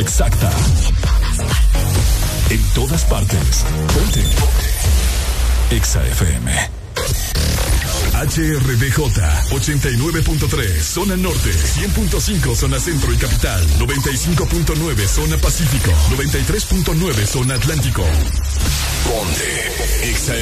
exacta. En todas partes. Ponte. Exa FM. HRDJ 89.3 Zona Norte, 100.5 Zona Centro y Capital, 95.9 Zona Pacífico, 93.9 Zona Atlántico. Ponte Exa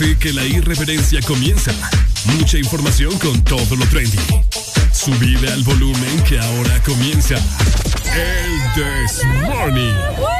Que la irreverencia comienza. Mucha información con todo lo trendy. Subida al volumen que ahora comienza. El This Morning.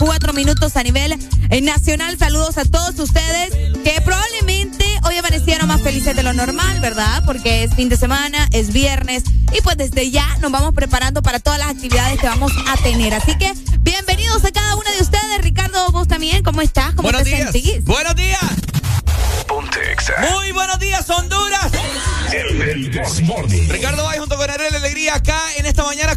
4 minutos a nivel eh, nacional. Saludos a todos ustedes que probablemente hoy amanecieron más felices de lo normal, ¿verdad? Porque es fin de semana, es viernes y pues desde ya nos vamos preparando para todas las actividades que vamos a tener. Así que bienvenidos a cada una de ustedes. Ricardo, vos también, ¿cómo estás? ¿Cómo buenos te días. sentís? Buenos días. Muy buenos días, Honduras. Ricardo Bay junto con Ariel Alegría acá en esta mañana,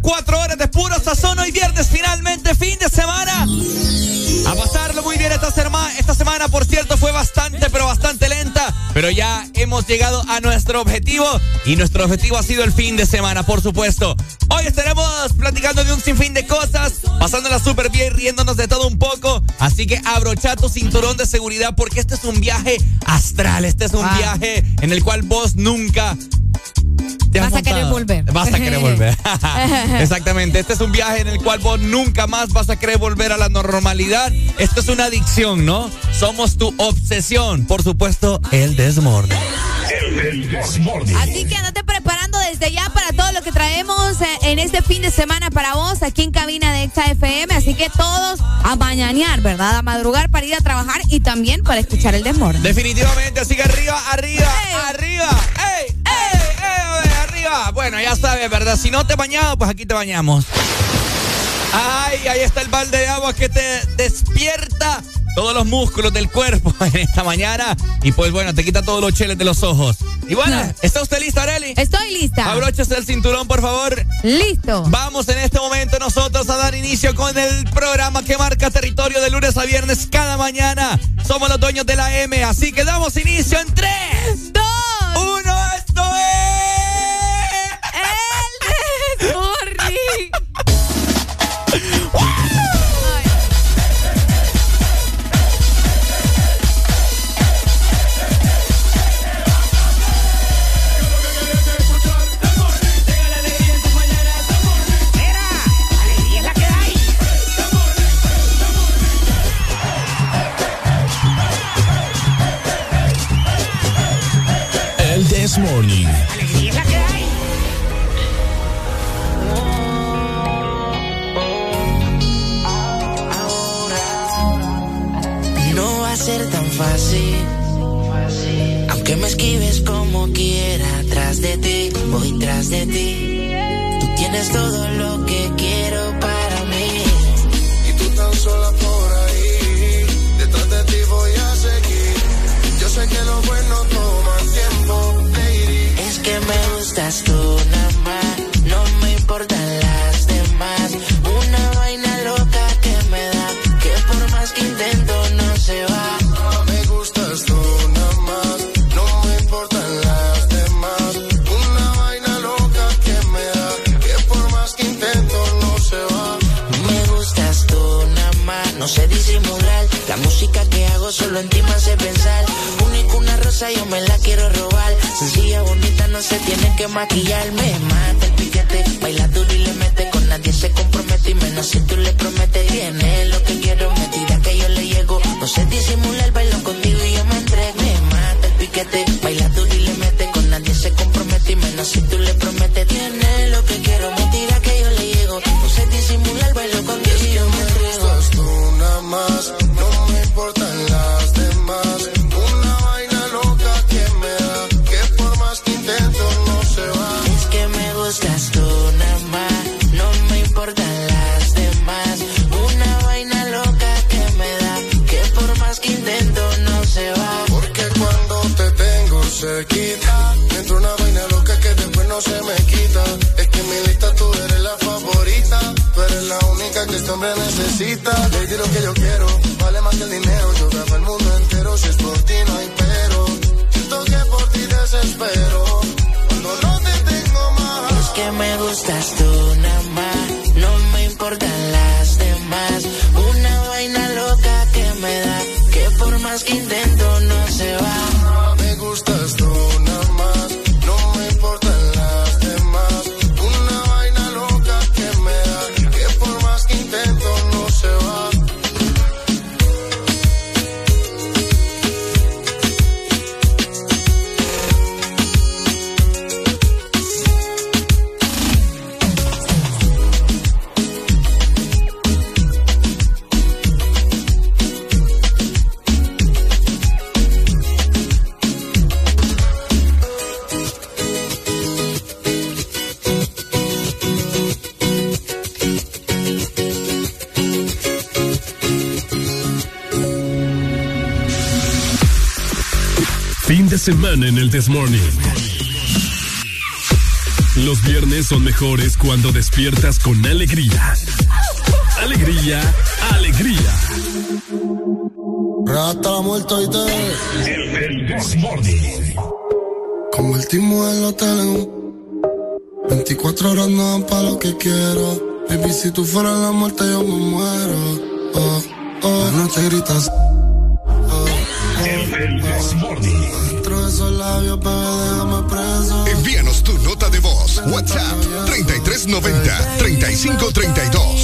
Pero ya hemos llegado a nuestro objetivo. Y nuestro objetivo ha sido el fin de semana, por supuesto. Hoy estaremos platicando de un sinfín de cosas, pasándola súper bien, riéndonos de todo un poco. Así que abrocha tu cinturón de seguridad porque este es un viaje astral. Este es un Ah. viaje en el cual vos nunca Vas a querer volver. Vas a querer volver. Exactamente. Este es un viaje en el cual vos nunca más vas a querer volver a la normalidad. Esto es una adicción, ¿no? Somos tu obsesión. Por supuesto, el desmorde. Así que andate preparando desde ya para todo lo que traemos eh, en este fin de semana para vos aquí en cabina de Exa FM. Así que todos a mañanear, ¿verdad? A madrugar para ir a trabajar y también para escuchar el desmorde. Definitivamente, así que arriba, arriba, ¡Ey! arriba. ¡Ey! ¡Ey! ¡Ey! ¡Arriba! Bueno, ya sabes, ¿verdad? Si no te he bañado, pues aquí te bañamos. Ay, ahí está el balde de agua que te despierta todos los músculos del cuerpo en esta mañana. Y pues bueno, te quita todos los cheles de los ojos. Y bueno, No. ¿está usted lista, Areli? Estoy lista. Abróchese el cinturón, por favor. Listo. Vamos en este momento nosotros a dar inicio con el programa que marca territorio de lunes a viernes cada mañana. Somos los dueños de la M, así que damos inicio en 3, el Desmorning. Los viernes son mejores cuando despiertas con alegría. Alegría, alegría. Rata la muerto y te. El, el Desmorning. Convertimos el hotel en un 24 horas no dan para lo que quiero. Baby, si tú fueras la muerte, yo me muero. Oh, oh, no te gritas. 3532.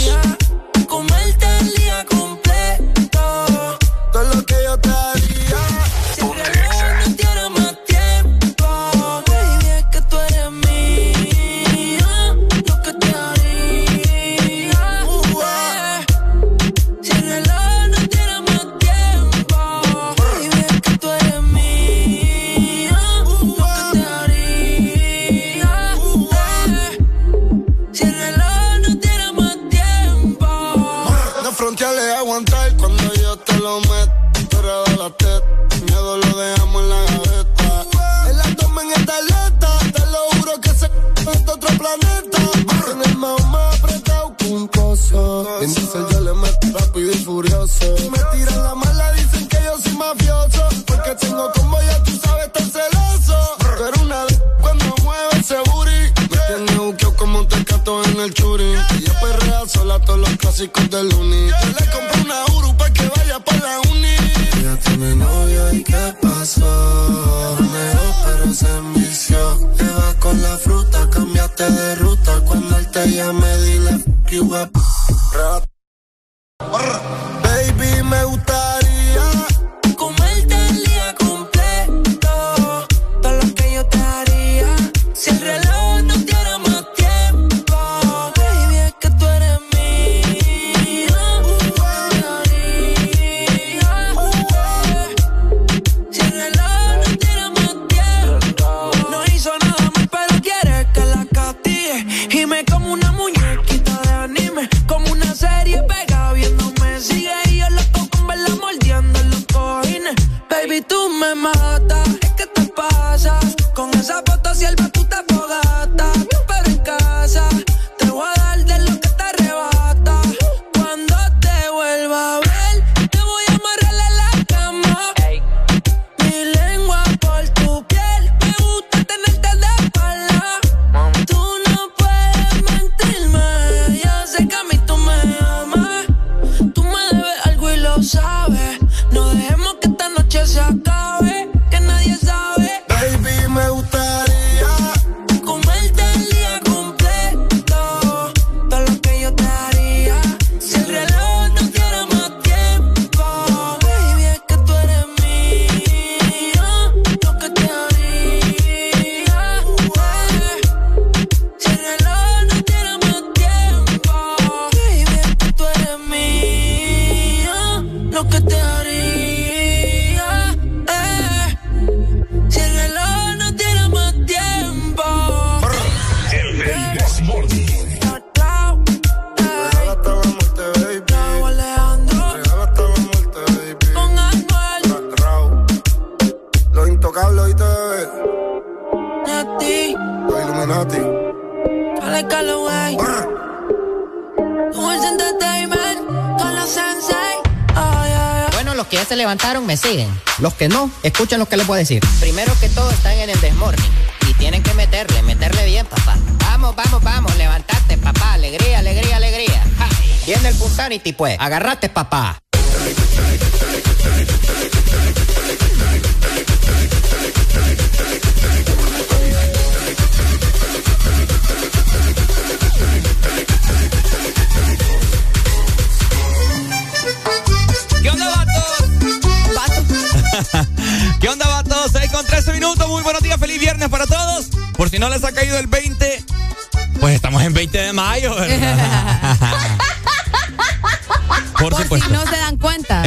Decir. Primero que todo están en el desmorning y tienen que meterle, meterle bien, papá. Vamos, vamos, vamos, levantate, papá. Alegría, alegría, alegría. Viene el puntanity, pues. Agarrate,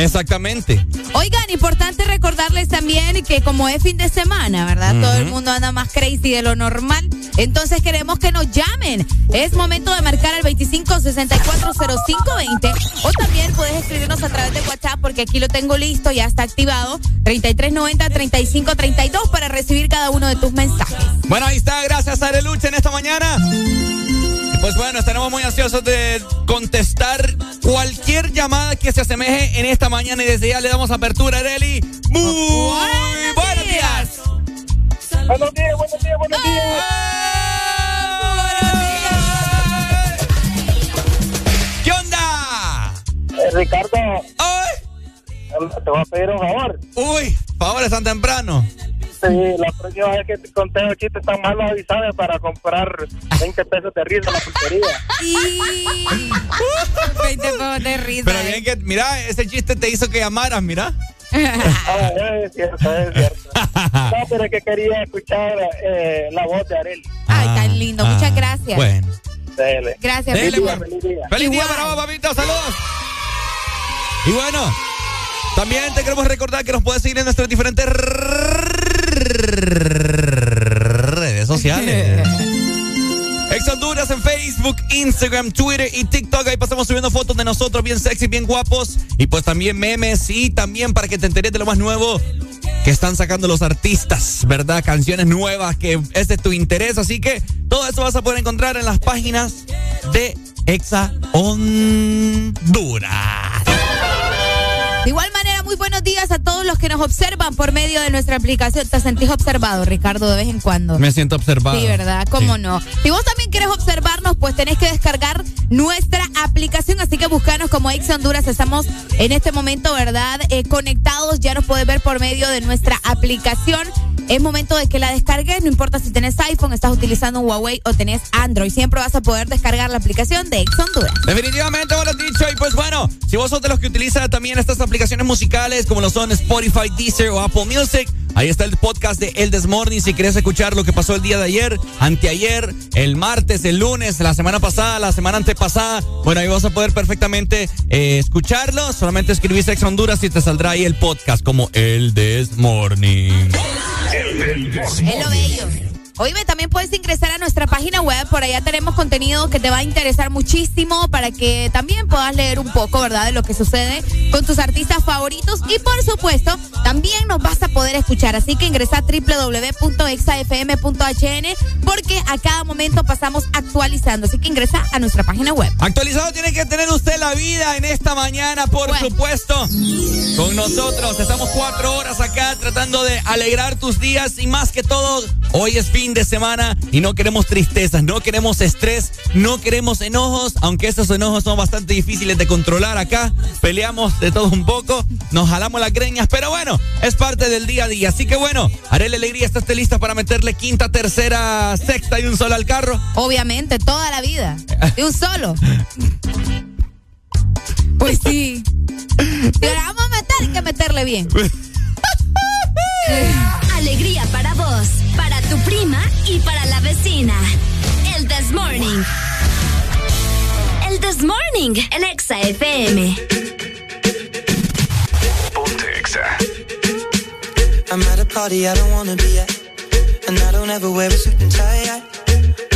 Exactamente. Oigan, importante recordarles también que como es fin de semana, ¿verdad? Todo el mundo anda más crazy de lo normal. Entonces queremos que nos llamen. Es momento de marcar al 25640520 o también puedes escribirnos a través de WhatsApp porque aquí lo tengo listo, ya está activado. 3390-3532 para recibir cada uno de tus mensajes. Bueno, ahí está. Gracias, Arelucha, en esta mañana. Pues bueno, estaremos muy ansiosos de contestar cualquier llamada que se asemeje en esta mañana y desde ya le damos apertura, Areli. Muy buenos días. Buenos días, buenos días, buenos días. ¿Qué onda? Eh, Ricardo. ¡Ay! Te voy a pedir un favor. Uy, favores tan temprano. Sí, la próxima vez que te conté chistes tan malos, avísame para comprar 20 pesos de risa en la pulpería. Y... 20 pesos de risa. Pero bien que, mira, ese chiste te hizo que llamaras, mira. Ah, es cierto, es cierto. No, pero es que quería escuchar eh, la voz de Arel. Ay, tan lindo. Muchas Ah, gracias. Bueno. Dele. Gracias. Dele, feliz pues. día. Feliz día. Feliz día Igual. para vos, papito. Saludos. Y bueno, también te queremos recordar que nos puedes seguir en nuestras diferentes redes sociales. Honduras en Facebook, Instagram, Twitter y TikTok. Ahí pasamos subiendo fotos de nosotros bien sexy, bien guapos. Y pues también memes y también para que te enteres de lo más nuevo que están sacando los artistas, ¿verdad? Canciones nuevas que es de tu interés. Así que todo eso vas a poder encontrar en las páginas de Exa Honduras. De igual manera, muy buenos días a todos los que nos observan por medio de nuestra aplicación. ¿Te sentís observado, Ricardo, de vez en cuando? Me siento observado. Sí, ¿verdad? ¿Cómo Sí. no? Si vos también quieres observarnos, pues tenés que descargar nuestra aplicación, así que buscanos como Ex Honduras. Estamos en este momento, ¿verdad? Eh, conectados, ya nos puedes ver por medio de nuestra aplicación. Es momento de que la descargues, no importa si tenés iPhone, estás utilizando un Huawei o tenés Android, siempre vas a poder descargar la aplicación de Ex Honduras. Definitivamente, vos lo dicho. Y pues bueno, si vos sos de los que utilizan también estas aplicaciones musicales, como lo son Spotify, Deezer o Apple Music, ahí está el podcast de El Desmorning. Si querés escuchar lo que pasó el día de ayer, anteayer, el martes, el lunes, la semana pasada, la semana antepasada, bueno, ahí vas a poder perfectamente eh, escucharlo. Solamente escribís Ex Honduras y te saldrá ahí el podcast como El Desmorning. Es lo bello. Oíme, también puedes ingresar a nuestra página web, por allá tenemos contenido que te va a interesar muchísimo para que también puedas leer un poco, ¿verdad?, de lo que sucede con tus artistas favoritos y por supuesto, también nos vas a poder escuchar, así que ingresa a www.exafm.hn porque a cada momento pasamos actualizando, así que ingresa a nuestra página web. Actualizado tiene que tener usted la vida en esta mañana, por Bueno. supuesto. Con nosotros estamos cuatro horas acá tratando de alegrar tus días y más que todo, hoy es fin de semana y no queremos tristezas, no queremos estrés, no queremos enojos, aunque esos enojos son bastante difíciles de controlar acá. Peleamos de todo un poco, nos jalamos las greñas, pero bueno, es parte del día a día. Así que bueno, haré la alegría, ¿estás lista para meterle quinta, tercera, sexta y un solo al carro? Obviamente, toda la vida, de un solo. Pues sí. La vamos a meter, hay que meterle bien. Alegría para vos, para tu prima y para la vecina. El This Morning. El This Morning, el Exa FM. I'm at a party I don't wanna be at. And I don't ever wear a suit and tie.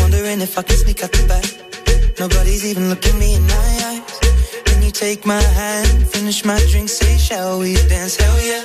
Wondering if I can sneak out the back. Nobody's even looking me in my eyes. Can you take my hand, finish my drink, say, shall we dance? Hell yeah.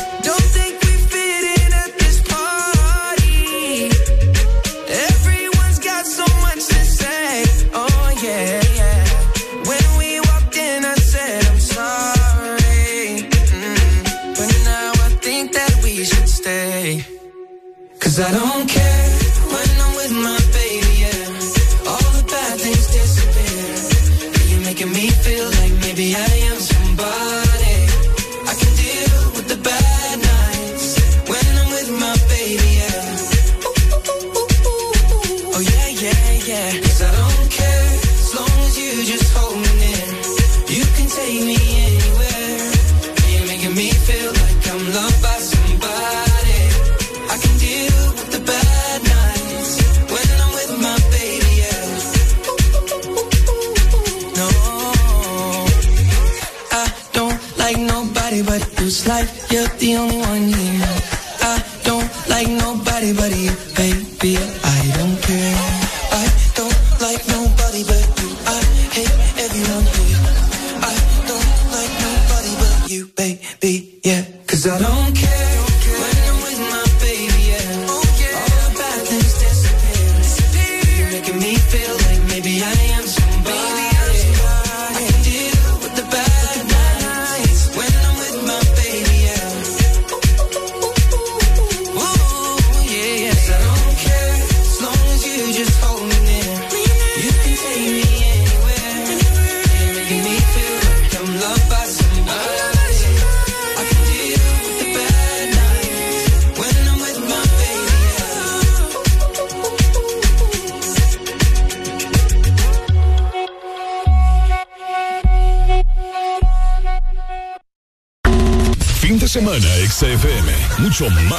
Cause I don't care you're the only one here.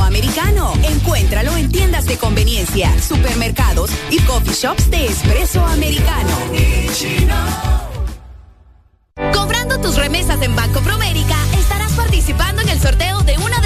Americano. Encuéntralo en tiendas de conveniencia, supermercados y coffee shops de espresso americano. Comprando tus remesas en Banco Promérica, estarás participando en el sorteo de una de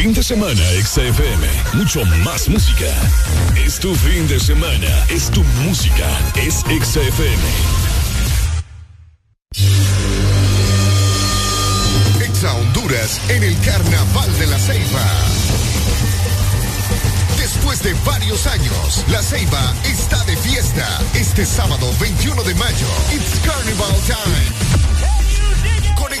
Fin de semana XFM, mucho más música. Es tu fin de semana, es tu música, es XFM. Exa Honduras en el Carnaval de la Ceiba. Después de varios años, La Ceiba está de fiesta. Este sábado 21 de mayo, It's Carnival Time.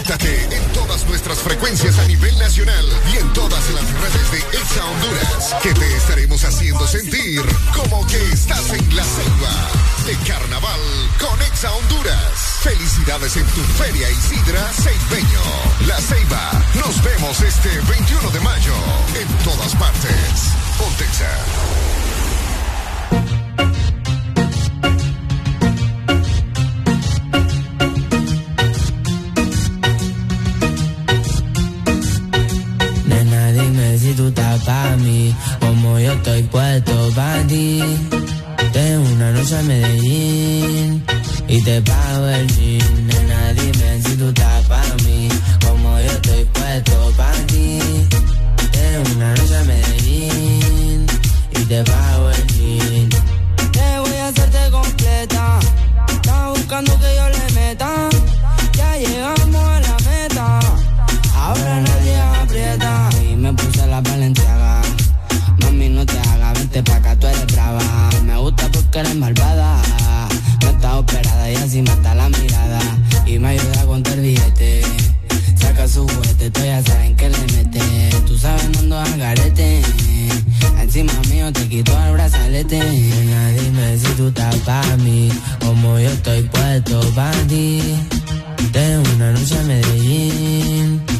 Conéctate en todas nuestras frecuencias a nivel nacional y en todas las redes de Exa Honduras, que te estaremos haciendo sentir como que estás en la selva de carnaval con Exa Honduras. Felicidades en tu Feria Isidra Ceibeño. La Ceiba. Nos vemos este 21 de mayo en todas partes. Pontexa. Ti. De una noche a Medellín y te pago el jean. Nena, dime si tú estás para mí, como yo estoy puesto para ti. De una noche a Medellín y te pago el jean. Te voy a hacerte completa. Estás buscando que yo le meta. Ya llegamos a la meta. Ahora nadie aprieta. Y me puse la valenciaga. Vente pa' acá, tú eres brava. Me gusta porque eres malvada. No estás operada y así mata la mirada. Y me ayuda a contar billete. Saca su juguete, tú ya saben que le mete. Tú sabes, no ando al garete. Encima mío te quito el brazalete. Nena, dime si tú estás para mí, como yo estoy puesto para ti. De una noche a Medellín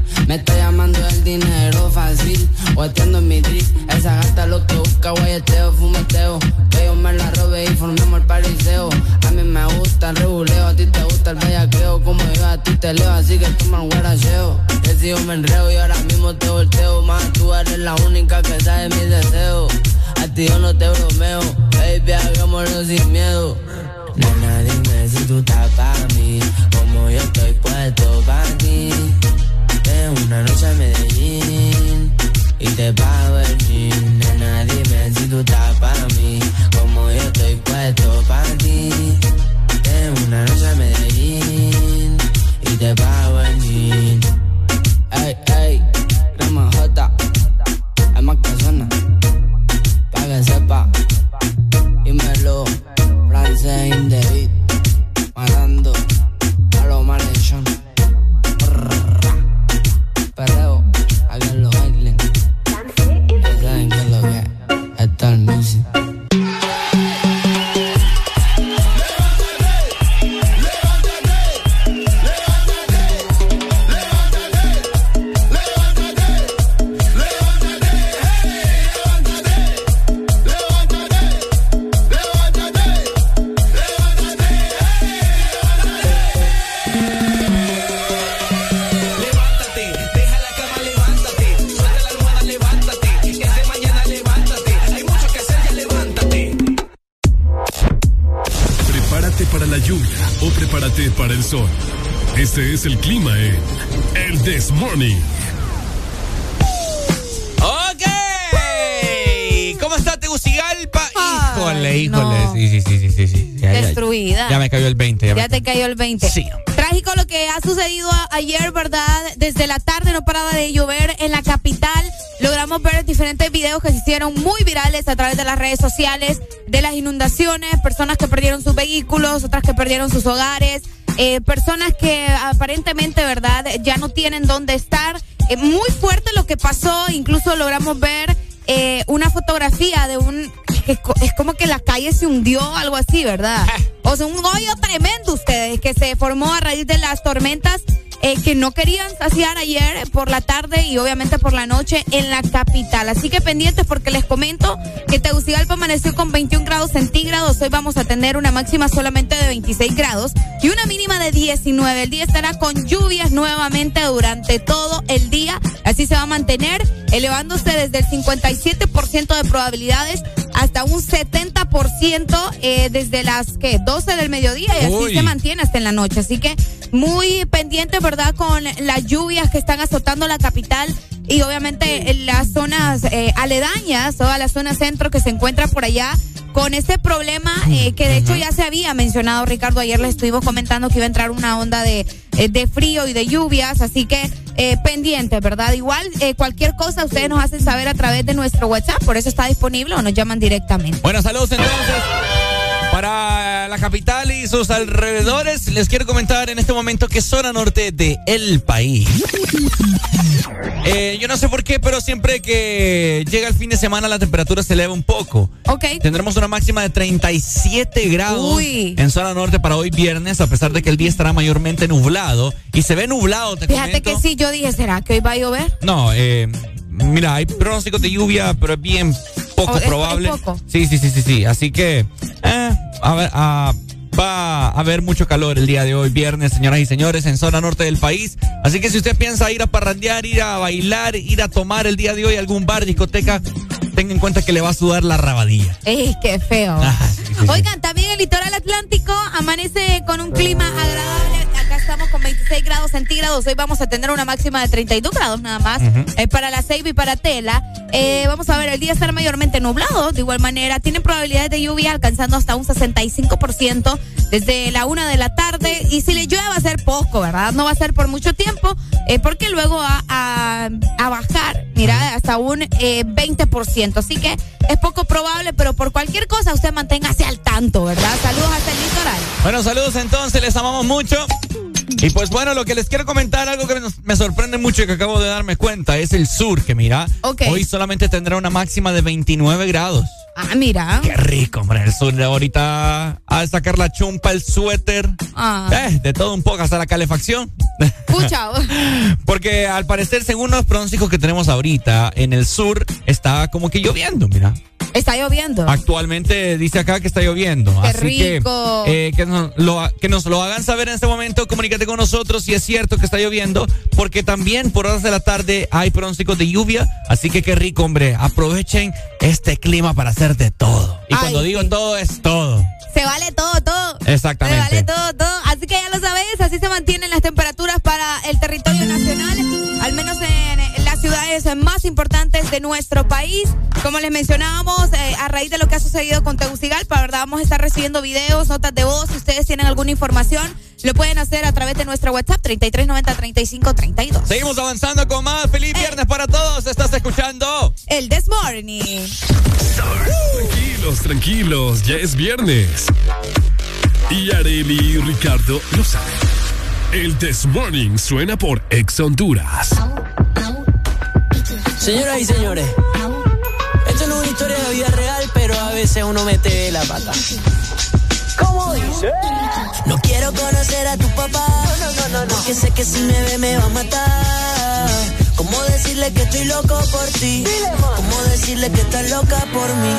Me está llamando el dinero fácil. Guateando en mi drip Esa gata lo que busca guayeteo, fumeteo. Que yo me la robe y formemos el pariseo. A mí me gusta el reguleo A ti te gusta el bellaqueo. Como yo a ti te leo Así que toma el guaracheo. Que si yo me enreo y ahora mismo te volteo. Más tú eres la única que sabe mis deseos. A ti yo no te bromeo, baby, hagámoslo sin miedo. Nena, dime si tú estás para mí, como yo estoy puesto para ti. De una noche a Medellín y te pago el jean. Nena, dime si tú estás para mí, como yo estoy puesto para ti. De una noche a Medellín y te pago el jean. Ey, ey, crema J, hay más suena, pa' que sepa, dímelo, francés in the beat, matando a los malhechón, es, esto es el music. Ya, Ya me- te cayó el 20. Sí. Trágico lo que ha sucedido ayer, ¿verdad? Desde la tarde no paraba de llover en la capital. Logramos ver diferentes videos que se hicieron muy virales a través de las redes sociales de las inundaciones, personas que perdieron sus vehículos, otras que perdieron sus hogares, eh, personas que aparentemente, ¿verdad? Ya no tienen dónde estar. Eh, muy fuerte lo que pasó, incluso logramos ver eh, una fotografía de un co- es como que la calle se hundió, algo así, ¿verdad? O sea, un hoyo tremendo ustedes que se formó a raíz de las tormentas eh, que no querían saciar ayer por la tarde y obviamente por la noche en la capital. Así que pendientes porque les comento que Tegucigalpa amaneció con 21 grados centígrados. Hoy vamos a tener una máxima solamente de 26 grados y una mínima de 19. El día estará con lluvias nuevamente durante todo el día. Así se va a mantener, elevándose desde el 57% de probabilidades hasta un 70% eh, desde las que 12 del mediodía y así Uy. se mantiene hasta en la noche. Así que muy pendiente, ¿verdad? Con las lluvias que están azotando la capital y obviamente en las zonas eh, aledañas, toda la zona centro que se encuentra por allá con este problema eh, que de hecho ya se había mencionado, Ricardo, ayer les estuvimos comentando que iba a entrar una onda de, eh, de frío y de lluvias, así que eh, pendiente, ¿verdad? Igual eh, cualquier cosa ustedes nos hacen saber a través de nuestro WhatsApp, por eso está disponible o nos llaman directamente. Bueno, saludos entonces. Para la capital y sus alrededores, les quiero comentar en este momento que zona norte de el país. Eh, yo no sé por qué, pero siempre que llega el fin de semana la temperatura se eleva un poco. Ok. Tendremos una máxima de 37 grados Uy. en zona norte para hoy viernes, a pesar de que el día estará mayormente nublado. Y se ve nublado, te Fíjate comento. que sí, yo dije, ¿será que hoy va a llover? No, eh, mira, hay pronósticos de lluvia, pero es bien poco es- probable. es poco. Sí, sí, sí, sí, sí. Así que, eh, a ver, a- va a haber mucho calor el día de hoy, viernes, señoras y señores, en zona norte del país. Así que si usted piensa ir a parrandear, ir a bailar, ir a tomar el día de hoy algún bar, discoteca, tenga en cuenta que le va a sudar la rabadilla. ¡Ey, qué feo! Ah, sí, sí, sí. Oigan, también el litoral atlántico amanece con un clima agradable. Estamos con 26 grados centígrados. Hoy vamos a tener una máxima de 32 grados nada más eh, para la Ceiba y para Tela. Eh, vamos a ver, el día estará mayormente nublado. De igual manera, tienen probabilidades de lluvia alcanzando hasta un 65% desde la una de la tarde. Y si le llueve va a ser poco, ¿verdad? No va a ser por mucho tiempo, eh, porque luego va a, a bajar, mira, hasta un eh, 20%. Así que es poco probable, pero por cualquier cosa usted manténgase al tanto, ¿verdad? Saludos hasta el litoral. Bueno, saludos entonces, les amamos mucho. Y pues bueno, lo que les quiero comentar, algo que me sorprende mucho y que acabo de darme cuenta, es el sur, que mira, hoy solamente tendrá una máxima de 29 grados. Ah, mira. Qué rico, hombre, el sur de ahorita a sacar la chumpa, el suéter, Ah. eh, de todo un poco, hasta la calefacción. Pucha. Porque al parecer, según los pronósticos que tenemos ahorita, en el sur está como que lloviendo, mira. Está lloviendo. Actualmente dice acá que está lloviendo. Qué así rico. que eh, que, nos lo, que nos lo hagan saber en este momento. Comunícate con nosotros si es cierto que está lloviendo. Porque también por horas de la tarde hay pronósticos de lluvia. Así que qué rico, hombre. Aprovechen este clima para hacer de todo. Y cuando digo sí. todo, es todo. Se vale todo, todo. Exactamente. Se vale todo, todo. Así que ya lo sabes, así se mantienen las temperaturas para el territorio nacional, al menos en, en las ciudades más importantes de nuestro país. Como les mencionábamos, eh, a raíz de lo que ha sucedido con Tegucigalpa, ¿verdad? Vamos a estar recibiendo videos, notas de voz. Si ustedes tienen alguna información, lo pueden hacer a través de nuestra WhatsApp 3390-3532. Seguimos avanzando con más. Feliz viernes para todos. Estás escuchando. El This Morning. Tranquilos, tranquilos, ya es viernes. Y Areli y Ricardo lo saben. El This Morning suena por Ex Honduras. Señoras y señores, esto no es una historia de vida real, pero a veces uno mete la pata. ¿Cómo dice? No quiero conocer a tu papá, no, no, no, no. Porque sé que si me ve me va a matar. ¿Cómo decirle que estoy loco por ti? ¿Cómo decirle que estás loca por mí?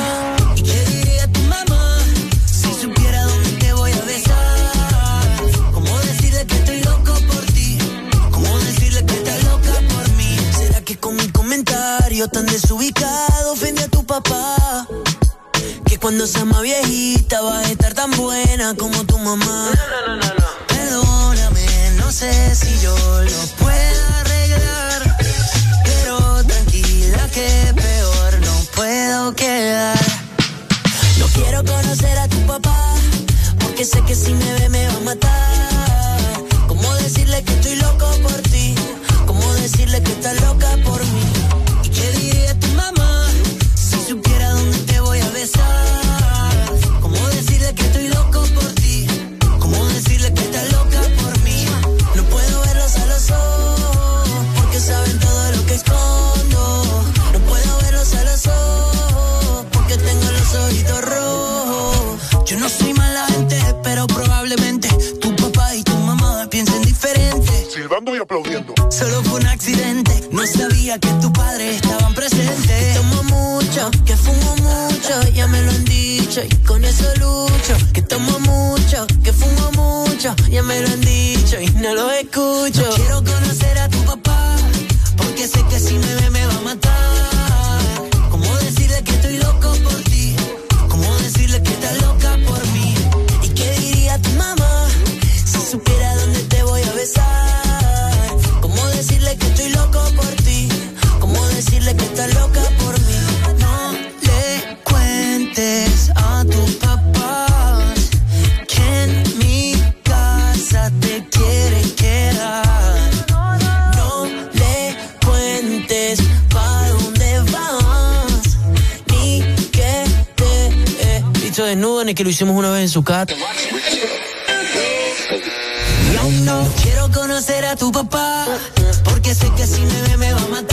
¿Y qué diría tu mamá si supiera dónde te voy a besar? ¿Cómo decirle que estoy loco por ti? ¿Cómo decirle que estás loca por mí? ¿Será que con mi comentario tan desubicado ofende a tu papá? Cuando seas más viejita vas a estar tan buena como tu mamá. Perdóname, no sé si yo lo puedo arreglar. Pero tranquila que peor no puedo quedar. No quiero conocer a tu papá, porque sé que si me ve me va a matar. ¿Cómo decirle que estoy loco por ti? ¿Cómo decirle que estás loca por mí? ¿Y qué diría tu mamá si supiera dónde te voy a besar? Y aplaudiendo. Solo fue un accidente, no sabía que tu padre estaban presentes. Que tomo mucho, que fumo mucho, ya me lo han dicho y con eso lucho. Que tomo mucho, que fumo mucho, ya me lo han dicho y no lo escucho. Quiero conocer a tu papá, porque sé que si me ve me va a matar. Estás loca por mí? No le cuentes a tus papás que en mi casa te quieres quedar. No le cuentes pa' dónde vas, ni que te he Dicho desnudo, ni que lo hicimos una vez en su casa. No, no quiero conocer a tu papá, porque sé que si me ve me va a matar.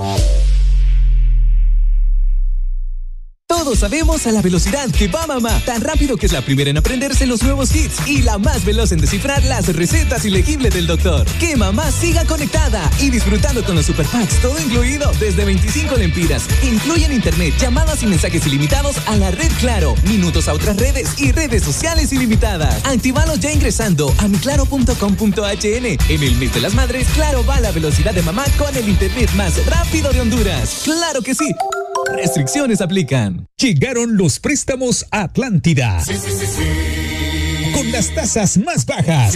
Todos sabemos a la velocidad que va mamá, tan rápido que es la primera en aprenderse los nuevos hits y la más veloz en descifrar las recetas ilegibles del doctor. Que mamá siga conectada y disfrutando con los super packs, todo incluido desde 25 lempiras. Incluyen internet, llamadas y mensajes ilimitados a la red Claro, minutos a otras redes y redes sociales ilimitadas. Actívalos ya ingresando a miclaro.com.hn. En el mes de las madres, Claro va a la velocidad de mamá con el internet más rápido de Honduras. ¡Claro que sí! Restricciones aplican. Llegaron los préstamos Atlántida. Sí, sí, sí, sí. Con las tasas más bajas.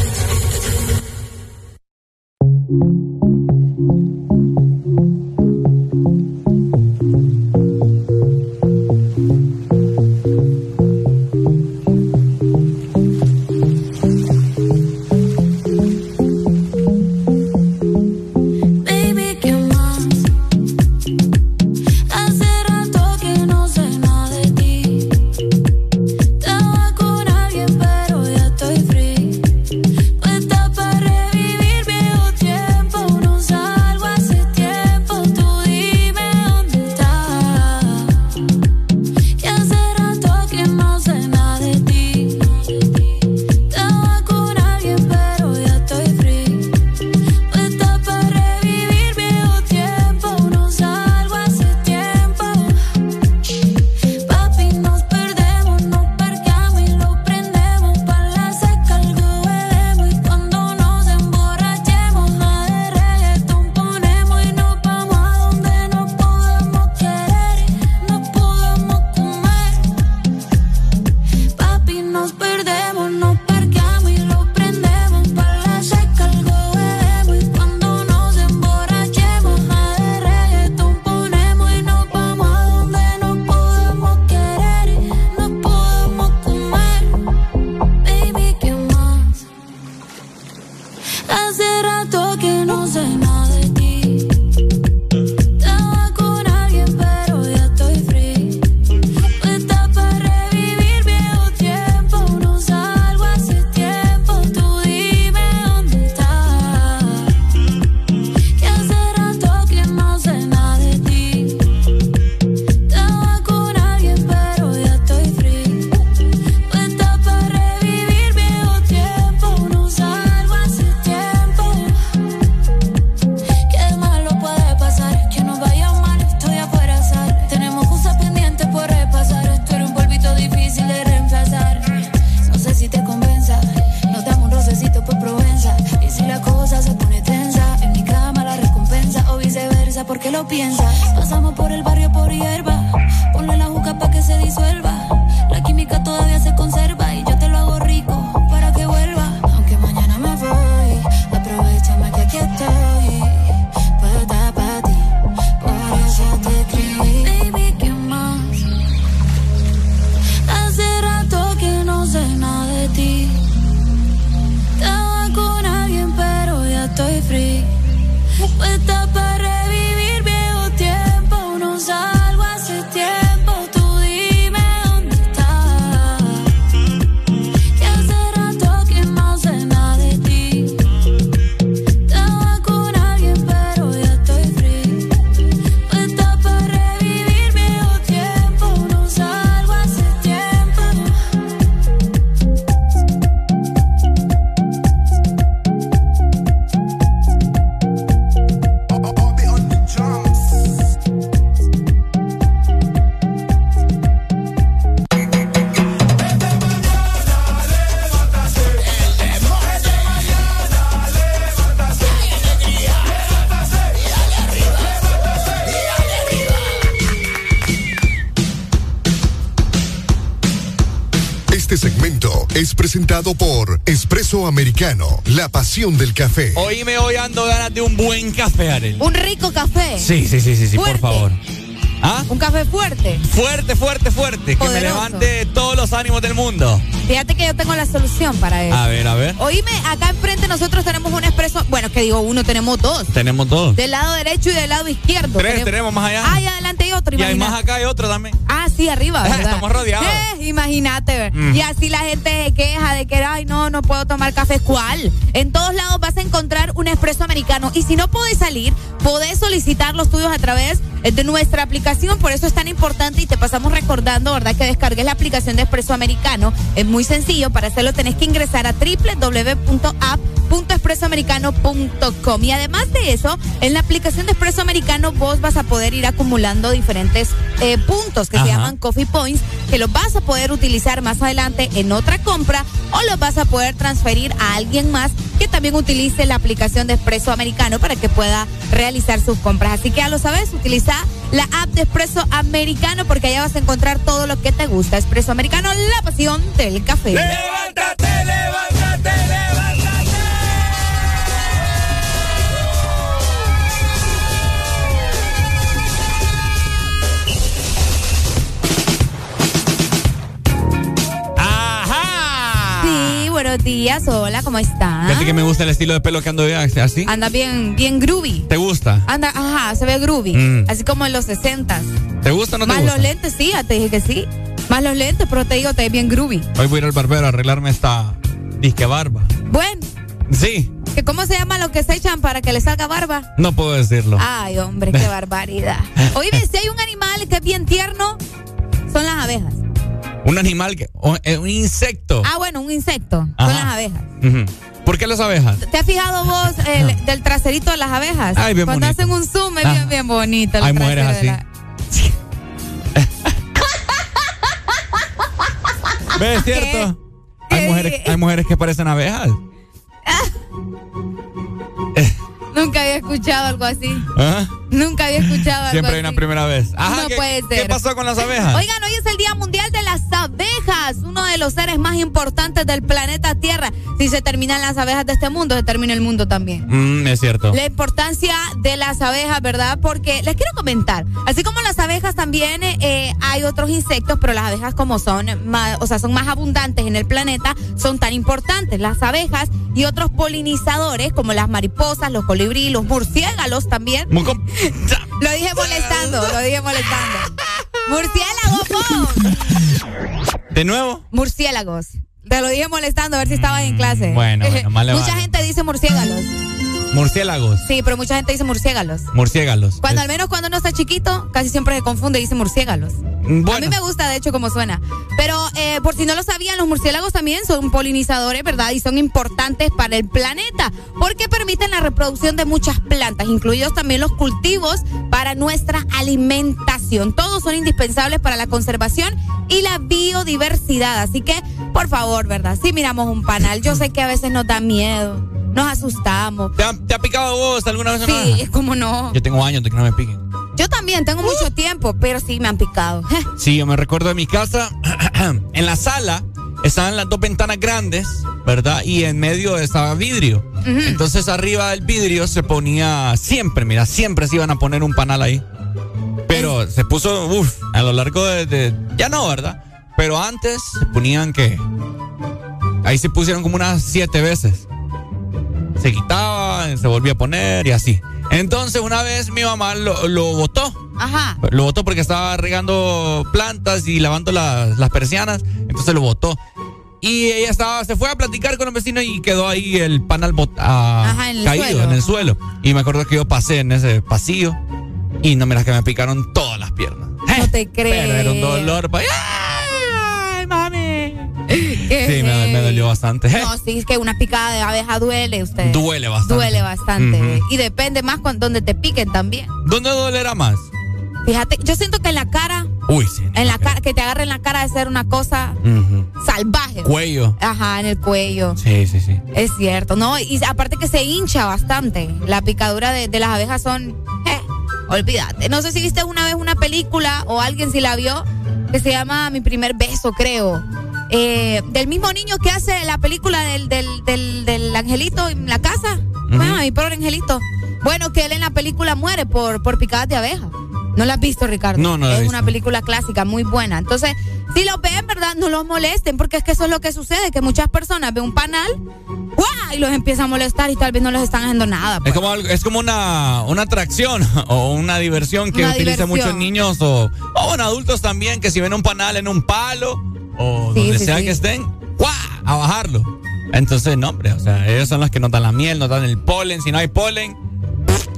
Este presentado por Espresso Americano, la pasión del café. Oíme, hoy ando ganas de un buen café, Arely. Un rico café. Sí, sí, sí, sí, sí, por favor. ¿Ah? Un café fuerte. Fuerte, fuerte, fuerte. Que me levante todos los ánimos del mundo. Fíjate que yo tengo la solución para eso. A ver, a ver. Oíme, acá enfrente nosotros tenemos un expreso. Bueno, que digo uno, tenemos dos. Tenemos dos. Del lado derecho y del lado izquierdo. Tres tenemos más allá. Ah, y adelante hay otro. Y hay más acá y otro también. Ah, sí, arriba, ¿verdad? Estamos rodeados. Eh, imagínate. Mm. Y así la gente se queja de que, ay, no, no puedo tomar café. ¿Cuál? En todos lados vas a encontrar un expreso americano. Y si no podés salir, podés solicitar los tuyos a través de nuestra aplicación. Por eso es tan importante y te pasamos recordando, ¿verdad? Que descargues la aplicación de Expreso Americano. Es muy sencillo. Para hacerlo tenés que ingresar a www.app.expresoamericano.com. Y además de eso, en la aplicación de Expreso Americano vos vas a poder ir acumulando diferentes eh, puntos que se llaman Coffee Points, que los vas a poder utilizar más adelante en otra compra o los vas a poder transferir a alguien más que también utilice la aplicación de Expreso Americano para que pueda realizar sus compras. Así que ya lo sabes, utiliza la app de Expreso Americano porque allá vas a encontrar todo lo que te gusta. Expreso Americano, la pasión del café. ¡Levántate, buenos días, hola, ¿cómo? Fíjate que me gusta el estilo de pelo que ando así. Anda bien, bien groovy. ¿Te gusta? Anda, ajá, se ve groovy. Mm. Así como en los 60 ¿Te gusta o no te Más gusta? los lentes, sí, ya te dije que sí. Más los lentes, pero te digo, te ves bien groovy. Hoy voy a ir al barbero a arreglarme esta disque barba. Bueno, Sí, ¿que ¿cómo se llama lo que se echan para que le salga barba? no puedo decirlo. Ay, hombre, qué barbaridad. Oye, si hay un animal que es bien tierno, son las abejas. Un animal que. eh, un insecto. Ah, bueno, un insecto, abejas? ¿Te has fijado vos el- del traserito de las abejas? Ay, bien Cuando bonito. hacen un zoom es Ah. bien, bien bonito. el Hay mujeres así. la- ¿Ves? ¿Es cierto? Hay mujeres, hay mujeres que parecen abejas. Nunca había escuchado algo así. ¿Ah? Nunca había escuchado algo Siempre hay así. una primera vez. Ajá, no ¿qué, puede ¿Qué ser. pasó con las abejas? Oigan, hoy es el Día Mundial Abejas, uno de los seres más importantes del planeta Tierra. Si se terminan las abejas de este mundo, se termina el mundo también. Mm, es cierto. La importancia de las abejas, ¿verdad? Porque les quiero comentar, así como las abejas también eh, hay otros insectos, pero las abejas como son, más, o sea, son más abundantes en el planeta, son tan importantes. Las abejas y otros polinizadores como las mariposas, los colibrí, los murciélagos también. Lo dije molestando, lo dije molestando. Murciélagos, po. ¿De nuevo? Murciélagos. Te lo dije molestando a ver si estabas en clase. Mm, bueno, bueno, más le Mucha vale. gente dice murciélagos. Murciélagos. Sí, pero mucha gente dice murciélagos. Murciélagos. Cuando al menos cuando uno está chiquito, casi siempre se confunde y dice murciélagos. Bueno. A mí me gusta, de hecho, como suena. Pero eh, por si no lo sabían, los murciélagos también son polinizadores, ¿verdad? Y son importantes para el planeta porque permiten la reproducción de muchas plantas, incluidos también los cultivos para nuestra alimentación. Todos son indispensables para la conservación y la biodiversidad. Así que, por favor, ¿verdad? Si miramos un panal, yo sé que a veces nos da miedo, nos asustamos. ¿Te ha, te ha picado vos alguna vez Sí, es como no. Yo tengo años de que no me piquen. Yo también tengo mucho tiempo, pero sí me han picado. Sí, yo me recuerdo de mi casa, en la sala estaban las dos ventanas grandes, ¿verdad? Y en medio estaba vidrio. Entonces arriba del vidrio se ponía siempre, mira, siempre se iban a poner un panal ahí. Pero se puso, uff, a lo largo de, de- Ya no, ¿verdad? Pero antes se ponían que... Ahí se pusieron como unas siete veces. Se quitaba, se volvía a poner y así. Entonces una vez mi mamá lo, lo botó. Ajá. Lo botó porque estaba regando plantas y lavando las, las persianas. Entonces lo botó. Y ella estaba, se fue a platicar con los vecinos y quedó ahí el panal bot- ah, Ajá, en el caído suelo. en el suelo. Y me acuerdo que yo pasé en ese pasillo y no miras que me picaron todas las piernas. No te creo. Pero era un dolor. pa- ¡Ay, mami! Sí, me, me dolió bastante. No, sí, es que una picada de abeja duele usted. Duele bastante. Duele bastante. Y depende más con donde te piquen también. ¿Dónde dolerá más? Fíjate, yo siento que en la cara, Uy, sí. en la cara, que te agarre en la cara de ser una cosa salvaje. Cuello. Ajá, en el cuello. Sí, sí, sí. Es cierto, ¿no? Y aparte que se hincha bastante. La picadura de, de las abejas son. eh, olvídate. No sé si viste una vez una película o alguien si la vio, que se llama Mi primer beso, creo. Eh, del mismo niño que hace la película del, del, del, angelito en la casa. Bueno, mi pobre angelito. Bueno, que él en la película muere por, por picadas de abeja. ¿No la has visto, Ricardo? No, no. es una película clásica muy buena. Entonces, si lo ven, ¿verdad? No los molesten, porque es que eso es lo que sucede, que muchas personas ven un panal y los empiezan a molestar y tal vez no les están haciendo nada. Es pues. como es como una, una atracción o una diversión que utilizan muchos niños o, o adultos también, que si ven un panal en un palo o donde sea que estén, ¡guau! a bajarlo. Entonces, no, hombre, o sea, ellos son los que nos dan la miel, nos dan el polen. Si no hay polen,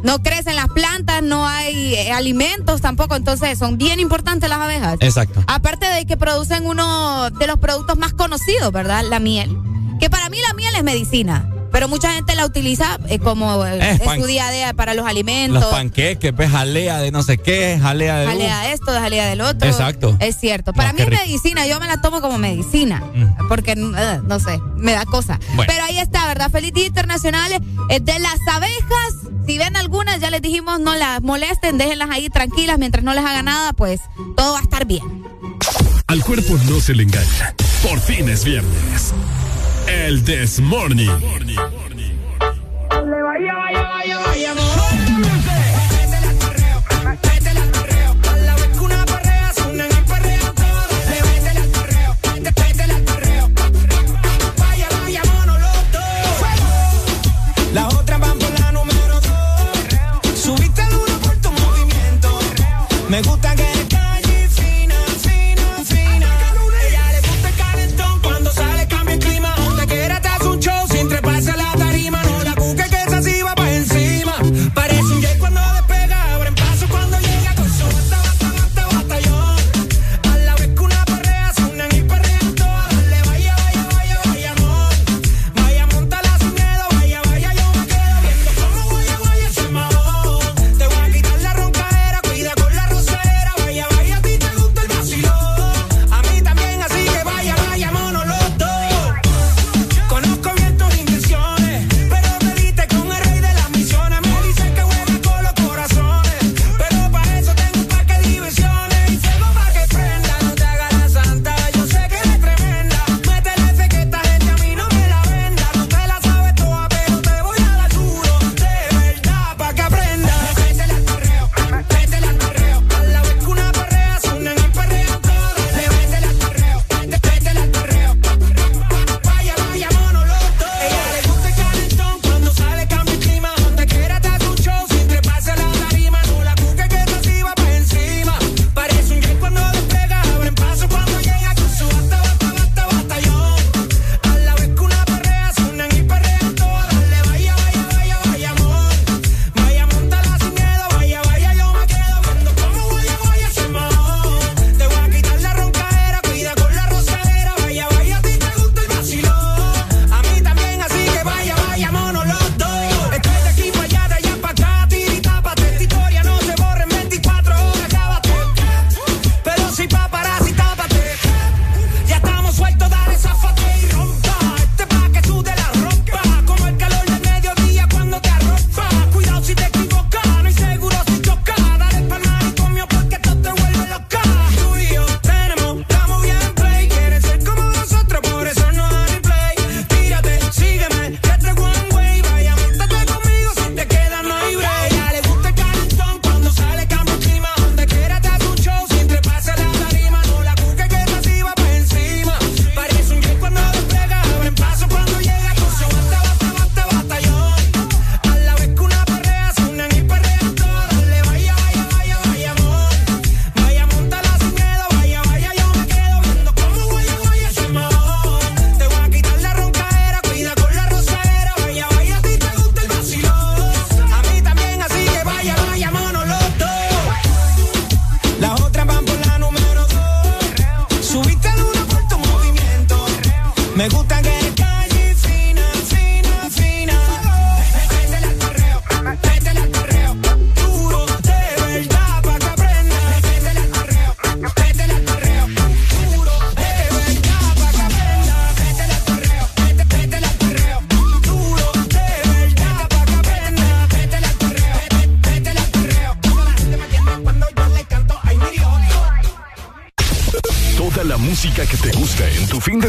no crecen las plantas, no hay eh, alimentos tampoco, entonces son bien importantes las abejas. Exacto. Aparte de que producen uno de los productos más conocidos, ¿verdad? La miel. Que para mí la miel es medicina. Pero mucha gente la utiliza eh, como eh, en su día a día para los alimentos. Los panqueques, pues jalea de no sé qué, jalea de. Jalea de esto, jalea del otro. Exacto. Es cierto. Para mí es medicina, yo me la tomo como medicina. Mm. Porque, no sé, me da cosa. Pero ahí está, ¿verdad? Feliz Día Internacional de las abejas si ven algunas, ya les dijimos, no las molesten, déjenlas ahí tranquilas mientras no les haga nada, pues todo va a estar bien. Al cuerpo no se le engaña. Por fin es viernes. El This Morning.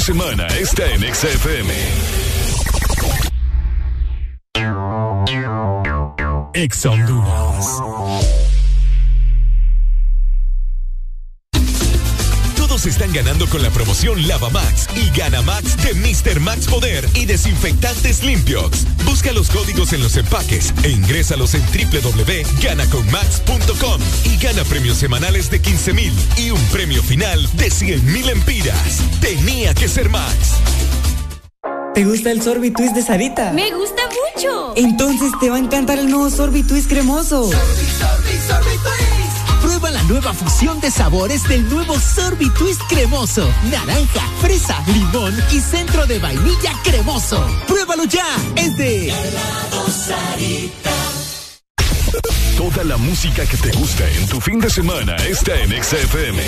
Semana está en XFM. Todos están ganando con la promoción Lava Max y Gana Max de Mr. Max Poder y desinfectantes limpios. Busca los códigos en los empaques e ingrésalos en www.ganaconmax.com gana premios semanales de 15 mil y un premio final de 100 mil empiras. Tenía que ser Max. ¿Te gusta el sorbitwist de Sarita? Me gusta mucho. Entonces te va a encantar el nuevo sorbitwist cremoso. Prueba la nueva fusión de sabores del nuevo sorbitwist cremoso. Naranja, fresa, limón y centro de vainilla cremoso. Pruébalo ya. Es de Sarita. Toda la música que te gusta en tu fin de semana está en XFM.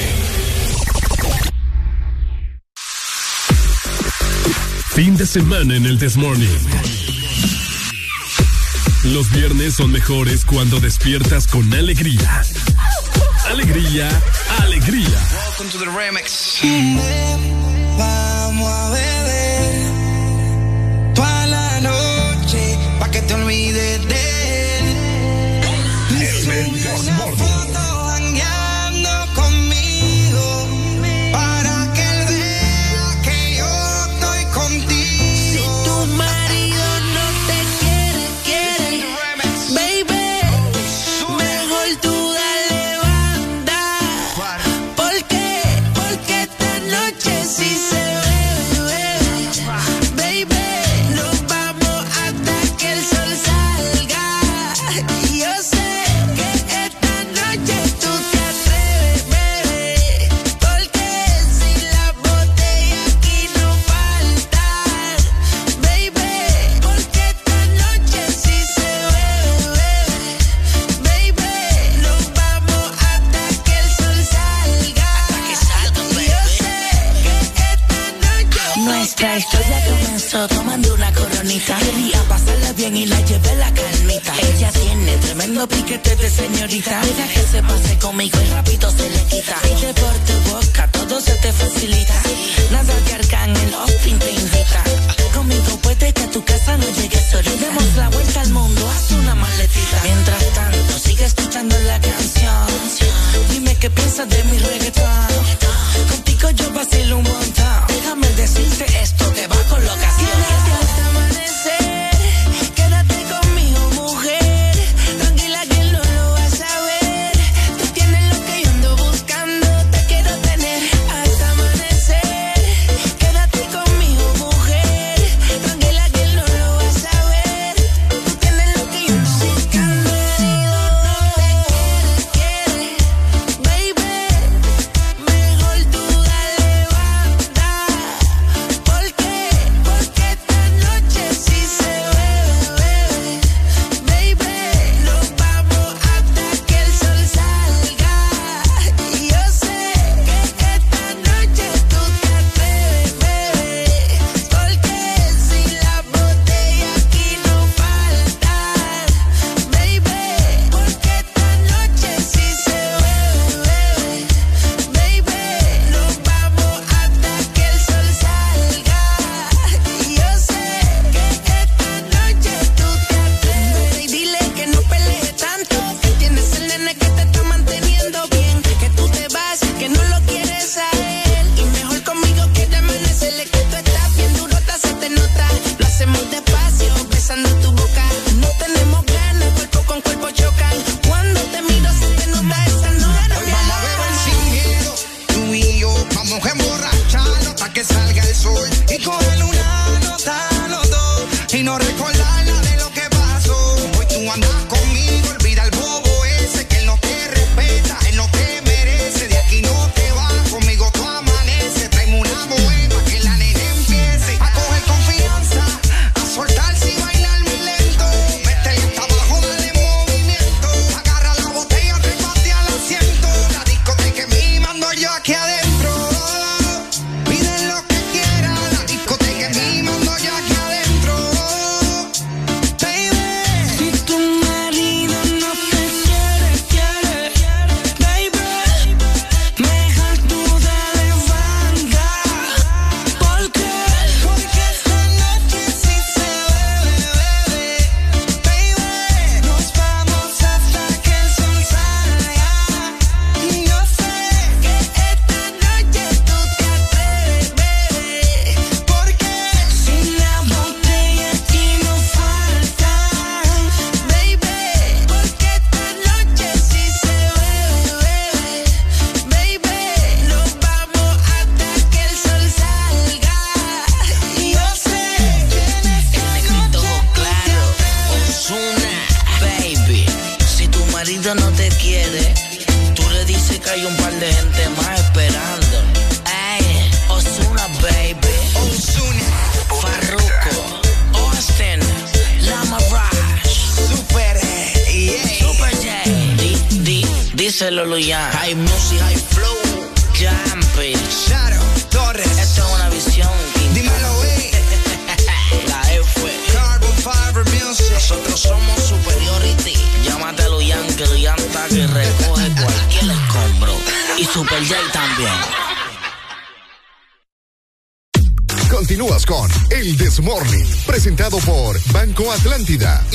Fin de semana en el Desmorning. Los viernes son mejores cuando despiertas con alegría. Alegría, alegría. Welcome to the remix. Vamos a beber toda la noche pa' que te olvides de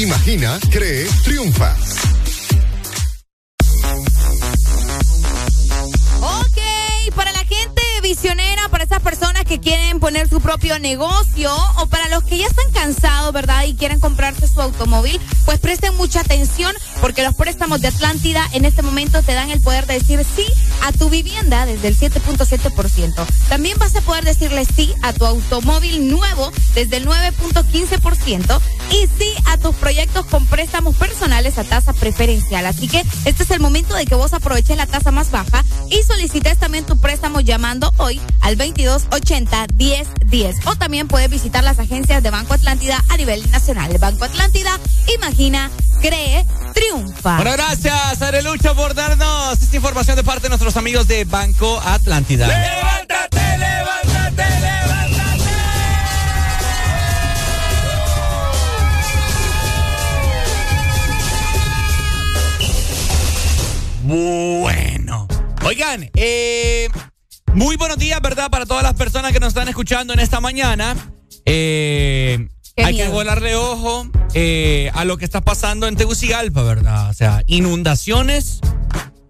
Imagina, cree, triunfa. Ok, para la gente visionera, para esas personas que quieren poner su propio negocio o para los que ya están cansados, ¿verdad? Y quieren comprarse su automóvil, pues presten mucha atención porque los préstamos de Atlántida en este momento te dan el poder de decir sí a tu vivienda desde el 7.7%. También vas a poder decirle sí a tu automóvil nuevo desde el 9.15% y sí a tus proyectos con préstamos personales a tasa preferencial. Así que este es el momento de que vos aproveches la tasa más baja y solicites también tu préstamo llamando hoy al 2280 1010 o también puedes visitar las agencias de Banco Atlántida a nivel nacional. Banco Atlántida, imagina, cree, triunfa. Bueno, gracias, Arelucho, por darnos esta información de parte de nuestros amigos de Banco Atlántida. ¡Levántate, levántate, levántate! Bueno. Oigan, eh, muy buenos días, ¿verdad? Para todas las personas que nos están escuchando en esta mañana. Eh, hay que volarle ojo eh, a lo que está pasando en Tegucigalpa, ¿verdad? O sea, inundaciones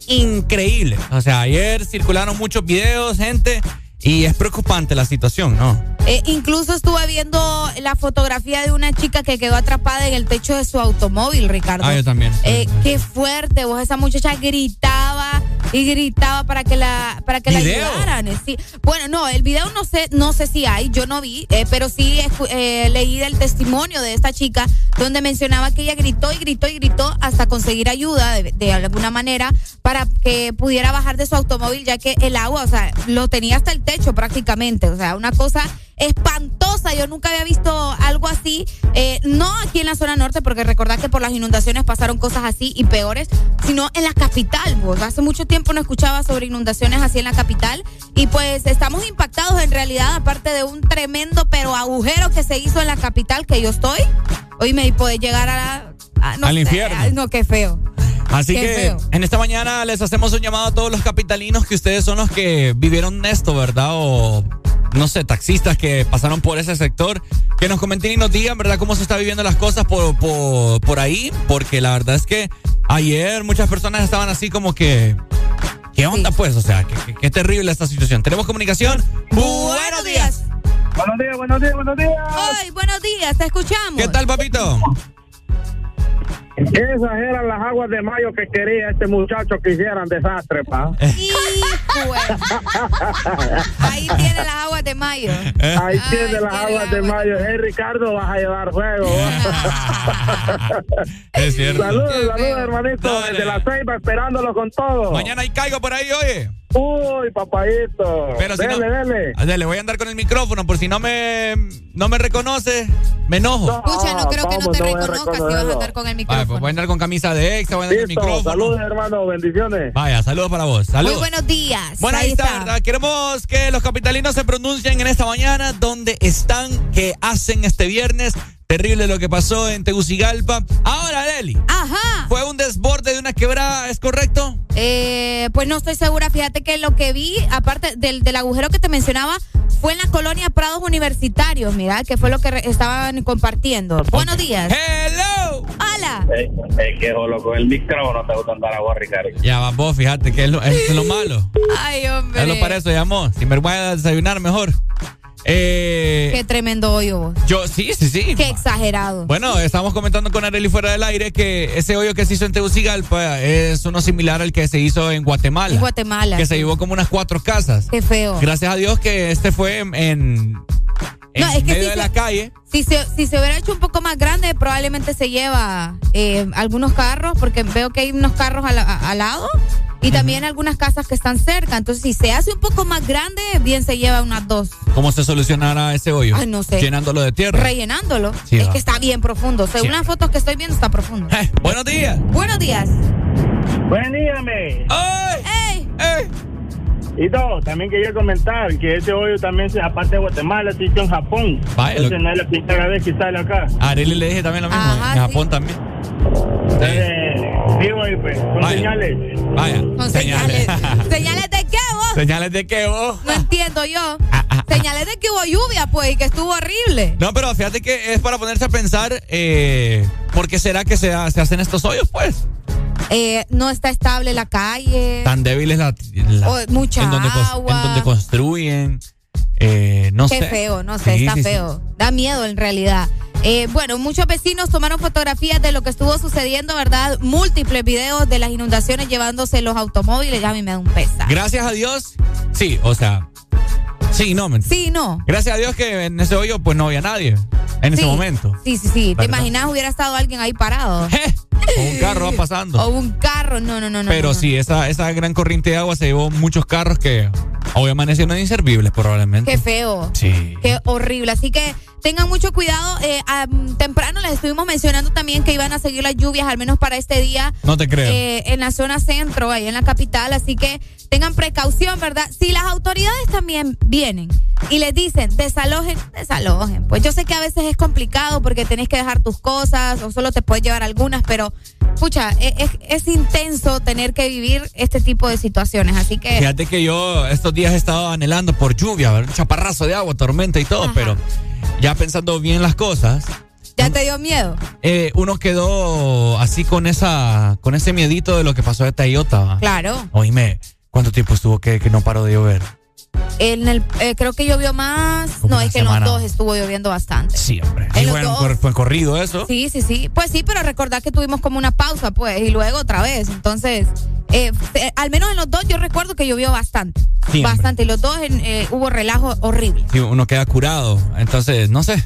increíbles. O sea, ayer circularon muchos videos, gente, y es preocupante la situación, ¿no? Eh, incluso estuve viendo la fotografía de una chica que quedó atrapada en el techo de su automóvil, Ricardo. Ah, yo también. Eh, qué fuerte, vos esa muchacha gritaba y gritaba para que la para que la ayudaran. eh, Sí. Bueno, no, el video no sé no sé si hay, yo no vi, eh, pero sí eh, leí del testimonio de esta chica donde mencionaba que ella gritó y gritó y gritó hasta conseguir ayuda de, de alguna manera para que pudiera bajar de su automóvil ya que el agua, o sea, lo tenía hasta el techo prácticamente, o sea, una cosa espantosa. Yo nunca había visto algo así, eh, no aquí en la zona norte, porque recordad que por las inundaciones pasaron cosas así y peores, sino en la capital. Vos. Hace mucho tiempo no escuchaba sobre inundaciones así en la capital y pues estamos impactados en realidad, aparte de un tremendo pero agujero que se hizo en la capital que yo estoy. Hoy me puede llegar a a- no Al sé, infierno. ay, no, qué feo. Así Qué que feo. en esta mañana les hacemos un llamado a todos los capitalinos que ustedes son los que vivieron esto, ¿verdad? O no sé, taxistas que pasaron por ese sector, que nos comenten y nos digan, ¿verdad? Cómo se está viviendo las cosas por, por, por ahí, porque la verdad es que ayer muchas personas estaban así como que... ¿Qué onda pues? O sea, qué, qué- qué terrible esta situación. ¿Tenemos comunicación? Buenos días. Buenos días, buenos días, buenos días. Ay, buenos días, te escuchamos. ¿Qué tal, papito? Esas eran las aguas de mayo que quería este muchacho que hicieran desastre, pa. Hijo de- Ahí tiene las aguas de mayo. Ahí tiene las aguas de mayo. Eh, Ricardo, vas a llevar fuego. Es cierto. saludos, saludos, hermanito. Desde la ceiba, esperándolo con todo. Mañana hay caigo por ahí, oye. Uy, papayito. Pero si dele, no- dele. Ah, Dale, voy a andar con el micrófono por si no me, no me reconoce, me enojo. Escucha, no creo que no ¿cómo te no reconozcas si vas a andar con el micrófono. pues voy a andar con camisa de exa, voy a andar con el micrófono. saludos, hermano. Bendiciones. Vaya, saludos para vos. Muy Saludos. buenos días. Bueno, ahí está, ¿verdad? Queremos que los capitalinos se pronuncien en esta mañana, dónde están, qué hacen este viernes. Terrible lo que pasó en Tegucigalpa. Ahora, Leli. Ajá. Fue un desborde de una quebrada, ¿es correcto? Eh, pues no estoy segura. Fíjate que lo que vi, aparte del, del agujero que te mencionaba, fue en la colonia Prados Universitarios. Mira, que fue lo que estaban compartiendo. Buenos días. ¡Hello! ¡Hola! Es que jolo con el micrófono te gusta andar a vos, Ricardo. Ya va vos, fíjate que es lo, es lo malo. Ay, hombre. Es lo para eso llamó. Sin vergüenza desayunar mejor. Eh, Qué tremendo hoyo vos. yo, sí, sí, sí. Qué exagerado. Bueno, estábamos comentando con Areli fuera del aire que ese hoyo que se hizo en Tegucigalpa es uno similar al que se hizo en Guatemala. En Guatemala. Que se llevó como unas cuatro casas. Qué feo. Gracias a Dios que este fue en, en- en medio de la calle. Si se, si se hubiera hecho un poco más grande, probablemente se lleva eh, algunos carros, porque veo que hay unos carros al, lado y también algunas casas que están cerca. Entonces, si se hace un poco más grande, bien se lleva unas dos. ¿Cómo se solucionará ese hoyo? Ay, no sé. Llenándolo de tierra. Rellenándolo. es que está bien profundo. Según las fotos que estoy viendo, está profundo. Eh, buenos días. Buenos días. Buen día, me. ¡Ay! ¡Ey! ¡Ey! Y no, también quería comentar que ese hoyo también, aparte de Guatemala, se hizo en Japón. Vaya, Entonces no es la primera vez que sale acá. A Arely le dije también lo mismo, Ajá, en Japón también. Eh, vivo ahí, pues, con Vaya. señales. Vaya. Con señales. ¿Señales de qué vos? ¿Señales de qué vos? No entiendo yo. Ah, Señales de que hubo lluvia, pues, y que estuvo horrible. No, pero fíjate que es para ponerse a pensar, eh, ¿por qué será que se hacen estos hoyos, pues? Eh, no está estable la calle. Tan débiles la, la- Oh, mucha en donde, agua. en donde construyen. eh, no Qué sé. feo, no sé, Sí, está sí, sí. feo. Da miedo en realidad. Eh, bueno, muchos vecinos tomaron fotografías de lo que estuvo sucediendo, ¿verdad? Múltiples videos de las inundaciones llevándose los automóviles. Ya a mí me da un pesa. Gracias a Dios, sí, o sea, sí, no, mentira. Sí, no. Gracias a Dios que en ese hoyo pues no había nadie en ese momento. Sí, sí, sí. ¿Te imaginas hubiera estado alguien ahí parado? O un carro va pasando. O un carro, no, no, no, no. Pero no. sí, esa, esa gran corriente de agua se llevó muchos carros que hoy amanecieron inservibles probablemente. Qué feo. Sí. Qué horrible. Así que tengan mucho cuidado. Eh, am, temprano les estuvimos mencionando también que iban a seguir las lluvias, al menos para este día. No te creo. eh, en la zona centro, ahí en la capital. Así que tengan precaución, ¿verdad? Si las autoridades también vienen y les dicen desalojen, desalojen. Pues yo sé que a veces es complicado porque tenés que dejar tus cosas o solo te puedes llevar algunas, pero, pucha, e- es, es intenso tener que vivir este tipo de situaciones. Así que. Fíjate que yo estos días he estado anhelando por lluvia, un chaparrazo de agua, tormenta y todo, pero ya pensando bien las cosas, ¿Ya te dio miedo? eh, uno quedó así con esa, con ese miedito de lo que pasó de Tayota. Claro. Oíme, ¿cuánto tiempo estuvo que, que no paró de llover? En el, eh, creo que llovió más. Como No, es que en los dos estuvo lloviendo bastante. Sí, Y los bueno, dos. fue, corrido eso. Sí, sí, sí. Pues sí, pero recordad que tuvimos como una pausa, pues, y luego otra vez. Entonces, eh, eh, al menos en los dos yo recuerdo que llovió bastante. Sí, bastante. Y los dos en, eh, hubo relajo horrible. Sí, uno queda curado. Entonces, no sé.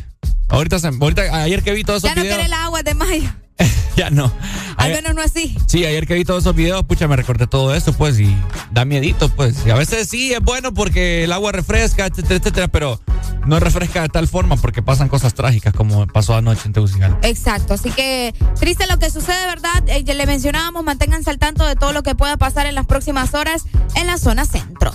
Ahorita, ahorita ayer que vi todos esos Ya no videos. quiere el agua de mayo. Ya no. Al menos no así. Sí, ayer que vi todos esos videos, pucha, me recordé todo eso, pues, y da miedito, pues. Y a veces sí es bueno porque el agua refresca, etcétera, etcétera, pero no refresca de tal forma porque pasan cosas trágicas como pasó anoche en Tegucigalpa. Exacto, así que triste lo que sucede, ¿verdad? Eh, ya le mencionábamos, manténganse al tanto de todo lo que pueda pasar en las próximas horas en la zona centro.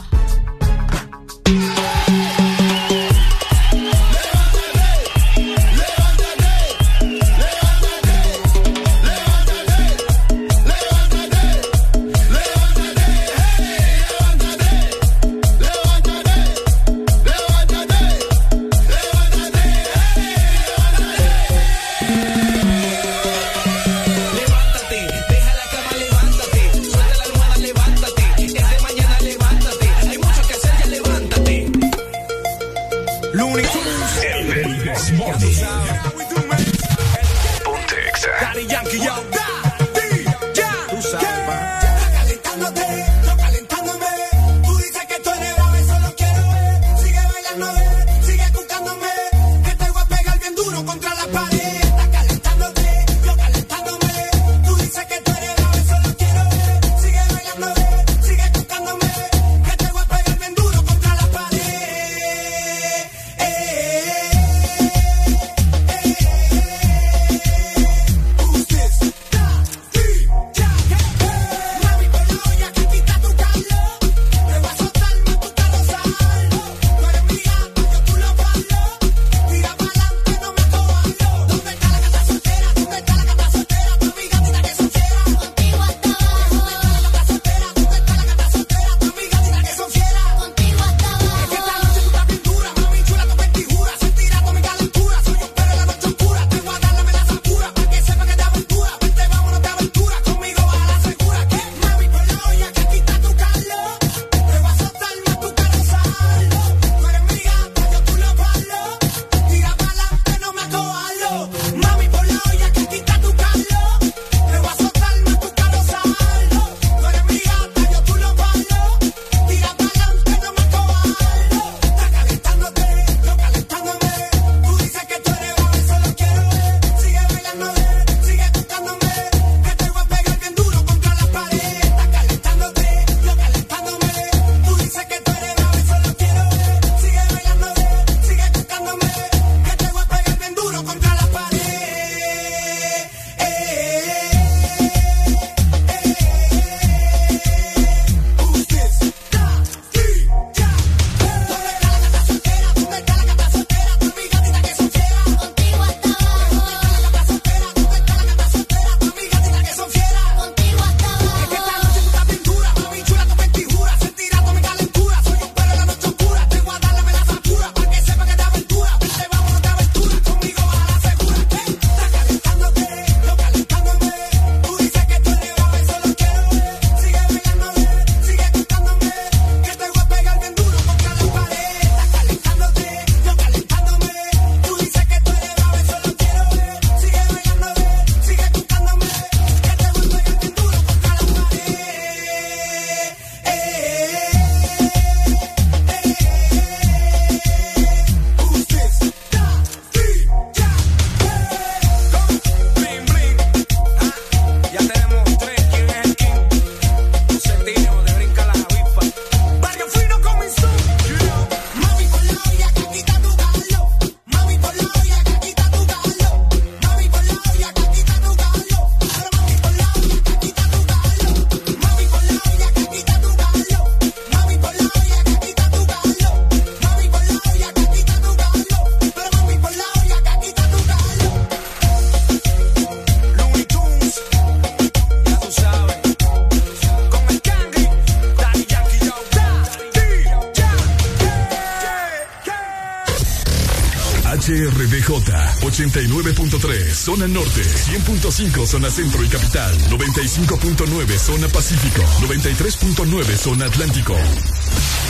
89.3 zona norte, 100.5 zona centro y capital, 95.9 zona pacífico, 93.9 zona atlántico.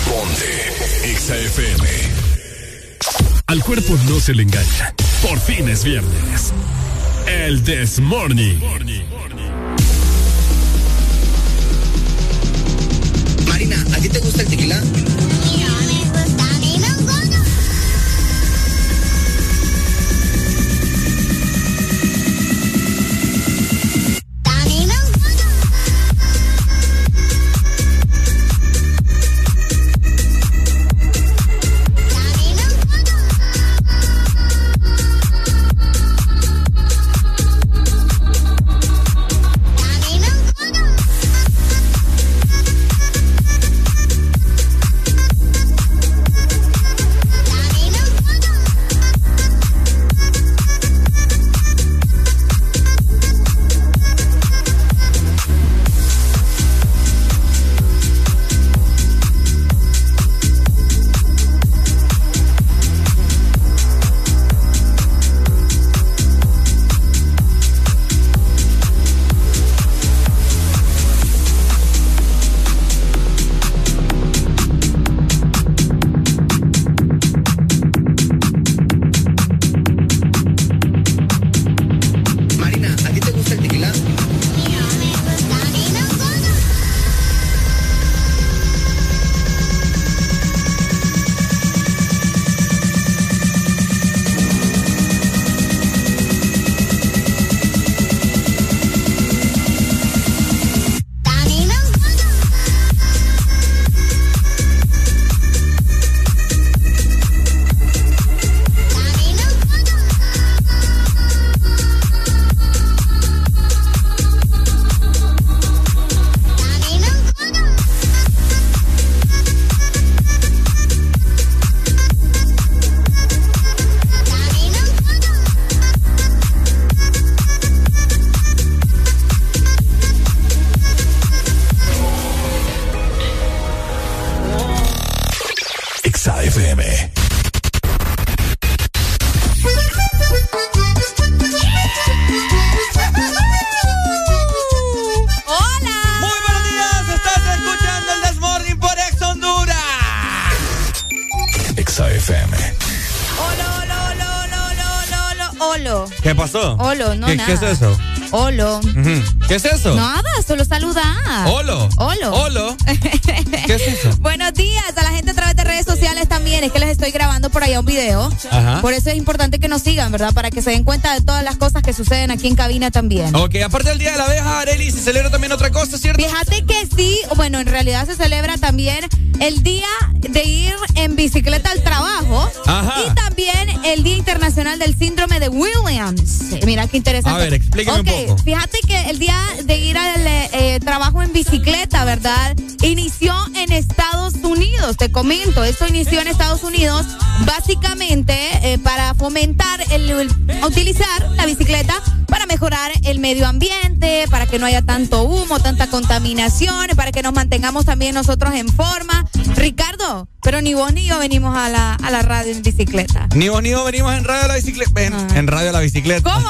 Ponte XAFM. Al cuerpo no se le engaña. Por fin es viernes. El This Morning. ¿Qué es eso? Nada, solo saludar. Olo. Olo. Olo. ¿Qué es eso? Buenos días a la gente a través de redes sociales también. Es que les estoy grabando por allá un video. Ajá. Por eso es importante que nos sigan, ¿verdad? Para que se den cuenta de todas las cosas que suceden aquí en cabina también. Ok, aparte del Día de la Abeja, Areli, se celebra también otra cosa, ¿cierto? Fíjate que sí, bueno, en realidad se celebra también el día de ir en bicicleta al trabajo Ajá. y también el Día Internacional del Síndrome de Williams. Mira qué interesante. A ver, explícame un Ok, poco. Fíjate día de ir al eh, trabajo en bicicleta, ¿verdad? Inició en Estados Unidos, te comento, esto inició en Estados Unidos básicamente eh, para fomentar el, el- utilizar la bicicleta para mejorar el medio ambiente, para que no haya tanto humo, tanta contaminación, para que nos mantengamos también nosotros en forma. Ricardo, pero ni vos ni yo venimos a la, a la radio en bicicleta. Ni vos ni yo venimos en radio a la bicicleta. En, en radio a la bicicleta. ¿Cómo?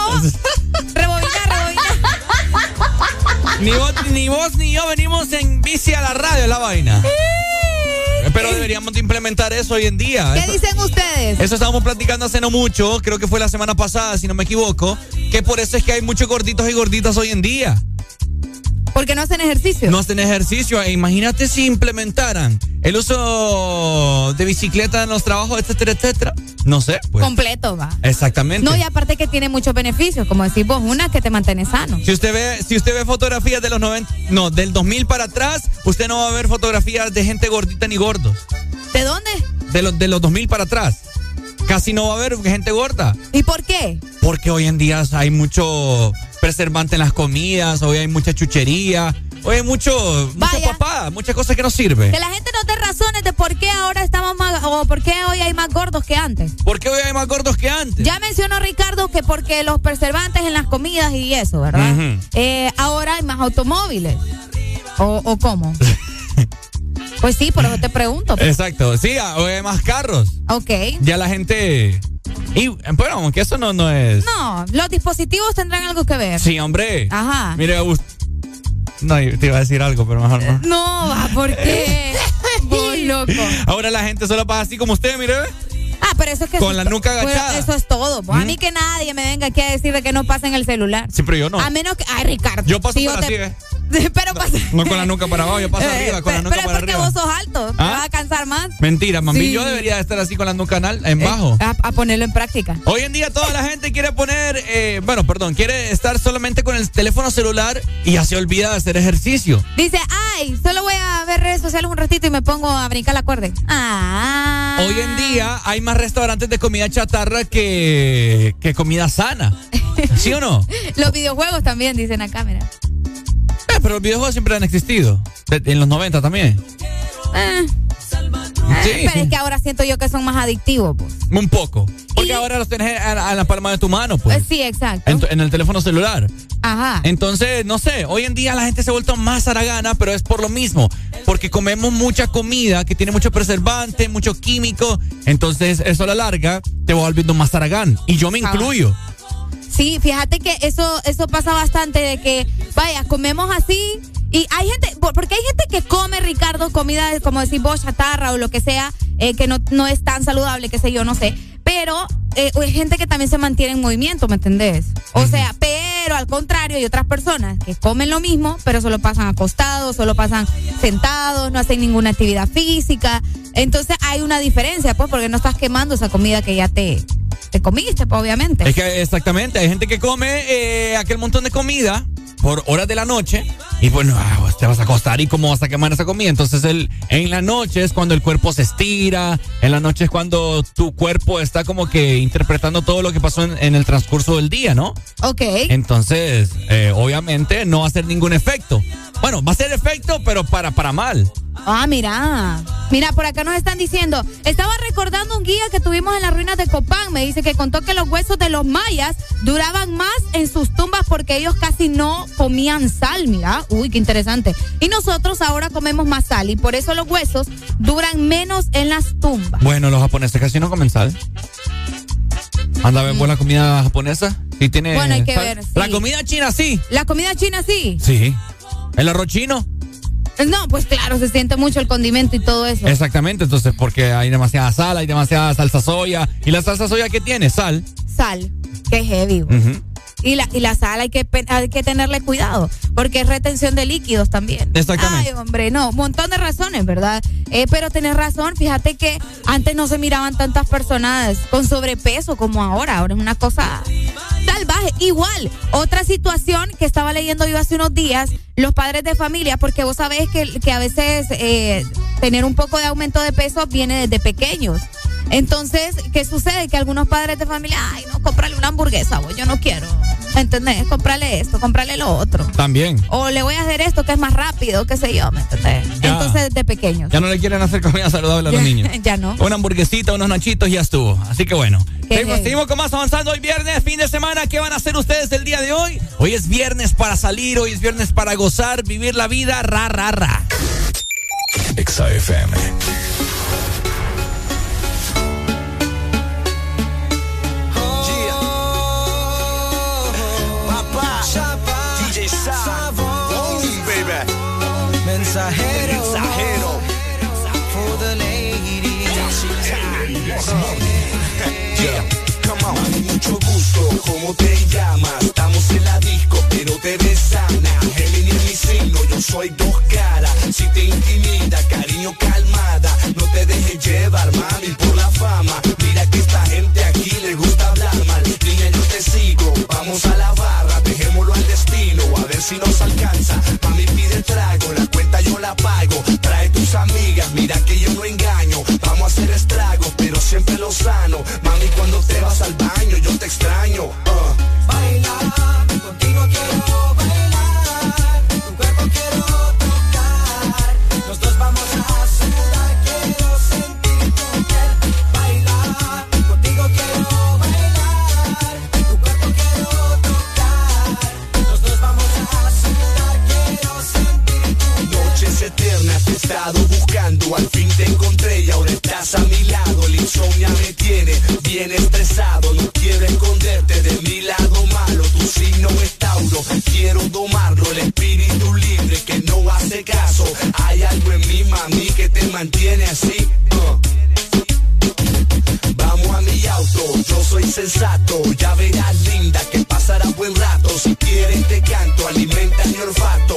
Ni vos, ni vos ni yo venimos en bici a la radio, la vaina. Pero deberíamos de implementar eso hoy en día. ¿Qué Eso- dicen ustedes? Eso estábamos platicando hace no mucho, creo que fue la semana pasada, si no me equivoco, que por eso es que hay muchos gorditos y gorditas hoy en día. Porque no hacen ejercicio. No hacen ejercicio. E imagínate si implementaran el uso de bicicleta en los trabajos, etcétera, etcétera. No sé, pues. Completo, va. Exactamente. No, y aparte que tiene muchos beneficios, como decís vos, una que te mantiene sano. Si usted ve, si usted ve fotografías de los 90, no, del 2000 para atrás, usted no va a ver fotografías de gente gordita ni gordos. ¿De dónde? De los de los 2000 para atrás. Casi no va a haber gente gorda. ¿Y por qué? Porque hoy en día hay mucho preservante en las comidas, hoy hay mucha chuchería, hoy hay mucho, mucha papada, muchas cosas que no sirven. Que la gente nos dé razones de por qué ahora estamos más, o por qué hoy más gordos que antes. ¿Por qué hoy hay más gordos que antes? Ya mencionó Ricardo que porque los preservantes en las comidas y eso, ¿verdad? Eh, ahora hay más automóviles. ¿O, o cómo? pues sí, por eso te pregunto. Exacto, sí, hoy hay más carros. Ok. Ya la gente Y bueno, aunque eso no, no es. No, los dispositivos tendrán algo que ver. Sí, hombre. Ajá. Mire, No, te iba a decir algo, pero mejor no. No, ¿por qué? Loco. Ahora la gente solo pasa así como usted, mire. Ah, pero eso es que. Con la nuca agachada. eso es todo. A mí que nadie me venga aquí a decir de que no pasa en el celular. Sí, pero yo no. A menos que. Ay, Ricardo. Yo paso por así, ¿eh? pero pasa. No con la nuca para abajo, yo paso Eh, arriba, con la nuca pero para es porque arriba. vos sos alto. ¿Te ¿Ah? vas a cansar más? Mentira, mami. Sí. Yo debería estar así con la nuca anal en bajo. A, a ponerlo en práctica. Hoy en día toda la gente quiere poner, eh, bueno, perdón, quiere estar solamente con el teléfono celular y ya se olvida de hacer ejercicio. Dice, ay, solo voy a ver redes sociales un ratito y me pongo a brincar la cuerda. Ah. Hoy en día hay más restaurantes de comida chatarra que, que comida sana. ¿Sí o no? Los videojuegos también, dicen acá, mira. Eh, pero los videojuegos siempre han existido. En los 90 también. Eh. Sí, Pero sí. es que ahora siento yo que son más adictivos. Pues. Un poco. Porque ahora los tenés a, a la palma de tu mano, pues. Eh, sí, exacto. En, el teléfono celular. Ajá. Entonces, no sé, hoy en día la gente se ha vuelto más aragana, pero es por lo mismo. Porque comemos mucha comida que tiene mucho preservante, mucho químico. Entonces, eso a la larga te va volviendo más aragán. Y yo me incluyo. Sí, fíjate que eso, eso pasa bastante de que, vaya, comemos así. Y hay gente, por- porque hay gente que come, Ricardo, comida, como decir vos, chatarra o lo que sea, eh, que no, no es tan saludable, qué sé yo, no sé. Pero eh, hay gente que también se mantiene en movimiento, ¿me entendés? O sea, pero al contrario, hay otras personas que comen lo mismo, pero solo pasan acostados, solo pasan sentados, no hacen ninguna actividad física. Entonces hay una diferencia, pues, porque no estás quemando esa comida que ya te, te comiste, pues, obviamente. Es que exactamente, hay gente que come eh, aquel montón de comida por horas de la noche y bueno, ah, pues te vas a acostar y cómo vas a quemar esa comida. Entonces el, en la noche es cuando el cuerpo se estira, en la noche es cuando tu cuerpo está como que interpretando todo lo que pasó en, en el transcurso del día, ¿no? Ok. Entonces, eh, obviamente no va a hacer ningún efecto. Bueno, va a hacer efecto, pero para, para mal. Ah, mira. Mira, por acá nos están diciendo, estaba recordando un guía que tuvimos en las ruinas de Copán, me dice que contó que los huesos de los mayas duraban más en sus tumbas porque ellos casi no comían sal, mira. Uy, qué interesante. Y nosotros ahora comemos más sal y por eso los huesos duran menos en las tumbas. Bueno, los japoneses casi no comen sal. Anda a ver buena comida japonesa. Sí tiene Bueno, hay que sal. ver, sí. La comida china sí. La comida china sí. Sí. El arroz chino. No, pues claro, se siente mucho el condimento y todo eso. Exactamente, entonces porque hay demasiada sal, hay demasiada salsa soya. ¿Y la salsa soya qué tiene? Sal. Sal. Qué heavy. güey. Ujú. Y la, y la sal hay que, hay que tenerle cuidado, porque es retención de líquidos también. Exactamente. Ay, hombre, no, un montón de razones, ¿verdad? Eh, pero tenés razón, fíjate que antes no se miraban tantas personas con sobrepeso como ahora, ahora es una cosa salvaje. Igual, otra situación que estaba leyendo yo hace unos días, los padres de familia, porque vos sabés que, que a veces eh, tener un poco de aumento de peso viene desde pequeños. Entonces, ¿qué sucede? Que algunos padres de familia, ay, no, cómprale una hamburguesa, vos, yo no quiero. ¿Entendés? Cómprale esto, cómprale lo otro. También. O le voy a hacer esto que es más rápido, qué sé yo, ¿me entendés? Ya. Entonces, desde pequeños. Ya no le quieren hacer comida saludable a los Ya- niños. ya no. Una hamburguesita, unos nachitos y ya estuvo. Así que bueno. Seguimos, seguimos con más avanzando hoy viernes, fin de semana. ¿Qué van a hacer ustedes el día de hoy? Hoy es viernes para salir, hoy es viernes para gozar, vivir la vida, ra, ra, ra. Exa FM. Savon, baby. Mensajero, mensajero. For the ladies. Yeah, come on. Mami, mucho gusto, ¿cómo te llamas? Soy dos caras. Si te intimida, cariño calmada. No te dejes llevar, mami, por la fama. Mira que esta gente aquí le gusta hablar mal. Niña, yo te sigo, vamos a la barra. Dejémoslo al destino, a ver si nos alcanza. Mami, pide trago, la cuenta yo la pago. Trae tus amigas, mira que yo no engaño. Vamos a hacer estragos, pero siempre lo sano. Mami, cuando te vas al baño, yo te extraño. Uh. Buscando, al fin te encontré y ahora estás a mi lado. El insomnio me tiene bien estresado, no quiero esconderte de mi lado malo. Tu signo es Tauro, quiero domarlo, el espíritu libre que no hace caso. Hay algo en mi mami que te mantiene así. uh. Vamos a mi auto, yo soy sensato, ya verás linda que pasará buen rato. Si quieres te canto, alimenta mi olfato.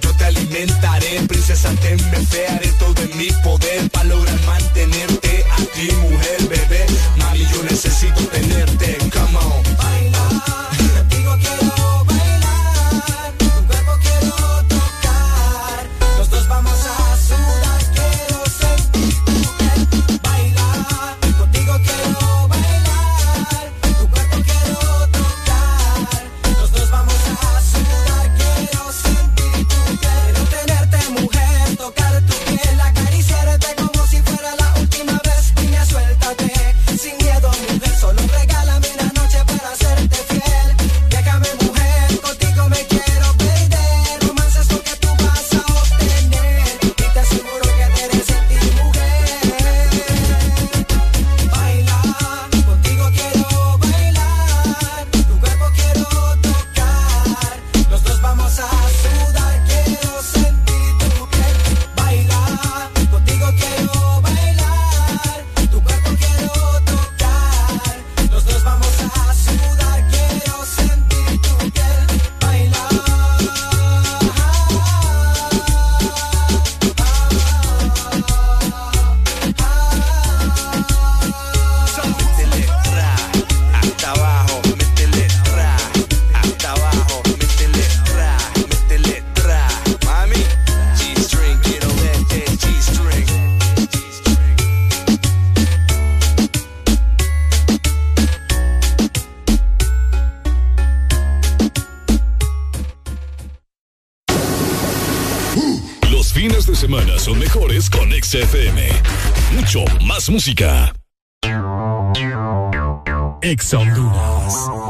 yo te alimentaré. Princesa, te haré todo en mi poder música. Ex Honduras.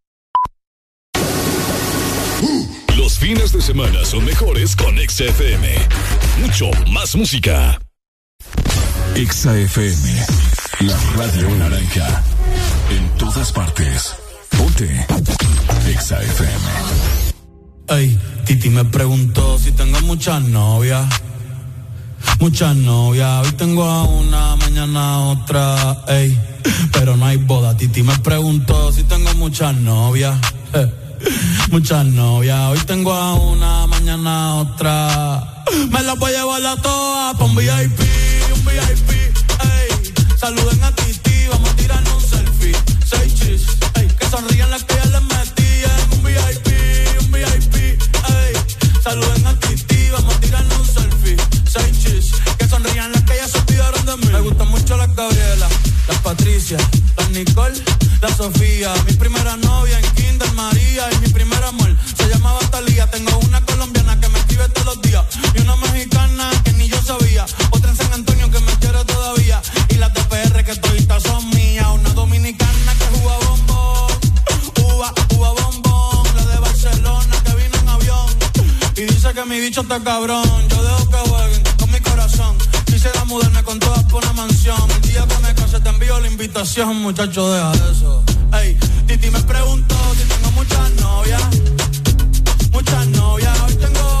Fines de semana son mejores con XFM. Mucho más música. XFM, la radio naranja. En todas partes. Ponte. XFM. Ey, Titi me preguntó si tengo muchas novias. Muchas novias, hoy tengo a una, mañana a otra, ey. Pero no hay boda. Titi me preguntó si tengo muchas novias. eh. Muchas novias, hoy tengo a una, mañana a otra. Me las voy a llevar a todas pa' un VIP, un VIP, ey. Saluden a Titi, vamos a tirarnos un selfie. Seis chis, ey. Que sonrían las que ya les metí en un VIP, un VIP. Saluden a Titi, vamos a tirarnos un selfie. Seis chis, que sonrían las que ya se olvidaron de mí. Me gustan mucho las Gabriela, las Patricia, las Nicole, la Sofía. Mi primera novia en Kinder María y mi primer amor se llamaba Talía. Tengo una colombiana que me escribe todos los días y una mexicana que ni yo sabía. Otra en San Antonio que me quiere todavía y las de PR que todavía son bicho está cabrón. Yo dejo que jueguen con mi corazón. Quisiera mudarme con todas por una mansión. El día que me case te envío la invitación, muchacho, deja eso. Ey, Titi me preguntó si tengo muchas novias. Muchas novias. Hoy tengo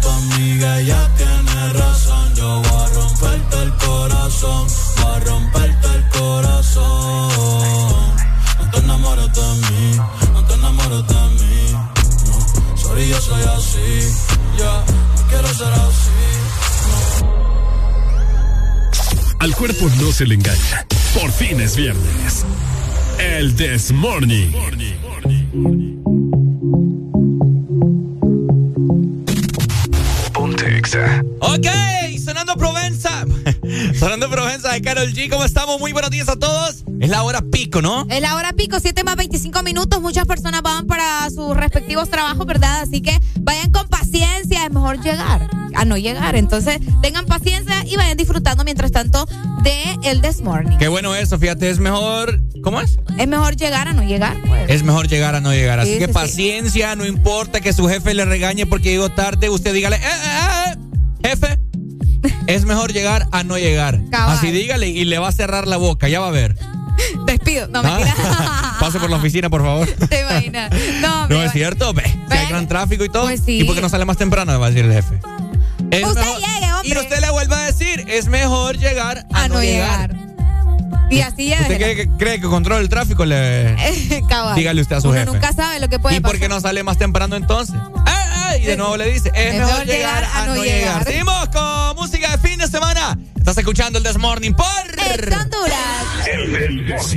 tu amiga, ella tiene razón. Yo voy a romperte el corazón, voy a romperte el corazón. No te enamores de mí, no te enamores de mí. No, sorry, yo soy así. Ya, no quiero ser así. Al cuerpo no se le engaña. Por fin es viernes. El This Morning. Ponte sonando Provenza de Carol G. ¿Cómo estamos? Muy buenos días a todos. Es la hora pico, ¿no? Es la hora pico, 7 más 25 minutos. Muchas personas van para sus respectivos trabajos, ¿verdad? Así que vayan con paciencia. Es mejor llegar a no llegar. Entonces, tengan paciencia y vayan disfrutando mientras tanto de el This Morning. Qué bueno eso, fíjate, es mejor. ¿Cómo es? Es mejor llegar a no llegar, pues. Es mejor llegar a no llegar. Así Sí, que sí, sí. paciencia, no importa que su jefe le regañe porque llegó tarde. Usted dígale, "Eh, eh, eh, jefe, es mejor llegar a no llegar. Cabal. Así dígale y le va a cerrar la boca, ya va a ver. Despido. No, mentira. Pase por la oficina, por favor. ¿Te imaginas? No, No es cierto, ve. Si hay gran tráfico y todo. Pues sí. ¿Y por qué no sale más temprano? Va a decir el jefe. Es Usted mejor- llegue, hombre. Y usted le vuelve a decir, es mejor llegar a, a no llegar. Y así ya. ¿Usted cree que, cree que controla el tráfico? Le... Dígale usted a su Uno jefe. nunca sabe lo que puede ¿Y por pasar. qué no sale más temprano entonces? ¡Eh, eh! Y de nuevo le dice, es, mejor, llegar, a no llegar. Seguimos con música de fin de semana. Estás escuchando el This Morning por... Honduras. El This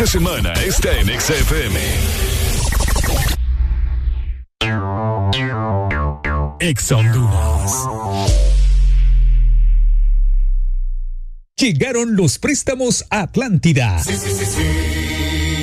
de semana está en XFM. Ex Llegaron los préstamos a Atlántida. Sí, sí, sí,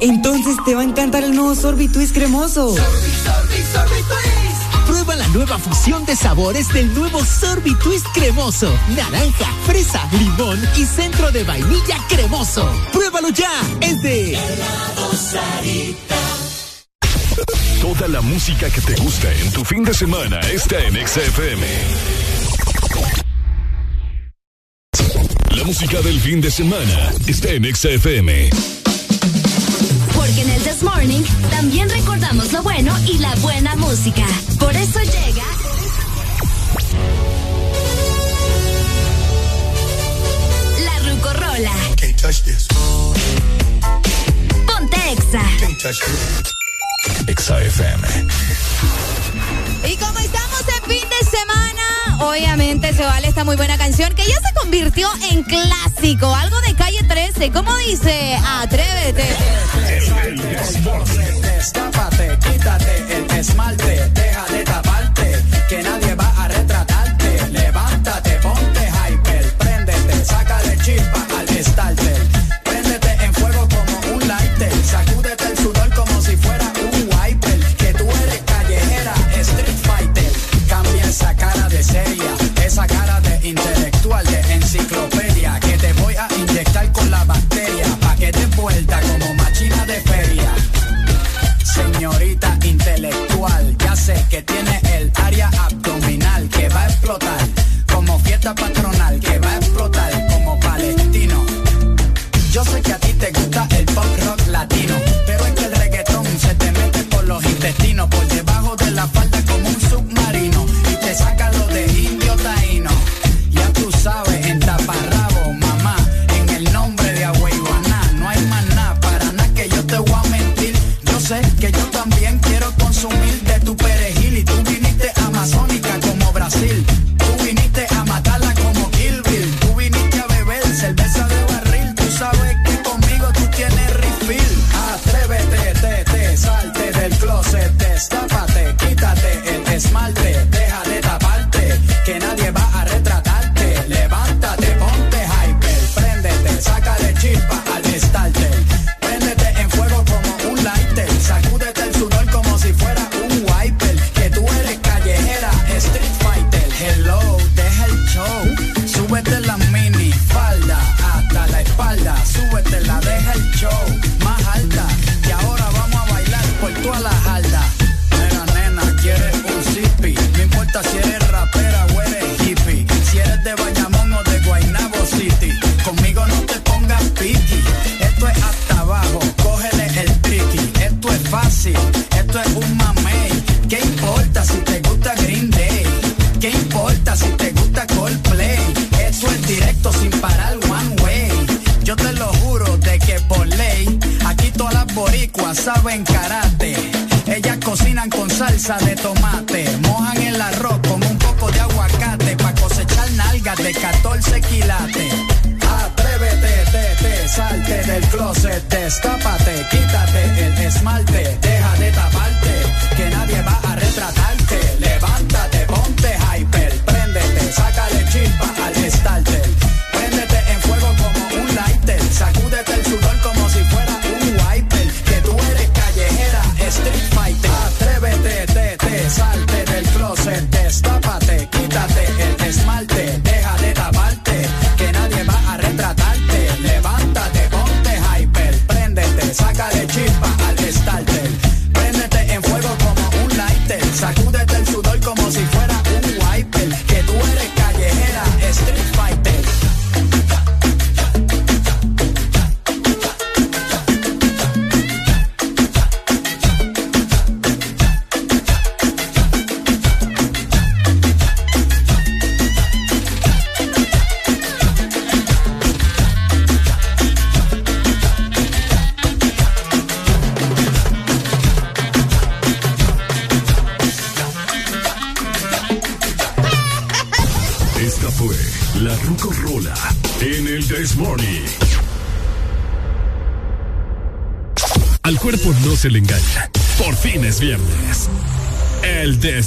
entonces te va a encantar el nuevo Sorbi Twist cremoso. Sorbi, Sorbi, Sorbi Twist. Prueba la nueva fusión de sabores del nuevo Sorbi Twist cremoso. Naranja, fresa, limón y centro de vainilla cremoso. Pruébalo ya. Es de Toda la música que te gusta en tu fin de semana está en XFM. La música del fin de semana está en XFM en el This Morning también recordamos lo bueno y la buena música. Por eso llega. La Rucorola. Can't touch this. Ponte Exa. Can't touch this. Exa FM. Y como estamos Obviamente se vale esta muy buena canción que ya se convirtió en clásico, algo de calle 13. ¿Cómo dice? Atrévete. sabes que conmigo tú tienes refill. Atrévete, te, te, salte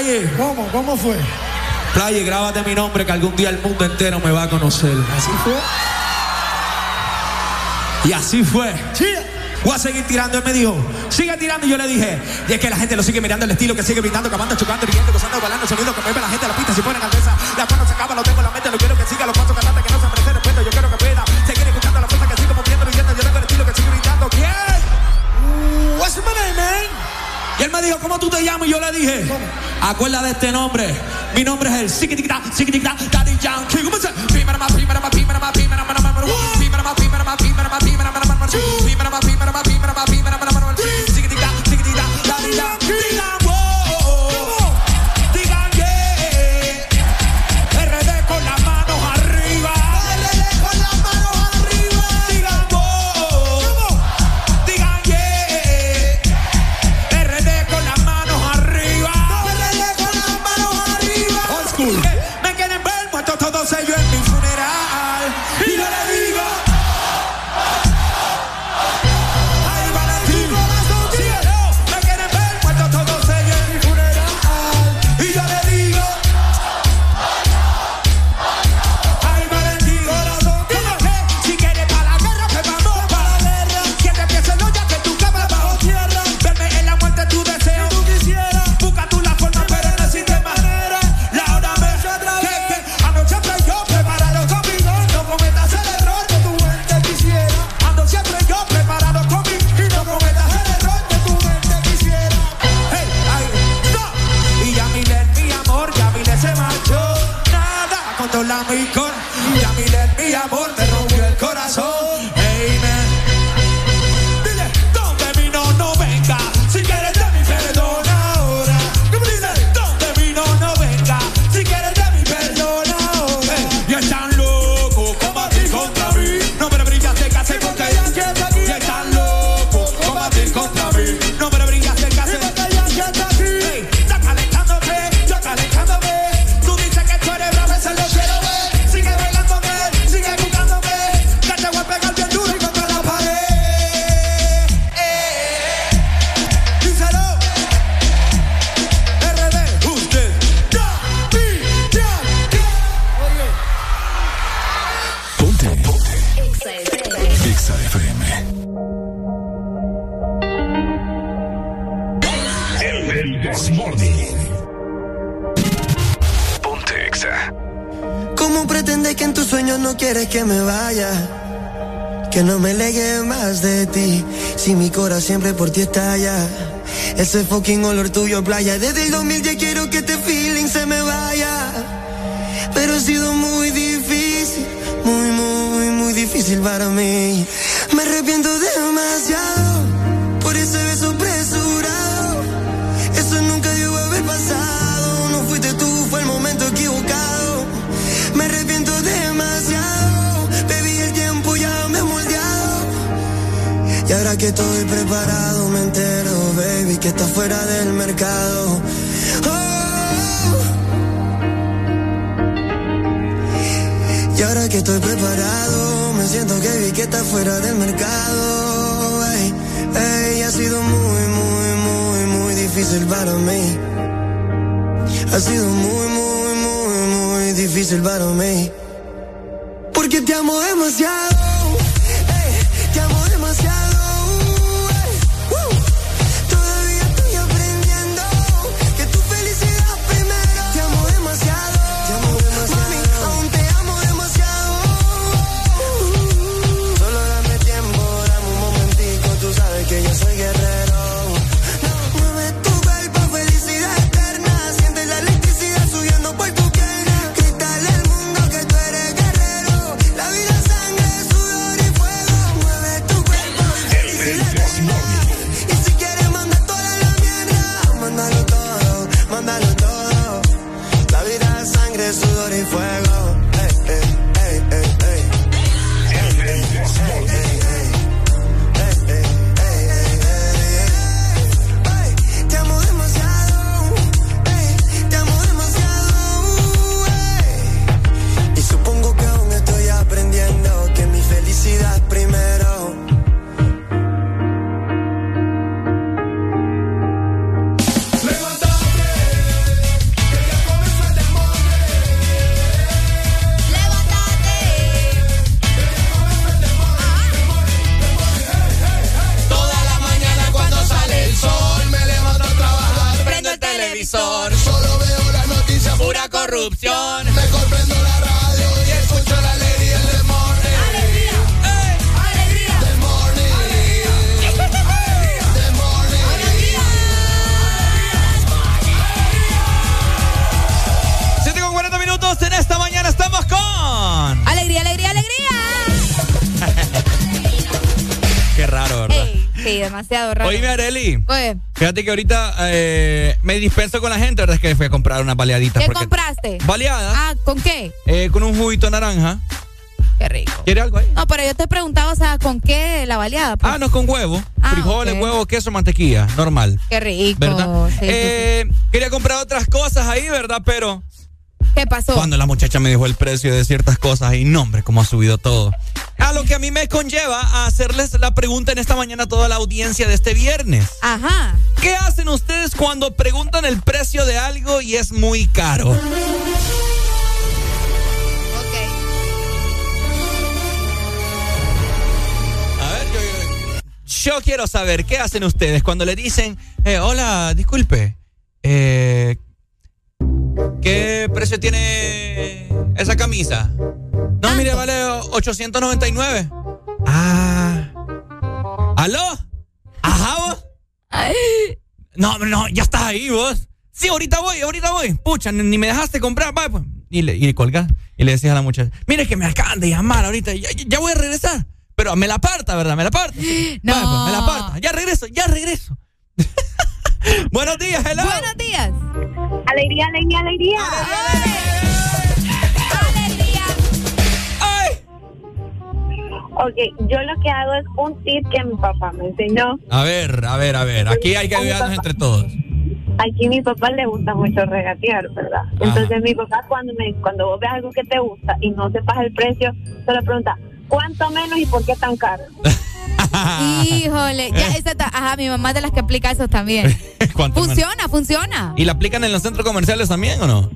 Playe. ¿Cómo? ¿Cómo fue? Playe, grábate mi nombre que algún día el mundo entero me va a conocer. Así fue. Y así fue. Voy a seguir tirando. Él me dijo, sigue tirando. Y yo le dije, y es que la gente lo sigue mirando el estilo, que sigue brindando, cavando, chocando, riendo, gozando, balando, sonido que mueve la gente a la pista. Si ponen a la mano se acaba, lo tengo en la mente, lo quiero que siga, los cuatro cantantes. dijo, ¿cómo tú te llamas? Y yo le dije, acuerda de este nombre. Mi nombre es el Siquitiquita, Siquitiquita, olor tuyo playa. Desde Fíjate que ahorita eh, me dispenso con la gente, ¿verdad? Es que fui a comprar unas baleaditas. ¿qué compraste? Baleadas. Ah, ¿con qué? eh, con un juguito naranja. Qué rico. ¿Quiere algo ahí? No, pero yo te preguntaba, o sea, ¿con qué la baleada? pues? Ah, no, con huevo. Ah, Frijoles, huevo, queso, mantequilla. Normal. Qué rico. ¿Verdad? Sí, sí, Eh, Quería comprar otras cosas ahí, ¿verdad? Pero. ¿Qué pasó? cuando la muchacha me dijo el precio de ciertas cosas, y no, hombre, cómo ha subido todo. A lo que a mí me conlleva a hacerles la pregunta en esta mañana a toda la audiencia de este viernes. Ajá. ¿Qué hacen ustedes cuando preguntan el precio de algo y es muy caro? A ver, yo, yo- yo quiero saber, ¿qué hacen ustedes cuando le dicen, eh, hola, disculpe, eh, ¿qué precio tiene esa camisa? No, mire, vale 899. Ah. ¿Aló? ¿Ajá vos? No, no, ya estás ahí vos. Sí, ahorita voy, ahorita voy. Pucha, ni, ni me dejaste comprar. Va, pues. Y le, y colgas. Y le decías a la muchacha, mire que me acaban de llamar ahorita. Ya, voy a regresar. Pero me la aparta, ¿verdad? Me la aparta. No. Va, pues, me la aparta. Ya regreso, ya regreso. Buenos días, hello. Buenos días. Alegría, alegría, alegría. Ok, yo lo que hago es un tip que mi papá me enseñó. A ver, a ver, a ver. Aquí hay que ayudarnos entre todos. Aquí a mi papá le gusta mucho regatear, ¿verdad? Entonces mi papá cuando me cuando vos ves algo que te gusta y no sepas el precio, solo pregunta, ¿cuánto menos y por qué tan caro? Híjole. Ya, esa ta- Ajá, mi mamá es de las que aplica eso también. Funciona, funciona. ¿Y la aplican en los centros comerciales también o no?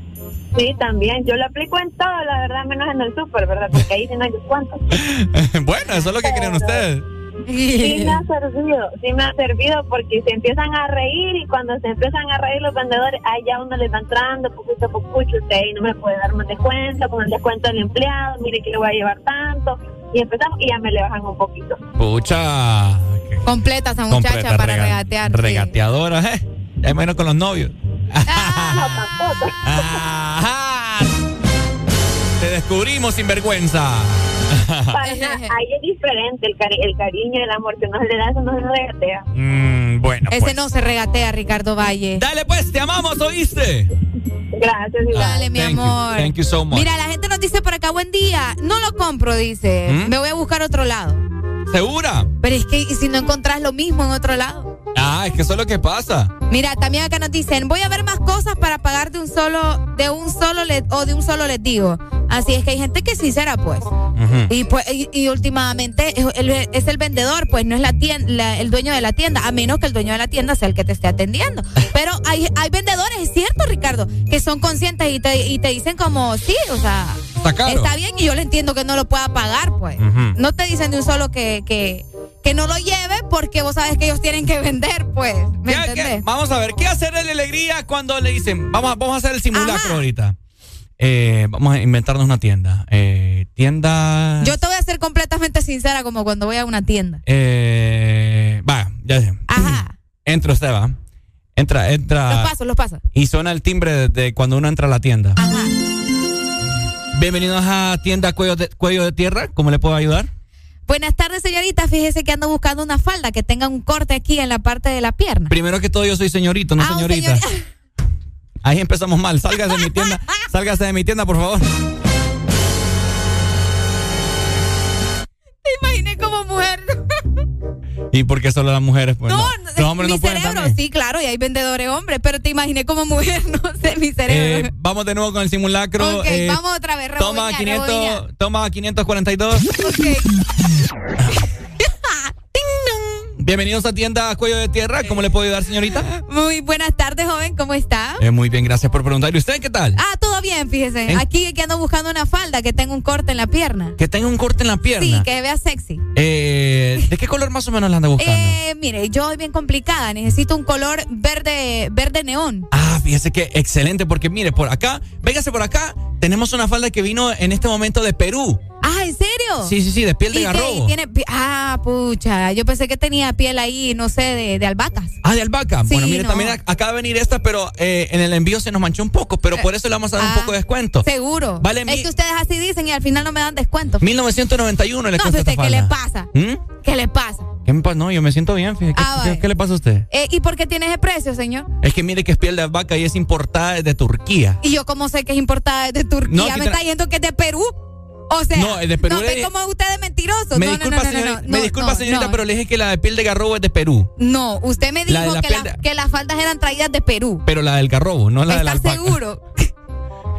Sí, también. Yo lo aplico en todo, la verdad, menos en el súper, ¿verdad? Porque ahí sí no hay descuento. bueno, eso es lo que creen ustedes. Sí me ha servido, sí me ha servido porque se empiezan a reír y cuando se empiezan a reír los vendedores, ahí ya uno les va entrando poquito a poquito, usted ahí no me puede dar más descuento, con el descuento del empleado, mire que le voy a llevar tanto. y empezamos y ya me le bajan un poquito. Pucha. Completa esa muchacha Completa, para rega- regatear. Regateadora, ¿eh? Ya menos con los novios. No. Ajá. Te descubrimos, sinvergüenza. Para nada, ahí es diferente el, cari- el cariño, el amor que uno le da, eso no se regatea. Mm, bueno, Ese pues. no se regatea, Ricardo Valle. Dale pues, te amamos, ¿oíste? Gracias, igual. Dale, mi Thank you, amor. thank you so much. Mira, la gente nos dice por acá, buen día. No lo compro, dice. ¿Mm? Me voy a buscar otro lado. ¿Segura? Pero es que ¿y si no encontrás lo mismo en otro lado. Ah, es que eso es lo que pasa. Mira, también acá nos dicen, voy a ver más cosas para pagar de un solo, de un solo le- o de un solo les digo. Así es que hay gente que es sincera, pues. Y pues, y, y últimamente es el, es el vendedor, pues no es la tienda, el dueño de la tienda, a menos que el dueño de la tienda sea el que te esté atendiendo. Pero hay, hay vendedores, es cierto, Ricardo, que son conscientes y te, y te dicen como, sí, o sea, Está bien y yo le entiendo que no lo pueda pagar, pues. No te dicen de un solo que, que, que no lo lleve porque vos sabes que ellos tienen que vender, pues. ¿Me ¿Qué- qué- entendés? Vamos a ver, ¿qué hacerle la alegría cuando le dicen, vamos a, vamos a hacer el simulacro ahorita? Eh, vamos a inventarnos una tienda. Eh, tienda... Yo te voy a ser completamente sincera como cuando voy a una tienda. Eh, va, ya sé. Ajá. Entra usted, va. Entra, Los entra. pasos, los pasos. Y suena el timbre de, de cuando uno entra a la tienda. Ajá. Bienvenidos a tienda Cuello de, Cuello de Tierra. ¿Cómo le puedo ayudar? Buenas tardes, señorita. Fíjese que ando buscando una falda que tenga un corte aquí en la parte de la pierna. Primero que todo, yo soy señorito, no Ah, señorita. señor- Ahí empezamos mal. Sálgase de mi tienda. Sálgase de mi tienda, por favor. Te imaginé como mujer. ¿Y por qué solo las mujeres? Pues, no, Los hombres mi no pueden cerebro, también. sí, claro, y hay vendedores hombres, pero te imaginé como mujer, no sé, mi cerebro. Eh, vamos de nuevo con el simulacro. ok, Eh, vamos otra vez, Toma, rebobinar, 500, rebobinar. toma 542. Bienvenidos a tienda Cuello de Tierra. ¿Cómo le puedo ayudar, señorita? Muy buenas tardes, joven, ¿cómo está? Eh, muy bien, gracias por preguntar. ¿Y usted qué tal? Ah, todo bien, fíjese. ¿Eh? Aquí que ando buscando una falda que tenga un corte en la pierna. Que tenga un corte en la pierna. Sí, que vea sexy. Eh, ¿De qué color más o menos la anda buscando? Eh, mire, yo soy bien complicada. Necesito un color verde, verde neón. Ah, fíjese que excelente, porque mire, por acá, véngase por acá, tenemos una falda que vino en este momento de Perú. Ah, ¿en serio? Sí, sí, sí, de piel de garrobo. ¿Y tiene ah, pucha. Yo pensé que tenía piel ahí, no sé, de, de albahacas. Ah, de albahaca. Sí, bueno, mire, no. también ac- acaba de venir esta, pero eh, en el envío se nos manchó un poco, pero por eso le vamos a dar un Ah, poco de descuento. Seguro. Vale, es mi- que ustedes así dicen y al final no me dan descuento. 1991 le no, cuesta usted, ¿qué le pasa? ¿Mm? ¿Qué le pasa? ¿Qué me pasa? No, yo me siento bien. ¿Qué, Ah, qué- vale. qué le pasa a usted? Eh, ¿Y por qué tiene ese precio, señor? Es que mire que es piel de albahaca y es importada desde Turquía. Y yo como sé que es importada desde Turquía, No, me está diciendo que es de Perú. O sea, No, es de Perú, No, le- ve cómo ustedes mentirosos. Me no, disculpa, no, no, no, señorita, no, me disculpa, señorita, pero le dije que la de piel de garrobo es de Perú. No, usted me dijo la que, piel la- de- que las faldas eran traídas de Perú. Pero la del garrobo, no la de la ¿Estás seguro?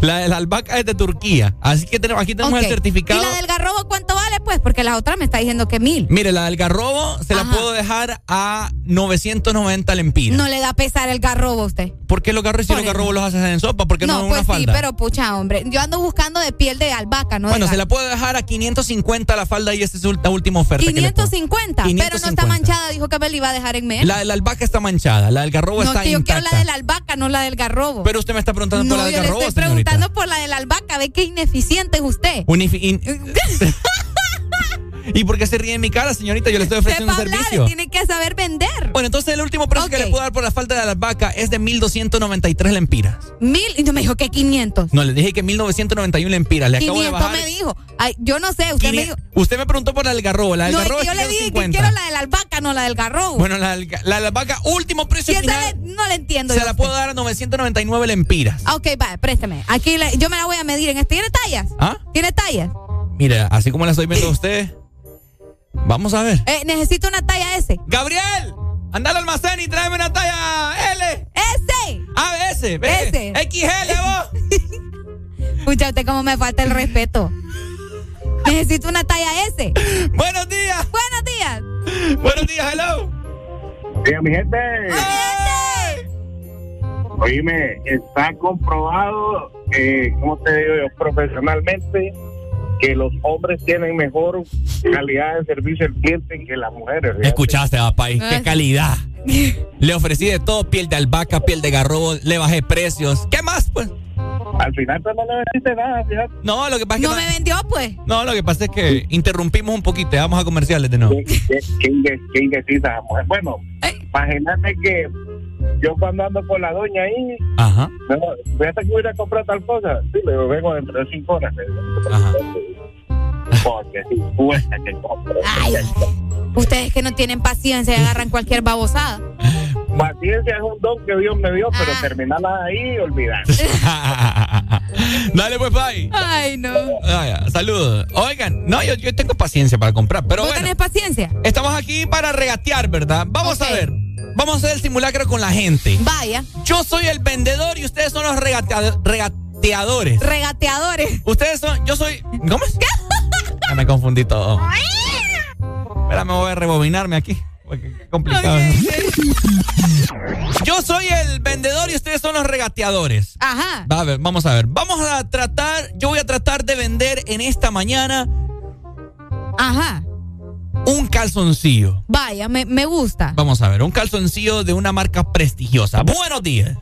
La de la albahaca es de Turquía. Así que tenemos, aquí tenemos el certificado. ¿Y la del garrobo cuánto vale, pues? Porque la otra me está diciendo que mil. Mire, la del garrobo se la puedo dejar a 990 lempiras. No le da pesar el garrobo a usted. ¿Por qué los garrobos si los garrobos los haces en sopa? ¿Por qué no, No, pues una sí, falda? pero pucha, hombre. Yo ando buscando de piel de albahaca, ¿no? bueno, se la puedo dejar a 550 la falda y esta es la última oferta. que le puedo- 550, pero no está 550. manchada, dijo que me la iba a dejar en menos. La de la albahaca está manchada, la del garrobo no, está que yo quiero la de la albahaca, no la del garrobo. Pero usted me está preguntando no, por la del garrobo, estoy. Preguntando por la de la albahaca. Ve qué ineficiente es usted. In- ¿Y por qué se ríe en mi cara, señorita? Yo le estoy ofreciendo Sepa un hablar, servicio. tiene que saber vender. Bueno, entonces el último precio que le puedo dar por la falta de la albahaca es de 1293 lempiras. Mil, y no me dijo que 500. No, le dije que 1991 lempiras. Le acabo de 500 bajar. me dijo. Ay, yo no sé, usted me dijo. Usted me preguntó por la del garrobo. La del No, es garrobo que yo es le dije que 550. quiero la de la albahaca, no la del garrobo. Bueno, la, del- la de la albahaca, último precio Si final. le- no le entiendo. Se la usted. puedo dar a 999 lempiras. Ah, ok, va, préstame. Aquí le- yo me la voy a medir en este. ¿Tiene tallas? ¿Ah? ¿Tiene tallas? Mire, así como la estoy viendo a usted. Vamos a ver. Eh, necesito una talla S. Gabriel, anda al almacén y tráeme una talla L. S. Ah, S. ve. S. XL, vos. Escucha usted cómo me falta el respeto. Necesito una talla S. Buenos días. Buenos días. Buenos días, hello. Diga, mi gente. Oíme, está comprobado, eh, ¿cómo te digo yo? Profesionalmente, que los hombres tienen mejor calidad de servicio al cliente que las mujeres. Escuchaste, papá, y qué calidad. Le ofrecí de todo, piel de albahaca, piel de garrobo, le bajé precios. ¿Qué más, pues? Al final tú no le vendiste nada, fíjate. No, lo que pasa es que. No me vendió, pues. No, lo que pasa es que interrumpimos un poquito. Vamos a comerciales de nuevo. Qué, qué, qué inde- qué indecisa, mujer. Bueno, imagínate que yo cuando ando con la doña ahí, Ajá. no, fíjate que voy a ir a comprar tal cosa. Sí, le digo, vengo dentro de cinco horas. digo. Porque si cuesta que compre. Ustedes que no tienen paciencia y agarran cualquier babosada. Paciencia es un don que Dios me dio, pero Ah. terminarla ahí y olvidar. Dale, pues, bye. Ay, no. Ah, Saludos. Oigan, no, yo, yo tengo paciencia para comprar, pero ¿Vos bueno. tenés paciencia? Estamos aquí para regatear, ¿verdad? Vamos a ver. Vamos a hacer el simulacro con la gente. Vaya. Yo soy el vendedor y ustedes son los regatea- regateadores. Regateadores. Ustedes son. Yo soy. ¿Cómo es? Ya me confundí todo. Espera, me voy a rebobinarme aquí. Qué complicado. Yo soy el vendedor y ustedes son los regateadores. Ajá. Va a ver, vamos a ver. Vamos a tratar. Yo voy a tratar de vender en esta mañana. Ajá. Un calzoncillo. Vaya, me, me gusta. Vamos a ver, un calzoncillo de una marca prestigiosa. Buenos días.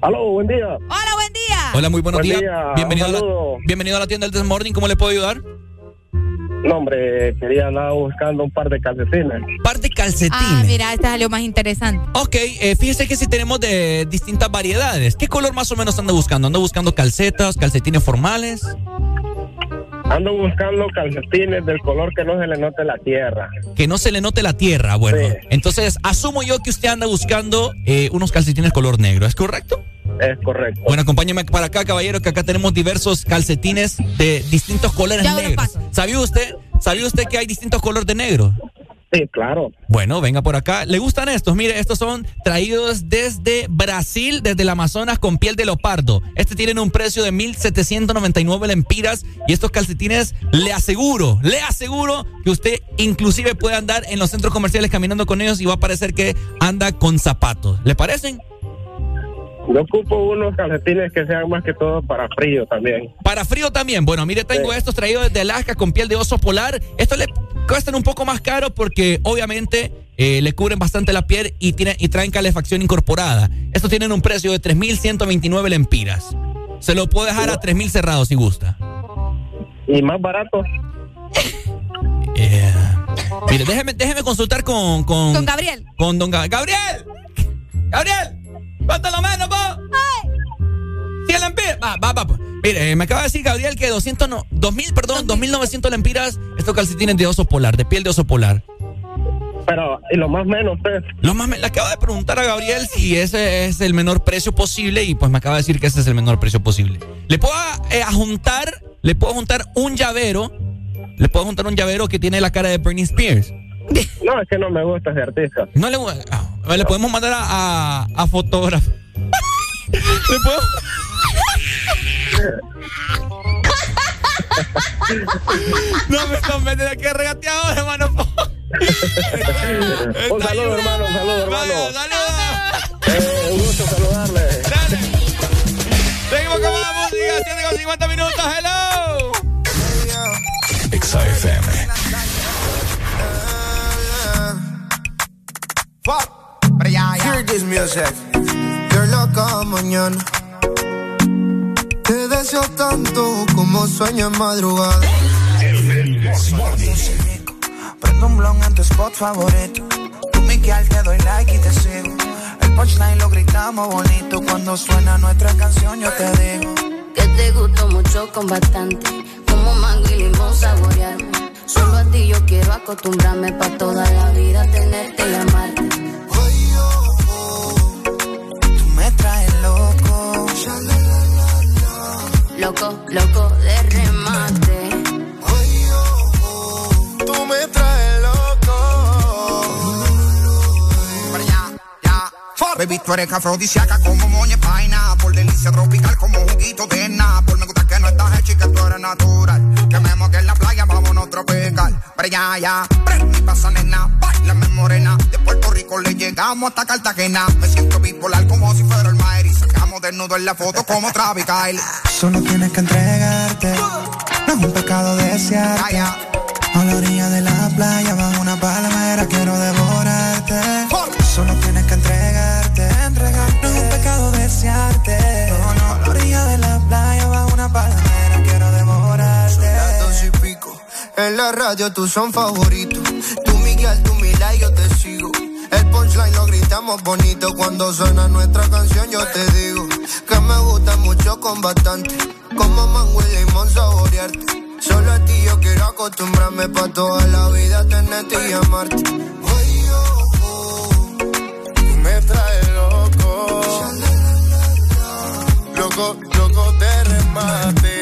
Aló, buen día. Hola, buen día. Hola, muy buenos Buen días. día, Bienvenido, a la, bienvenido a la tienda del This Morning. ¿Cómo le puedo ayudar? No, hombre, quería andar buscando un par de calcetines. Par de calcetines. Ah, mira, este salió más interesante. Ok, eh, fíjese que si tenemos de distintas variedades. ¿Qué color más o menos anda buscando? ¿Anda buscando calcetas, calcetines formales? Ando buscando calcetines del color que no se le note la tierra. Que no se le note la tierra. Bueno, entonces asumo yo que usted anda buscando eh, unos calcetines color negro. ¿Es correcto? Es correcto. Bueno, acompáñeme para acá, caballero, que acá tenemos diversos calcetines de distintos colores Ya negros. ¿Sabía usted? ¿Sabía usted que hay distintos colores de negro? Sí, claro. Bueno, venga por acá. ¿Le gustan estos? Mire, estos son traídos desde Brasil, desde el Amazonas con piel de leopardo. Este tienen un precio de 1.799 lempiras y estos calcetines le aseguro, le aseguro que usted inclusive puede andar en los centros comerciales caminando con ellos y va a parecer que anda con zapatos. ¿Le parecen? Yo ocupo unos calcetines que sean más que todo para frío también. Para frío también. Bueno, mire, tengo estos traídos desde Alaska con piel de oso polar. Estos le cuestan un poco más caro porque obviamente eh, le cubren bastante la piel y, tiene, y traen calefacción incorporada. Estos tienen un precio de 3.129 lempiras. Se lo puedo dejar a 3.000 cerrados si gusta. ¿Y más barato? Eh, mire, déjeme, déjeme consultar con... Con, Con Gabriel. Con don Ga- Gabriel. Gabriel. ¿Cuánto lo menos, vos? 100 lempiras. Va, va, va. Mire, eh, me acaba de decir Gabriel que 200, no, 2000, perdón, 2900 lempiras estos calcetines de oso polar, de piel de oso polar. Pero, ¿y lo más menos, pues? Lo más, le acabo de preguntar a Gabriel si ese es el menor precio posible y pues me acaba de decir que ese es el menor precio posible. Le puedo eh, juntar, le puedo juntar un llavero, le puedo juntar un llavero que tiene la cara de Britney Spears. No, es que no me gusta ese artista. No le ah, le podemos mandar a, a, a fotógrafo. ¿Le puedo? No me convence de que regateador, hermano. un saludo, hermano, un saludo, hermano. Eh, un gusto saludarle. Seguimos con más música, 7 con 50 minutos, hello. XFM. Hear this music. Qué loca mañana. Deseo tanto como sueño en madrugada. Prendo un blon en tu spot favorito. Tú Miguel te doy like y te sigo. El punchline lo gritamos bonito. Cuando suena nuestra canción yo te digo. Que te gustó mucho con bastante. Como mango y limón saborearme. Solo a ti yo quiero acostumbrarme pa' toda la vida tenerte y amarte. Loco, loco de remate. Tú me traes loco. Baby, tú eres afrodisíaca como moña paina. Por delicia tropical como juguito de Por Me gusta que no estás hecha y que tú eres natural. Que me moque en la playa, vámonos tropical. Pero ya, ya, prende pasa nena. Bailame morena. De Puerto Rico le llegamos hasta Cartagena. Me siento bipolar como si fuera el Maer. Y sacamos desnudo en la foto como Travis Kyle. Solo tienes que entregarte. No es un pecado desearte. A la orilla de la playa, bajo una palmera, radio tú son favoritos. Tú Miguel, tú Mila y yo te sigo. El punchline lo gritamos bonito cuando suena nuestra canción. Yo te digo que me gusta mucho con bastante. Como mango y limón saborearte. Solo a ti yo quiero acostumbrarme pa' toda la vida tenerte y amarte. Tú me traes loco. Loco, loco de remate.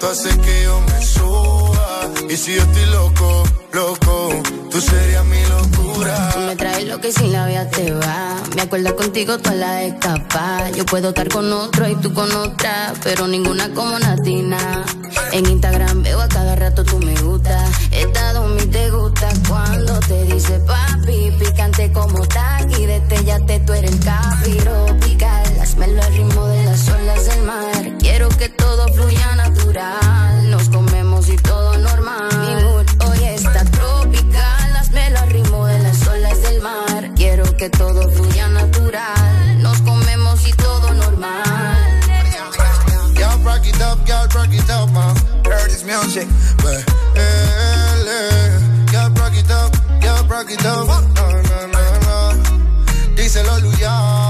Tú haces que yo me suba. Y si yo estoy loco, loco, tú serías mi locura. Tú me traes lo que sin la vida te va. Me acuerdo contigo toda la escapa. Yo puedo estar con otro y tú con otra, pero ninguna como Natina. En Instagram veo a cada rato tú me gusta. Esta mi te gusta cuando te dice papi. Picante como taqui, detellate, tú eres el tropical. Hazmelo al ritmo de las olas del mar. Quiero que todo fluya Nos comemos y todo normal. Mi mood hoy está tropical. Hazmelo al ritmo de las olas del mar. Quiero que todo fluya natural. Nos comemos y todo normal. Girl, rock it up, girl, rock it up, man. Heard this music. Eh, eh. Girl, rock it up, girl, rock it up. No. Díselo, Luyan.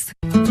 El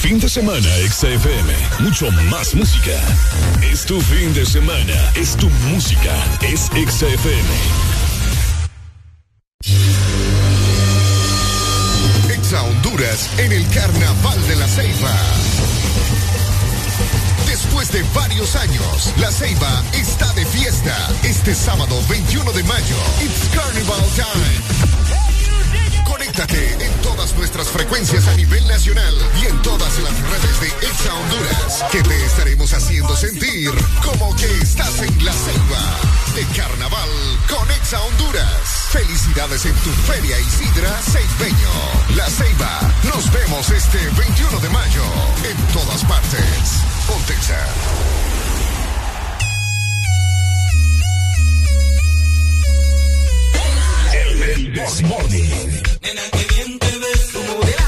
Fin de semana, XFM. Mucho más música. Es tu fin de semana. Es tu música. Es XFM. Exa Honduras en el Carnaval de la Ceiba. Después de varios años, La Ceiba está de fiesta. Este sábado 21 de mayo, It's Carnival Time. Conéctate en todas nuestras frecuencias a nivel nacional y en todas las redes de Exa Honduras, que te estaremos haciendo sentir como que estás en la selva de carnaval con Exa Honduras. Felicidades en tu Feria Isidra Ceibeño. La Ceiba. Nos vemos este 21 de mayo en todas partes. Pontexa. El This Morning. Nena, que bien te ves.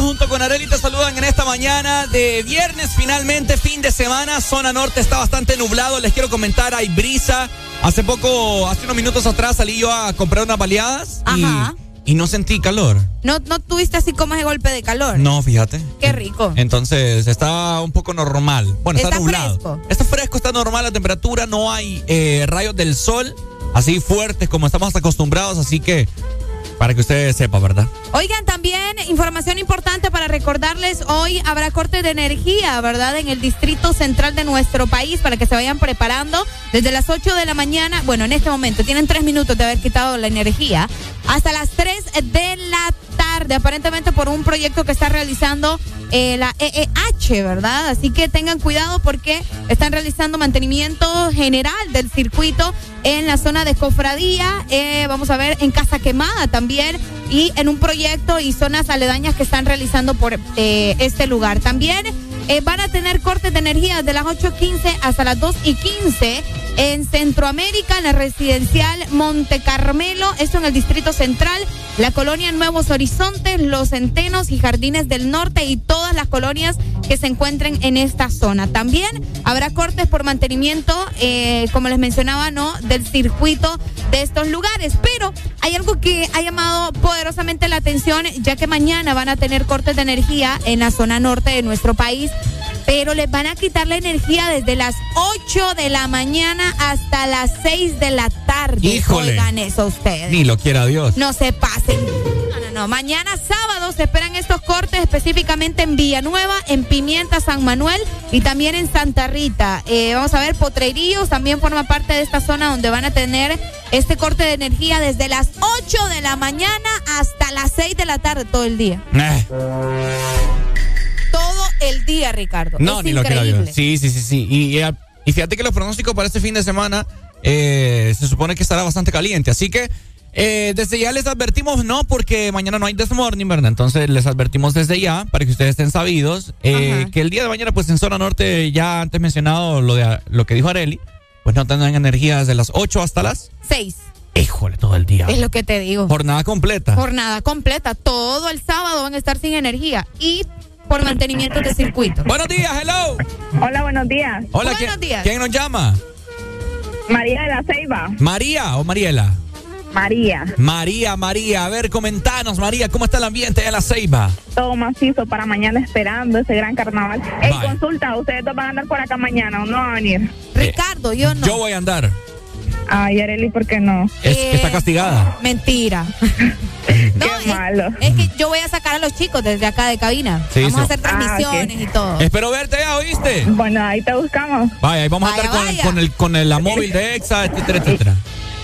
Junto con Areli te saludan en esta mañana de viernes, finalmente fin de semana. Zona norte está bastante nublado. Les quiero comentar, hay brisa. Hace poco, hace unos minutos atrás salí yo a comprar unas baleadas. Y, no sentí calor. ¿No, ¿No tuviste así como ese golpe de calor? No, fíjate. Qué rico. Entonces está un poco normal. Bueno, está, nublado. Fresco. Está fresco, está normal la temperatura, no hay eh, rayos del sol así fuertes como estamos acostumbrados, así que para que ustedes sepan, ¿verdad? Oigan, también información importante para recordarles, hoy habrá corte de energía, ¿verdad? En el distrito central de nuestro país, para que se vayan preparando desde las 8 de la mañana, bueno, en este momento tienen tres minutos de haber quitado la energía, hasta las 3 de la tarde, aparentemente por un proyecto que está realizando eh, la EEH, ¿verdad? Así que tengan cuidado porque están realizando mantenimiento general del circuito en la zona de Cofradía, eh, vamos a ver, en Casa Quemada también, y en un proyecto y zonas aledañas que están realizando por eh, este lugar. También eh, van a tener cortes de energía de las 8.15 hasta las 2.15 en Centroamérica, en la residencial Monte Carmelo, esto en el Distrito Central, la colonia Nuevos Horizontes, Los Centenos y Jardines del Norte y todas las colonias que se encuentren en esta zona. También habrá cortes por mantenimiento, eh, como les mencionaba, ¿no? Del circuito de estos lugares. Pero hay algo que ha llamado poderosamente la atención, ya que mañana van a tener cortes de energía en la zona norte de nuestro país pero les van a quitar la energía desde las 8 de la mañana hasta las 6 de la tarde. Híjole. Oigan eso ustedes. Ni lo quiera Dios. No se pasen. No, no, no. Mañana sábado se esperan estos cortes específicamente en Villanueva, en Pimienta, San Manuel y también en Santa Rita. Eh, vamos a ver, Potrerillos también forma parte de esta zona donde van a tener este corte de energía desde las 8 de la mañana hasta las 6 de la tarde todo el día. Eh el día, Ricardo. No, ni lo quiero Sí, sí, sí, sí. Y, y, fíjate que los pronósticos para este fin de semana eh, se supone que estará bastante caliente. Así que eh, desde ya les advertimos, no, porque mañana no hay This Morning, ¿verdad? Entonces les advertimos desde ya, para que ustedes estén sabidos, eh, que el día de mañana, pues en zona norte, ya antes mencionado lo, de, lo que dijo Areli, pues no tendrán energía desde las 8 hasta las 6. Híjole, todo el día. Es lo que te digo. Jornada completa. Jornada completa. Todo el sábado van a estar sin energía. Y por mantenimiento de circuito. Buenos días, hello. Hola, buenos días. Hola, buenos días. ¿Quién nos llama? María de la Ceiba. ¿María o Mariela? María. María, María. A ver, comentanos, María, ¿cómo está el ambiente de la Ceiba? Todo macizo para mañana esperando ese gran carnaval. En consulta, ¿ustedes dos van a andar por acá mañana o no van a venir? Ricardo, yo no. Yo voy a andar. Ay, Areli, ¿por qué no? Es que está Eh, castigada. Mentira. Qué malo. Es que yo voy a sacar a los chicos desde acá de cabina. Sí, vamos a sí. hacer transmisiones y todo. Espero verte ya, ¿oíste? Bueno, ahí te buscamos. Vaya, ahí vamos Vaya, a estar con, el, con el, la móvil de EXA, etcétera, etcétera.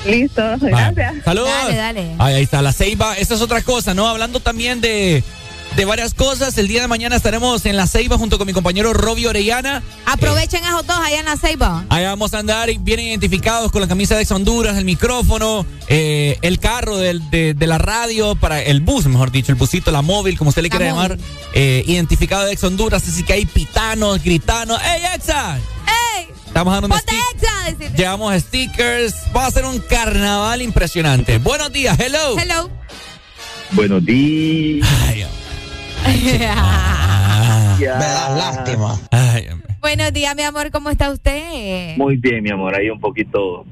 Listo, gracias. Saludos. Dale, dale. Ay, ahí está, la Ceiba. Esa es otra cosa, ¿no? Hablando también de, de varias cosas. El día de mañana estaremos en la Ceiba junto con mi compañero Robbie Orellana. Aprovechen esos dos allá en la Ceiba. Ahí vamos a andar bien identificados con la camisa de Ex Honduras, el micrófono, eh, el carro del- de, de la radio, para el bus, mejor dicho, el busito, la móvil, como usted le quiera llamar, eh, identificado de Ex Honduras. Así que hay pitanos, gritanos. ¡Ey, Exa! ¡Ey! Estamos dando un. Llevamos stickers. Va a ser un carnaval impresionante. Buenos días, hello. Hello. Buenos días. Ay. Me da lástima. Ay. Buenos días, mi amor, ¿cómo está usted? Muy bien, mi amor, ahí un poquito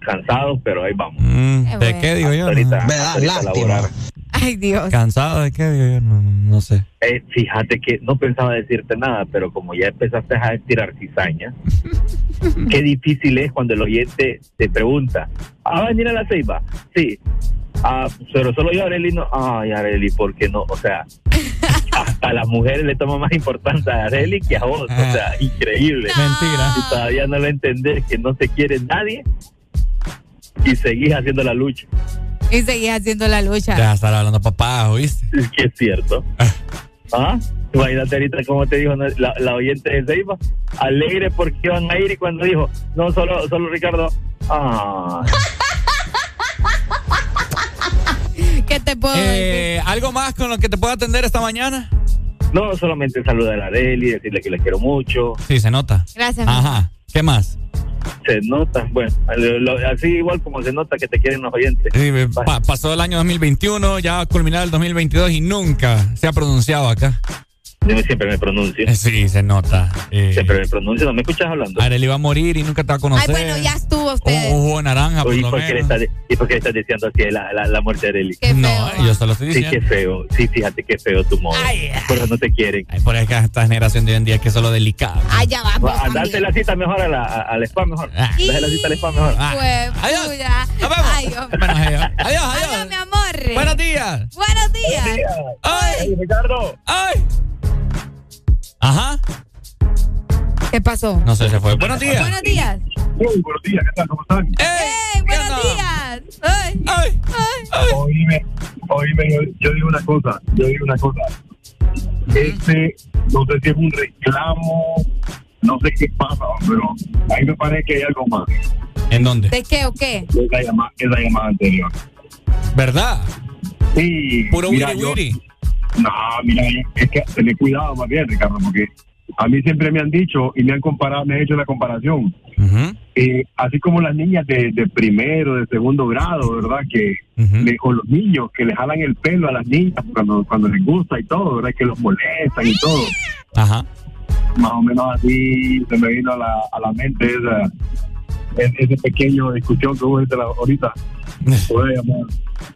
cansados, pero ahí vamos. Mm, ¿De bueno. qué digo yo? Ahorita, No. ahorita laborar. Ay, Dios. ¿Cansado de qué digo yo? No, no sé. Eh, fíjate que no pensaba decirte nada, pero como ya empezaste a estirar cizaña, qué difícil es cuando el oyente te pregunta, ¿ah, va a venir a la ceiba? Sí. Ah, pero solo yo, Areli, no. Ay, Areli, ¿por qué no? O sea, hasta a las mujeres le toma más importancia a Areli que a vos. O sea, increíble. Mentira. Y todavía no lo entendés que no te quiere nadie y seguís haciendo la lucha. Y seguís haciendo la lucha. Ya estar hablando papá, ¿oíste? Es que es cierto. ¿Ah? Imagínate ahorita cómo te dijo la, la oyente de Ceiba, alegre porque iban a ir y cuando dijo, no, solo, solo Ricardo, ah, ¿Qué te puedo decir? Eh, ¿Algo más con lo que te pueda atender esta mañana? no solamente saludar a Areli, decirle que la quiero mucho, Sí, se nota. Gracias. Ajá. ¿Qué más? se nota, bueno, lo- lo- así igual como se nota que te quieren los oyentes. Sí, pa- pasó el año 2021, ya va a culminar el 2022 y nunca se ha pronunciado acá. Yo siempre me pronuncio, Eh, Sí, se nota. Eh, siempre me pronuncio, ¿no me escuchas hablando? Arely va a morir y nunca te va a Ay, conocer. bueno, ya estuvo usted. Un jugo de naranja, por Oye, ¿y lo por, qué le estás, de- ¿Y por qué le estás diciendo así la, la, la muerte de Areli? Qué No, feo. yo solo estoy Sí, diciendo. qué feo, sí, fíjate qué feo tu modo, Ay. por eso no te quieren. Ay, por acá esta generación de hoy en día que es solo delicada. Ay, ya va. también. la cita mejor a la, a- al spa mejor. Ah. Deja la cita al spa mejor. Ah. Pues, Adiós. Nos vemos. Ay, hombre. Bueno, adiós. Adiós, Adiós, adiós. mi amor. Buenos días. Buenos días. Ay, Ricardo. ay. Ajá. ¿Qué pasó? No sé, se fue. Buenos días. Buenos días. Muy buenos días, ¿qué tal? ¿Cómo están? ¡Ey! ¡Buenos días! ¡Ay! Ay, ¡Ay! Oíme, oíme, yo, yo digo una cosa, yo digo una cosa. Este, no sé si es un reclamo, no sé qué pasa, pero a mí me parece que hay algo más. ¿En dónde? ¿De qué o qué? Esa llamada, esa llamada anterior. ¿Verdad? Sí, Puro mira, wiri yo- wiri. No, mira, es que tener cuidado más bien, Ricardo, porque a mí siempre me han dicho y me han comparado, me han hecho la comparación. Eh, así como las niñas de, de primero, de segundo grado, ¿verdad? Que le- o los niños que le jalan el pelo a las niñas cuando, cuando les gusta y todo, ¿verdad? Que los molestan y todo. Ajá. Más o menos así se me vino a la, a la mente esa, es- ese pequeño discusión que hubo ahorita-.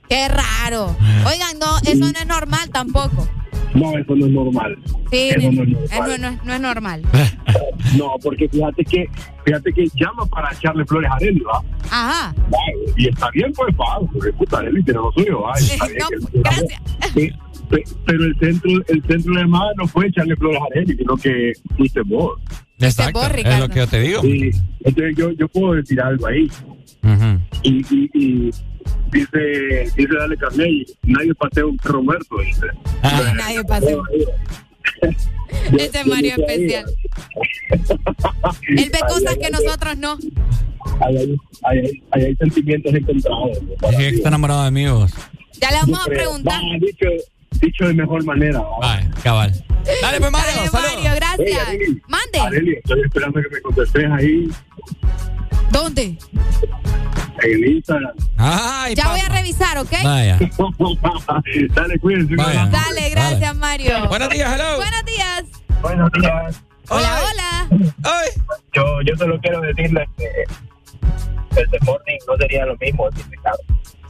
¡Qué raro! Oigan, no, eso no es normal tampoco. No, eso no es normal. Sí, Eso no es eso normal. no, es- no es normal. No, porque fíjate que fíjate que llama para echarle flores a Arely, ¿va? Ajá. Vale, Y está bien, pues, va, porque puta, Arely tiene lo suyo, ¿va? Y está bien No, que- gracias. Pe- pe- Pero el centro, el centro de llamada no fue echarle flores a Arely, sino que fuiste vos. Exacto. vos, Es lo que yo te digo. Sí, entonces yo, yo puedo decir algo ahí. Ujú. Y, y, y dice, dice Dale Carney, nadie patea un perro muerto, dice. Ah. Nadie pasó. Ese es Mario especial. Él ve cosas que nosotros no. Hay, hay, hay, hay, hay sentimientos encontrados. Es que está enamorado de amigos. Ya le vamos a preguntar. va, dicho, dicho de mejor manera. Vale, cabal. Dale, pues, Mario. Dale, saludos. Mario, gracias. Hey, Arely. Mande. Arely, estoy esperando que me contestes ahí ¿Dónde? en Instagram. Ay, Ya voy a revisar, ¿ok? Vaya. Dale, cuídense. Vaya. Dale, gracias, Mario. Buenos días, hello. Buenos días. Buenos días. Hola, hola. Ay. Yo, yo solo quiero decirle que el The Morning no sería lo mismo sin Ricardo.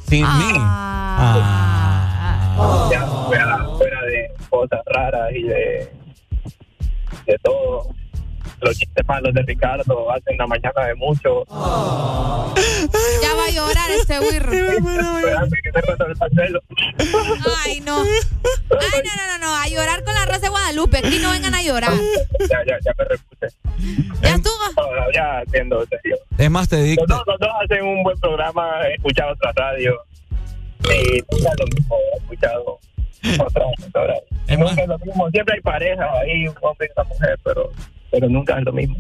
Sin mí. Ah. Ya fuera, fuera de cosas raras y de, de todo. los chistes malos de Ricardo hacen la mañana de mucho. Ya va a llorar este wirro. Ay, no. Ay, no, no, no, no. A llorar con la Rosa de Guadalupe. Aquí no vengan a llorar. Ya, ya, ya me repuse. ¿Ya estuvo? No, ya entiendo, serio. Es más, te Los dos, los dos hacen un buen programa, he escuchado otra radio. Y nunca es lo mismo, he escuchado otra otra. Nunca es lo mismo, siempre hay pareja ahí, un hombre y una mujer, pero, pero nunca es lo mismo.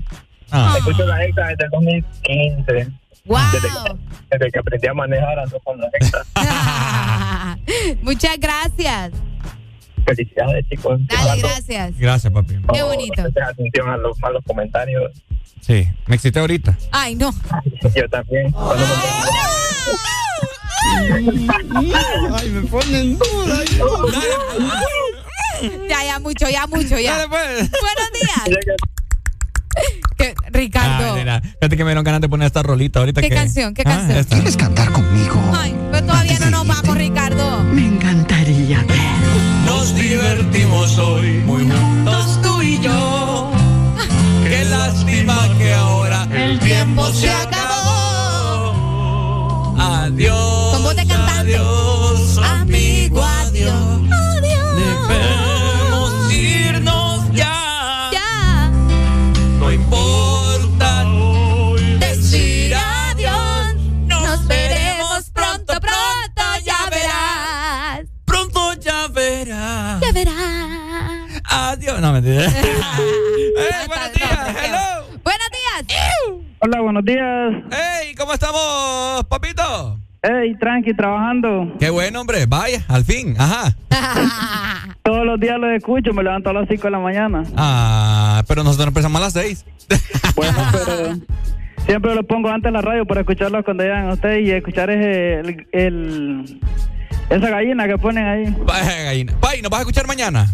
Ah. Escucho la extra desde el 2015. Wow. Desde, que- desde que aprendí a manejar ando con la extra. Muchas gracias. Felicidades, chicos. Dale, gracias. Gracias, papi. Qué bonito. Presten atención a los malos comentarios. Sí, me excité ahorita. Ay, no. Yo también. Ay, me ponen duda. Ya, ya mucho, ya mucho, ya. Dale, pues. Buenos días. ¿Qué? Ricardo. Mira, fíjate que me dieron ganas de poner esta rolita ahorita. ¿Qué que- canción? ¿Qué Ah, canción? esta. ¿Quieres cantar conmigo? Ay, pero todavía no nos vamos, Ricardo. Me encantaría Nos divertimos hoy muy juntos tú y yo. Qué lástima que ahora el tiempo se acabó. Adiós. No, mentira. Eh, buenos días. Hello. Buenos días. Hola, buenos días. Hey, ¿cómo estamos, papito? Hey, tranqui, trabajando. Qué bueno, hombre. Vaya, al fin. Ajá. Todos los días lo escucho, me levanto a las 5 de la mañana. Ah, pero nosotros empezamos a las seis. Bueno, pero siempre lo pongo antes en la radio para escucharlo cuando llegan ustedes y escuchar ese, el, el- esa gallina que ponen ahí. Vaya, gallina. Pay, ¿nos vas a escuchar mañana?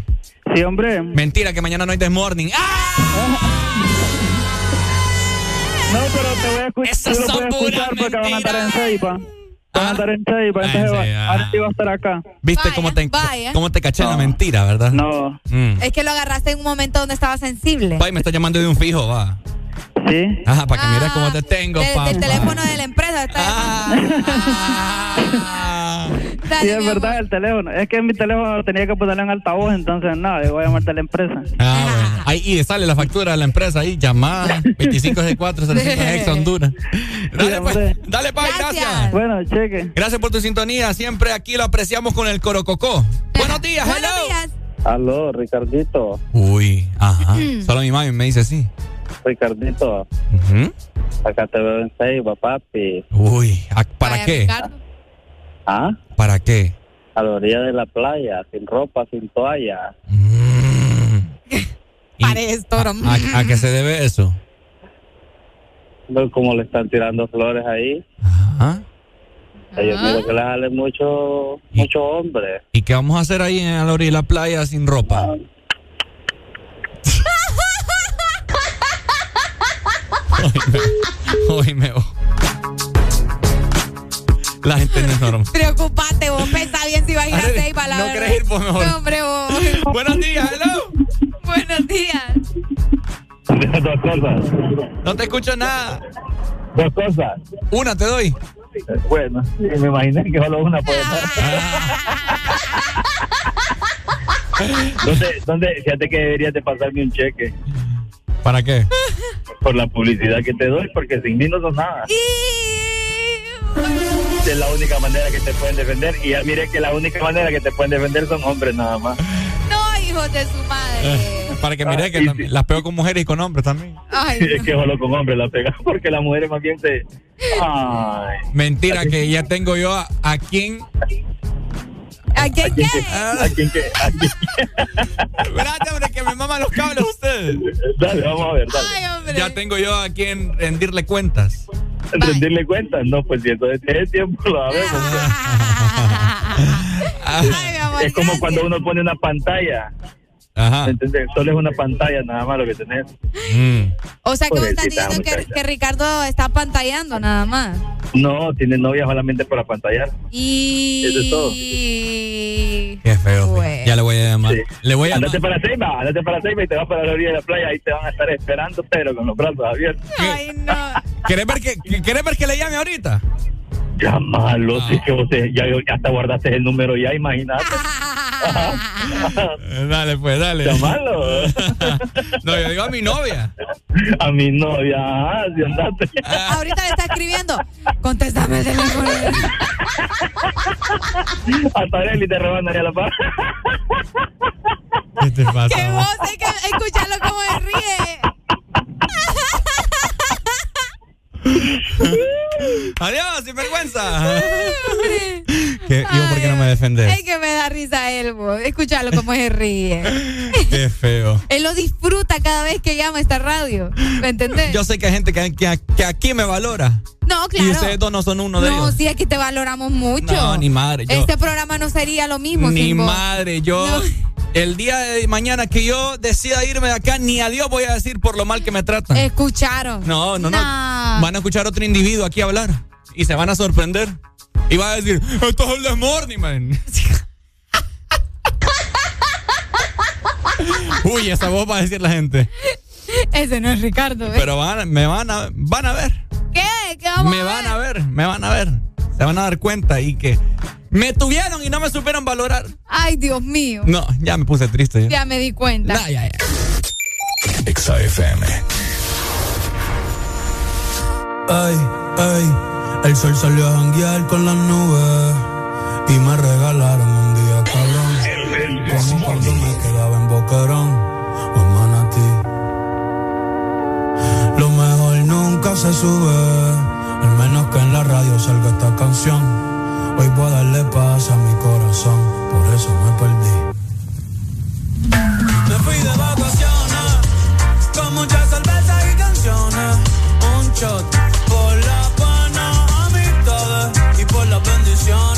Sí, hombre. Mentira, que mañana no hay This Morning. ¡Ah! No, pero te voy a escuchar. Esas lo voy a son escuchar puras porque van a estar en. Ceiba. Van a estar en Ceiba, Ah, entonces en va, ahora sí va a estar acá. ¿Viste cómo, te, vaya. cómo te caché en la mentira, verdad? No. Mm. Es que lo agarraste en un momento donde estaba sensible. Pay, me está llamando de un fijo, va. Sí. Ajá, para que mires cómo te tengo, papá. del teléfono de la empresa. está Dale, Sí, es verdad, el teléfono. Es que mi teléfono tenía que ponerlo en altavoz, entonces nada, yo voy a llamarte a la empresa. Ah, bueno. Ahí y sale la factura de la empresa ahí, llamada 2564 ex Honduras. Dale, pues, dale, Pay, gracias. Bueno, cheque. Gracias por tu sintonía. Siempre aquí lo apreciamos con el Corococó. Buenos días, hello. Buenos días. Aló, Ricardito. Uy, ajá. Solo mi mami me dice así. Ricardito, Ujú. acá te veo en Ceiba, papi. Uy, ¿a- ¿para qué? Ricardo. ¿Ah? ¿Para qué? A la orilla de la playa, sin ropa, sin toalla. Para esto, ¿A, a qué se debe eso? Veo cómo le están tirando flores ahí. Ajá. Yo miro que le sale mucho, mucho hombre. ¿Y qué vamos a hacer ahí en la orilla de la playa sin ropa? Hoy me La gente no es normal. Preocupate, vos pensá bien si vas a ir a Ceiba, la no verdad. querés ir, pues, mejor. No, hombre, vos. Buenos días, hello. Buenos días. Dos cosas. No te escucho nada. Dos cosas. Una te doy. Bueno, sí, me imaginé que solo una puede ser. ¿Dónde, ¿Dónde? Fíjate que deberías de pasarme un cheque ¿Para qué? por la publicidad que te doy, porque sin mí no son nada. Es la única manera que te pueden defender. Y ya mire que la única manera que te pueden defender son hombres nada más. No, hijos de su madre. Para que mire que también las pego con mujeres y con hombres también. Ay, es que solo con hombres la pegan, porque las mujeres más bien se... Ay. Mentira, que ya tengo yo a, a quién. ¿A quién qué? ¿A quién qué? ¿A quién Espérate, hombre, que me maman los cables ustedes. Dale, vamos a ver, dale. Ay, hombre. Ya tengo yo a quien rendirle cuentas. rendirle cuentas, no, pues si entonces tiene tiempo lo sabemos. Ay, mi amor, es como cuando uno pone una pantalla. Ajá. Solo es una pantalla nada más lo que tenés. Mm. O sea, que vos estás Pobrecita diciendo que, Ricardo está pantallando nada más. No, tiene novia solamente para pantallar. Y... Eso es todo. Qué feo. Ya le voy a llamar. Le voy a andate para Ceiba, andate para Ceiba y te vas para la orilla de la playa. Ahí te van a estar esperando, pero con los brazos abiertos. Ay, no. ¿Querés ver que, que- ¿querés ver que le llame ahorita? Llámalo, si es que vos te- ya, ya hasta guardaste el número ya, imagínate. Dale, pues, dale. Llámalo. No, yo digo a mi novia. A mi novia, ah, si andate. Ahorita le está escribiendo. Contéstame el teléfono. Hasta él y te rebanaría la paz. ¿Qué te pasa? Que vos hay que escucharlo como se ríe. Adiós, sin vergüenza. ¿Qué, yo, ¿por qué no me defendés? Es que me da risa él. Escucharlo como se ríe. Qué feo. Él lo disfruta cada vez que llama a esta radio. ¿Me entendés? Yo sé que hay gente que, que- que aquí me valora. no, claro. Y ustedes dos no son uno de no, ellos. sí, aquí te valoramos mucho. No, ni madre. Yo, Este programa no sería lo mismo ni sin vos. madre. Yo, el día de mañana que yo decida irme de acá, ni adiós voy a decir por lo mal que me tratan. Escucharon. No, no, no. Nah. Van a escuchar a otro individuo aquí hablar y se van a sorprender. Y va a decir, esto es el Desmorning, man. Uy, esa voz va a decir la gente. Ese no es Ricardo, ¿ves? Pero van, a- me van a, van a ver. ¿Qué? ¿Qué vamos Me a van ver? a ver, me van a ver. Se van a dar cuenta y que me tuvieron y no me supieron valorar. Ay, Dios mío. No, ya me puse triste. ya. Ya me di cuenta. Nah, ya, ya. Exa FM. Ay, ay, el sol salió a janguear con las nubes y me regalaron un día cabrón. Como cuando me quedaba en Boquerón o en Manatí. Lo mejor nunca se sube, que en la radio salga esta canción. Hoy voy a darle paz a mi corazón, por eso me perdí. Me fui de vacaciones con muchas cervezas y canciones. Un shot por la pana, amistades y por las bendiciones.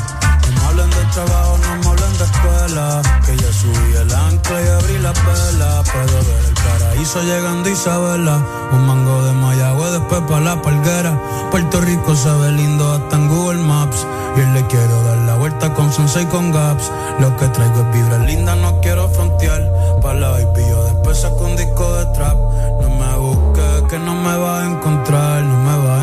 Hablen de trabajo, no me hablen de escuela. Que ya subí el ancla y abrí la vela. Puedo ver el paraíso llegando Isabela. Un mango de Mayagüe, después para la palguera. Puerto Rico se ve lindo hasta en Google Maps. Y hoy le quiero dar la vuelta con Sunset y con Gaps. Lo que traigo es vibra linda, no quiero frontear. Pa' la baby, yo después saco un disco de trap. No me busques, que no me vas a encontrar. No me vas a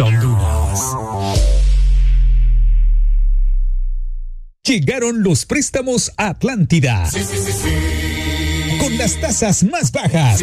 Honduras. Llegaron los préstamos a Atlántida. Con las tasas más bajas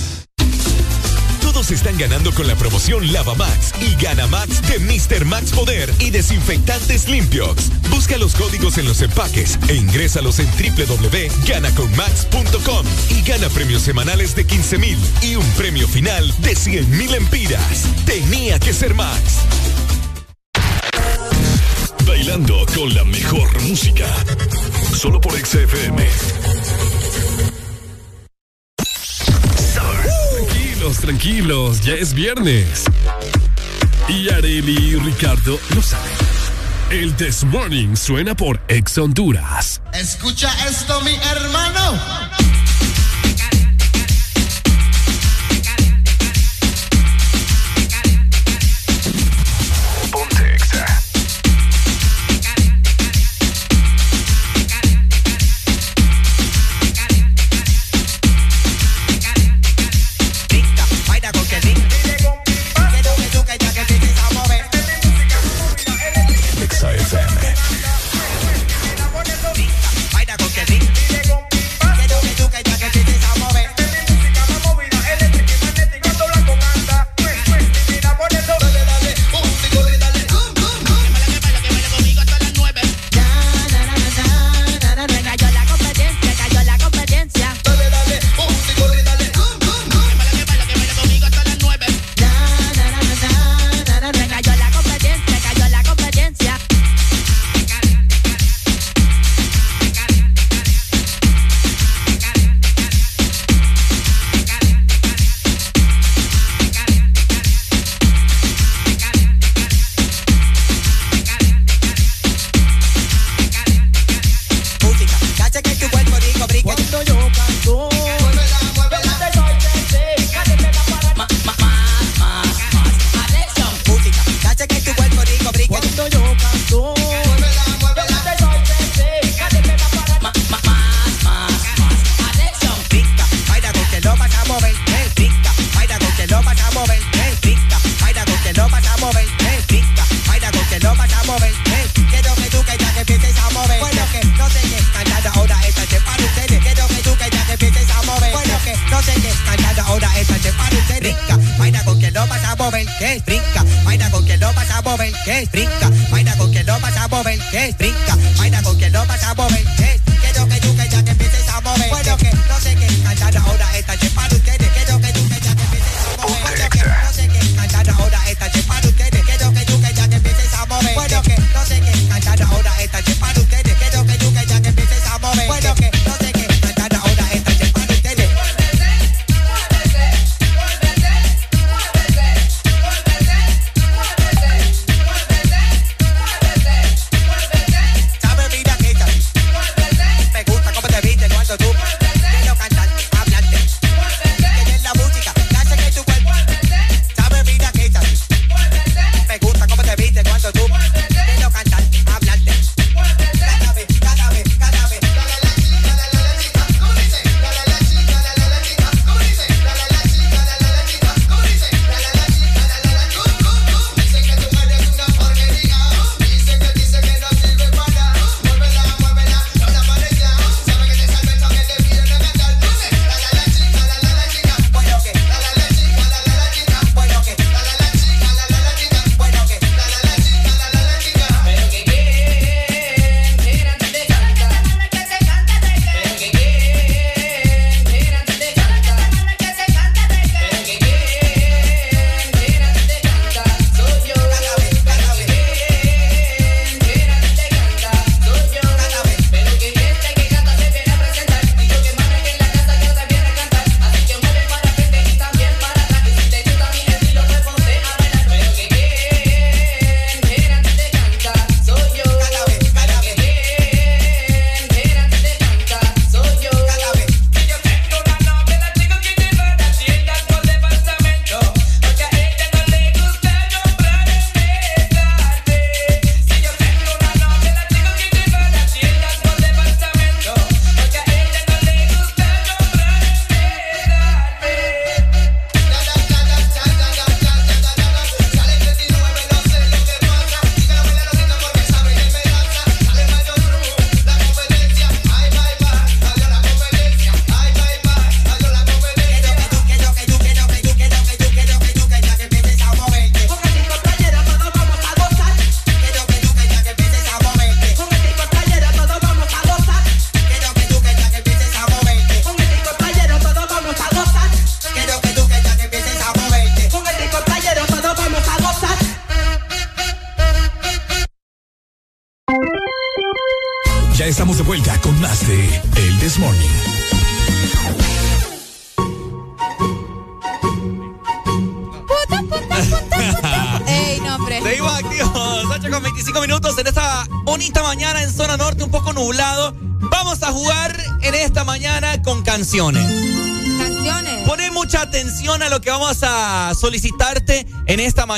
Están ganando con la promoción Lava Max y Ganamax de Mr. Max Poder y Desinfectantes Limpios. Busca los códigos en los empaques e ingrésalos en www.ganaconmax.com y gana premios semanales de 15 mil y un premio final de 100 mil empiras. Tenía que ser Max. Bailando con la mejor música. Solo por XFM. Tranquilos, ya es viernes. Y Areli y Ricardo lo saben. El This Morning suena por Ex Honduras. Escucha esto, mi hermano.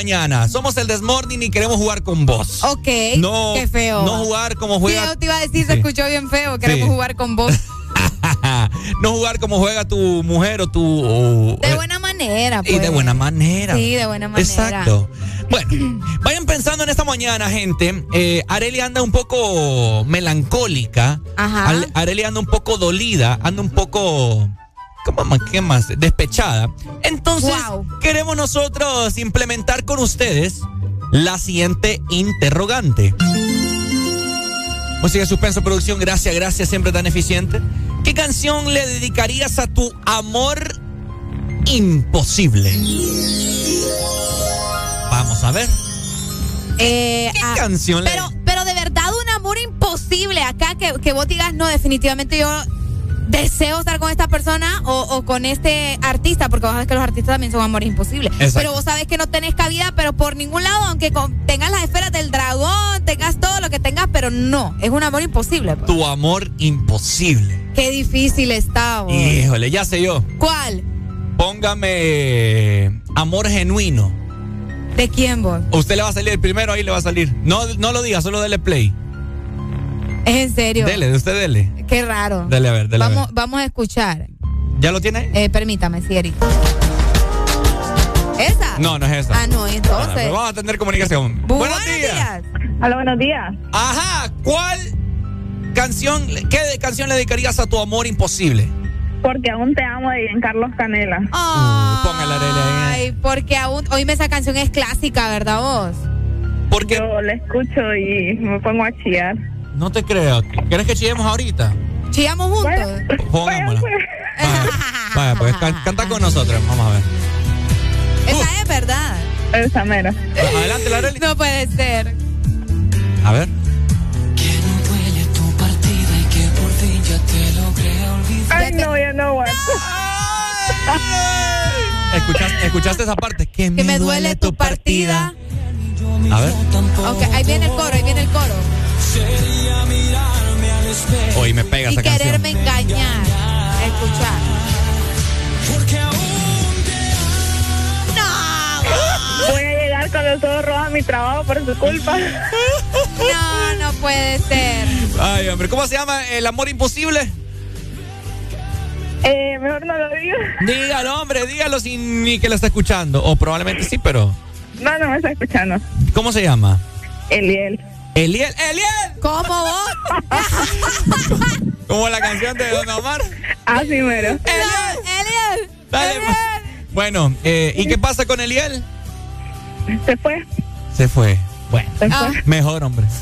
Mañana. Somos el Desmorning y queremos jugar con vos. Ok. No, Qué feo. No jugar como Sí, juega. yo te iba a decir, se Sí. escuchó bien feo. Queremos Sí. jugar con vos. no jugar como juega tu mujer o tu. o- De buena manera, pues. y de buena manera. Sí, de buena manera. Exacto. Bueno, vayan pensando en esta mañana, gente. Eh, Areli anda un poco melancólica. Ajá. Areli anda un poco dolida, anda un poco. ¿Cómo más? ¿Qué más? Despechada. Entonces, queremos nosotros implementar con ustedes la siguiente interrogante. Música de suspenso, producción, gracias, gracias, siempre tan eficiente. ¿Qué canción le dedicarías a tu amor imposible? Vamos a ver. Eh, ¿Qué ah, canción le- pero, pero de verdad, un amor imposible acá que, que vos digas, no, definitivamente yo deseo estar con esta persona o, o con este artista, porque vos sabés que los artistas también son amores imposibles. Exacto. Pero vos sabés que no tenés cabida, pero por ningún lado, aunque con- tengas las esferas del dragón, tengas todo lo que tengas, pero no, es un amor imposible. pues. Tu amor imposible. Qué difícil está, vos. Híjole, ya sé yo. ¿Cuál? Póngame amor genuino. ¿De quién vos? Usted le va a salir el primero, ahí le va a salir. No, no lo diga, solo dele play. Es en serio. Dele, usted dele. Qué raro. Dele a ver, dele a vamos, ver. vamos a escuchar. ¿Ya lo tiene? Eh, permítame, Siri. ¿Esa? No, no es esa. Ah, no, entonces. Pero vamos a tener comunicación. Buenos días. Hola, buenos días. Ajá, ¿cuál canción, qué canción le dedicarías a tu amor imposible? Porque aún te amo de Carlos Canela. póngala, Arely, ahí. Ay, porque aún, oíme, esa canción es clásica, ¿verdad vos? Porque Yo la escucho y me pongo a chillar. No te creo. ¿Quieres que chillemos ahorita? ¿Chillamos juntos? Pongámosla. Vaya, vaya, pues can- canta con nosotros. Vamos a ver. Esa es verdad. Esa mera. Adelante, la Arely. No puede ser. A ver. Ay, no, ya no aguanto. ¿Escuchaste, escuchaste esa parte? Que me, Que me duele tu partida. A ver. Ok, ahí viene el coro, ahí viene el coro. Hoy me pega Y esa canción. quererme engañar. Escuchar. Voy a llegar con los ojos rojos a mi trabajo por su culpa. No, no puede ser. Ay, hombre, ¿cómo se llama el amor imposible? Eh, mejor no lo digo. Dígalo, hombre, dígalo sin ni que lo está escuchando. O probablemente sí, pero. No, no me está escuchando. ¿Cómo se llama? Eliel. Eliel, Eliel. ¿Cómo vos? Como la canción de Don Omar. Así mero. Eliel. Dale, pues. Bueno, eh, ¿y qué pasa con Eliel? Se fue. Se fue. Bueno, Ah. mejor, hombre.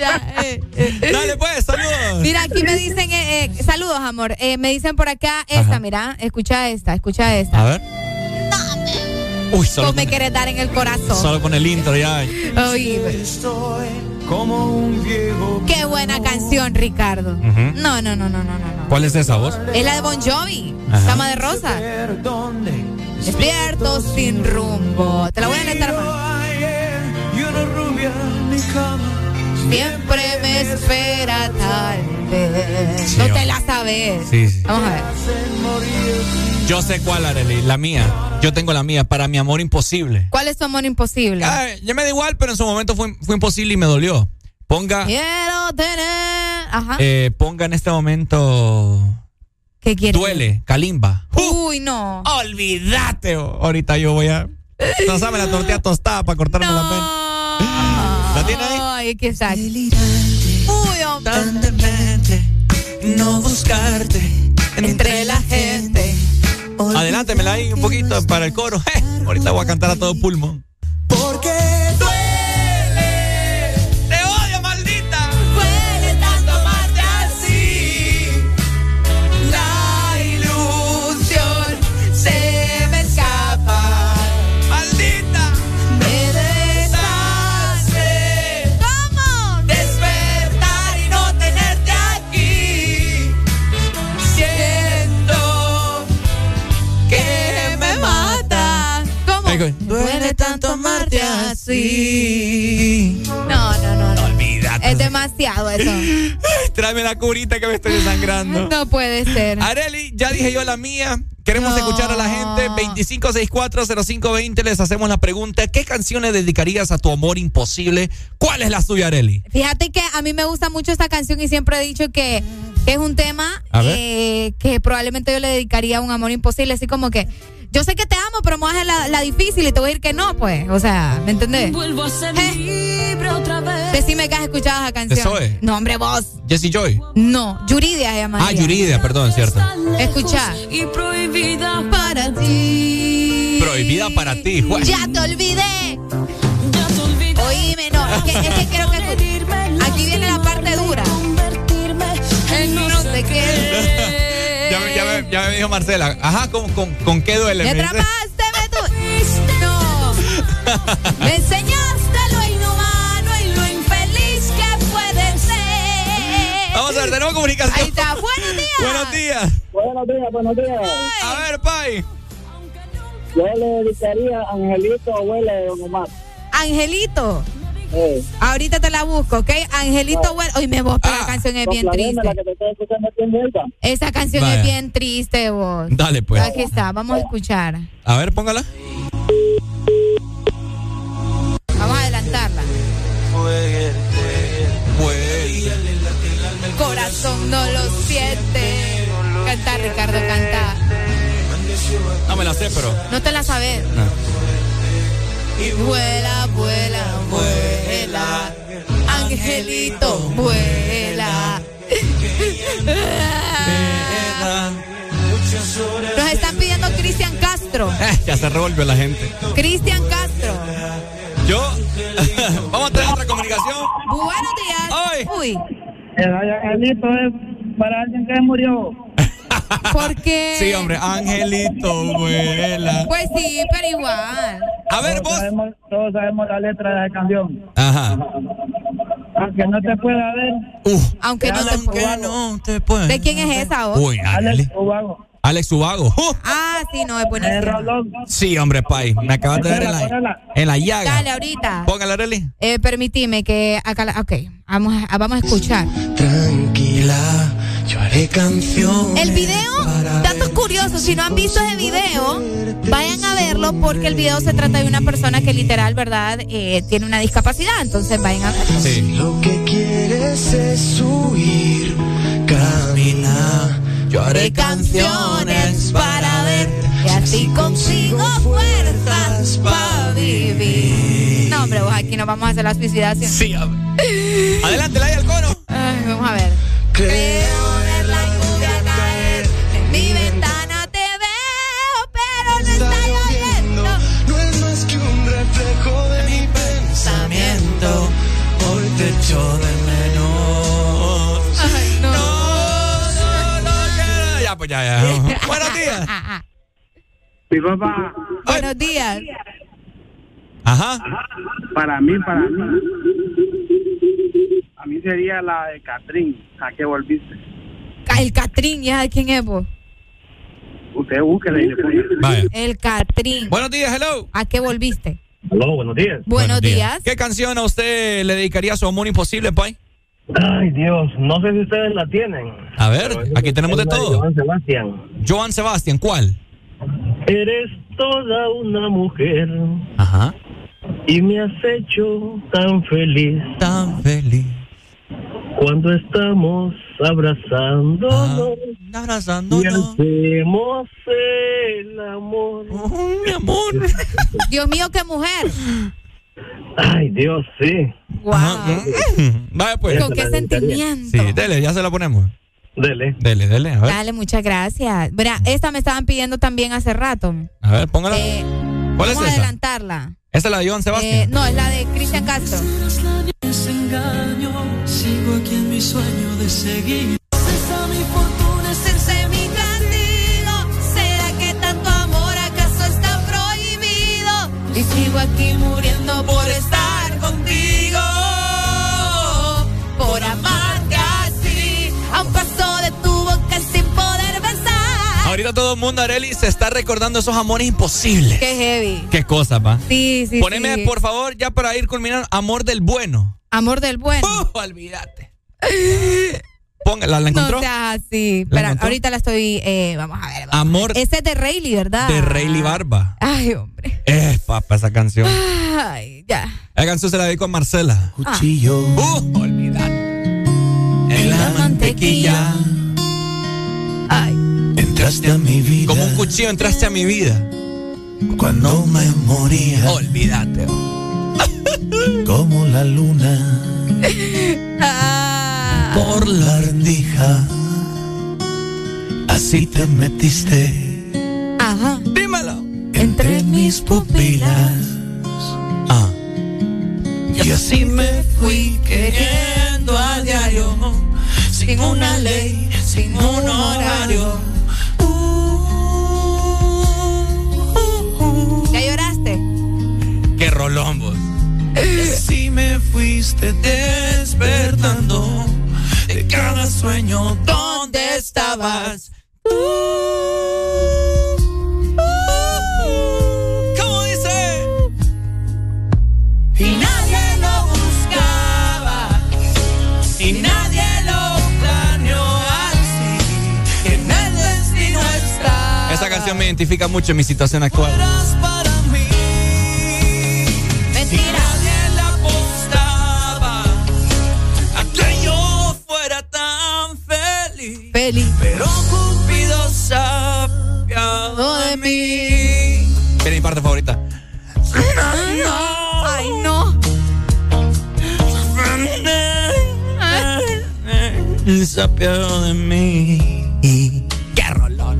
Ya, eh, eh. Dale, pues, saludos. Mira, aquí me dicen, eh, eh, saludos, amor. Eh, me dicen por acá esta, Ajá. mira, escucha esta, escucha esta. A ver. Uy, solo Vos me con, querés dar en el corazón. solo con el intro ya. Oye, Como un viejo. qué buena canción, Ricardo. Ujú. No, no, no, no, no, no. no. ¿Cuál es esa voz? Es la de Bon Jovi, Ajá. Cama de Rosa. Despierto sin rumbo. Te la voy a alentar, hermano. Siempre me espera tal vez. Sí, no te la sabes. Sí, sí. Vamos a ver. Yo sé cuál, Arely, la mía. Yo tengo la mía, para mi amor imposible. ¿Cuál es tu amor imposible? Ay, ya me da igual, pero en su momento fue, fue imposible y me dolió. Ponga, Quiero tener. Ajá. eh, ponga en este momento. ¿Qué quieres? Duele, Kalimba. Uy, no. Olvídate. Ahorita yo voy a. Tosame la tortilla tostada para cortarme la pena. ¿La tiene ahí? Ay, qué está. Uy, hombre. no buscarte Entre la gente. Adelántemela ahí un poquito para el coro. Eh, ahorita voy a cantar a todo pulmón. Porque demasiado eso. Tráeme la curita que me estoy desangrando. No puede ser. Areli, ya dije yo la mía. Queremos No. escuchar a la gente. 25640520. Les hacemos la pregunta: ¿Qué canciones dedicarías a tu amor imposible? ¿Cuál es la suya, Areli? Fíjate que a mí me gusta mucho esta canción y siempre he dicho que, que es un tema eh, que probablemente yo le dedicaría a un amor imposible, así como que yo sé que te amo, pero me vas a hacer la, la difícil y te voy a decir que no, pues. O sea, ¿me entendés? Vuelvo a ser libre otra vez. Decime que has escuchado esa canción. Zoe? No, hombre, vos. Jesse Joy. No, Yuridia se llama. Ah, Yuridia, perdón, cierto. Escucha. Y prohibida para ti. Prohibida para ti. Juan. Ya te olvidé. Oíme, no, es que, es que quiero que escuches. Aquí viene la parte dura. En no sé qué. Ya me, ya me- ya me dijo Marcela. Ajá, ¿con, con, con qué duele? Me atrapaste, me tu... No. Me enseñaste lo inhumano y lo infeliz que puede ser. Vamos a ver, tenemos comunicación. Ahí está. Buenos días. Buenos días. Buenos días, buenos días. A ver, Pai. Yo le dedicaría a Angelito, abuela de Don Omar. Angelito. Ahorita te la busco, ¿ok? Angelito, bueno. Hoy me vos, pero Ah. la canción es bien triste. Esa canción Vaya. es bien triste, vos. Dale, pues. Aquí está, vamos a escuchar. A ver, póngala. Vamos a adelantarla. Corazón no lo siente. Canta, Ricardo, canta. No me la sé, pero. No te la sabes. Vuela, vuela, vuela. Angelito, vuela. Nos están pidiendo Cristian Castro. Eh, ya se revolvió la gente. Cristian Castro. Yo. Vamos a tener otra comunicación. Buenos días. Ay. Uy, El Angelito es para alguien que murió. ¿por qué? Sí, hombre, Angelito, vuela. Pues sí, pero igual. A ver, Todos vos. sabemos, todos sabemos la letra de la canción. Ajá. Aunque no te pueda ver, Uf. Aunque no te Aunque no te puedo. ¿De quién es esa voz? Uy, Alex. Ubago. Alex Ubago. Uh. Ah, sí, no, es buenísimo. Sí, hombre, Pai. Me acabas de ver en la, en la llaga. Dale, ahorita. Póngala, Areli. Eh, permitime que acá la, ok, vamos vamos a escuchar. Tranquila, yo haré canción. El video, datos curiosos, si no han visto ese video, vayan a verlo porque el video se trata de una persona que literal, ¿verdad? Eh, tiene una discapacidad, entonces vayan a verlo. Sí. Lo que quieres es huir, camina. Yo Haré canciones para ver y así consigo fuerzas para vivir. No, hombre, vos aquí nos vamos a hacer la suicidación. Sí, hombre. Adelante, la al coro. Ay, vamos a ver. Creo Ya, pues ya, ya. Buenos días. Mi papá, Buenos días. Ajá. para mí, para mí, a mí sería la de Catrín. ¿A qué volviste? El Catrín, ¿ya de quién es vos? Usted búsquele y le pone. Vaya. El Catrín. Buenos días, hello. ¿A qué volviste? Aló, buenos días. Buenos días. ¿Qué canción a usted le dedicaría a su amor imposible, Pai? Ay, Dios, no sé si ustedes la tienen. A ver, aquí tenemos de todo. Joan Sebastián. Joan Sebastián, ¿cuál? Eres toda una mujer Ajá. y me has hecho tan feliz Tan feliz. cuando estamos abrazándonos y Abrazándonos. hacemos el amor. Oh, mi amor. Dios mío, qué mujer. Ay, Dios, sí. Wow. Vaya, pues. ¿Con qué sentimiento? Sí, dele, ya se la ponemos. Dele. Dele, dele. A ver, Dale, muchas gracias. Mira, esta me estaban pidiendo también hace rato. a ver póngala. Eh, ¿Cuál es vamos a esa? adelantarla. ¿Esta es la de Joan Eh, Sebastián? no, es la de Cristian Castro. Desengaño, sigo aquí en mi sueño de seguir. Esa mi fortuna, Ese sigo aquí muriendo por estar contigo. Ahorita todo el mundo, Areli, se está recordando esos amores imposibles. Qué heavy. Qué cosa, pa. Sí, sí, Poneme, sí. por favor, ya para ir culminando, amor del bueno. Amor del bueno. Uh, olvídate. Póngala, ¿la encontró? No seas así. ¿La Espera, encontró? ahorita la estoy. eh, vamos a ver. vamos. Amor Ese es de Rayleigh, ¿verdad? de Rayleigh Barba. Ay, hombre. Eh, papá, esa canción. Ay, ya. La canción se la dedico a Marcela. Cuchillo. Uh, olvídate. En la mantequilla. Ay. Entraste a mi vida. Como un cuchillo entraste a mi vida. Cuando me moría. Olvídate. Como la luna. Ah. Por la rendija. Así te metiste. Ajá. Dímelo. Entre mis pupilas. Ah. Y así me fui queriendo a diario. Sin una ley, sin un horario. ¿Ya lloraste? Qué rolón, vos. Y así me fuiste despertando de cada sueño. ¿Dónde estabas? ¿Cómo dice? Y nadie lo buscaba. Y nadie lo planeó así. En el destino está. Esa canción me identifica mucho en mi situación actual. Feliz. Pero Cupido se de mí. Mira mi parte favorita. Ay, no. Se apiadó de mí. Qué rolón.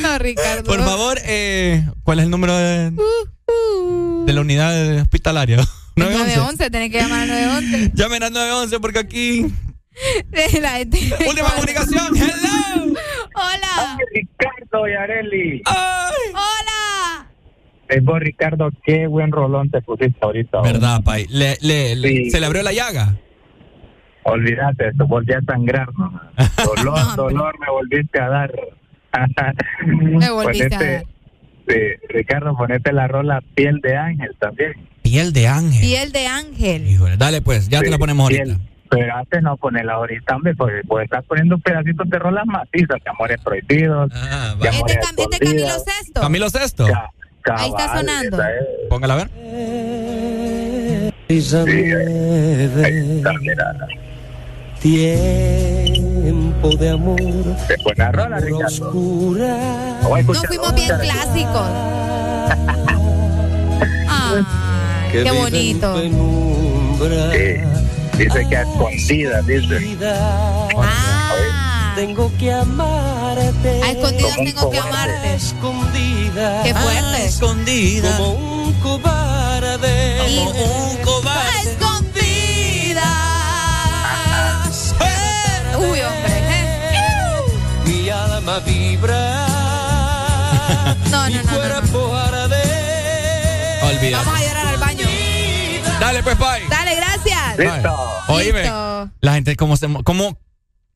No, Ricardo. Por favor, eh, ¿cuál es el número de, de la unidad hospitalaria? 911. 911, tenés que llamar al 911. Llamen al 911 porque aquí. La gente- Última comunicación. Hello. Hola. Ricardo y Areli. Hola. Es vos, Ricardo, qué buen rolón te pusiste ahorita. vos. ¿Verdad, Pai? Le, le-. Se le abrió la llaga. Olvídate, te volví a sangrar. nomás. Dolor, dolor me volviste a dar. Me volviste a Ponete- dar. sí, Ricardo, ponete la rola Piel de Ángel también. Piel de ángel. Piel de ángel. Híjole, dale pues, ya te la ponemos ahorita. piel. Pero antes no ponerla ahorita, hombre, porque pues estás poniendo pedacitos de rolas macizas, de amores prohibidos. Ah, de Este, amores Cam- este Camilo. Sesto. Camilo Sesto. Ca- Ahí está cabal, sonando. es. Póngala a ver. Sí, ahí está, mira. Tiempo de amor. Qué buena rola, Ricardo. No fuimos bien clásicos. Ay, qué bonito. Sí, dice que a escondidas, dice. Ah, Tengo que amarte. a escondidas tengo que cobarde. amarte. Escondida. Qué fuerte. Escondida. Como un cobarde. Como un A cobarde. escondidas. Uy, hombre. ¿eh? Mi alma vibra. No, no, no, no, no. cuerpo arde. Olvida. Vamos a llorar al baño. Dale pues, Pai. Dale, gracias. Listo. Oíme, Listo. la gente cómo se... mo- Cómo,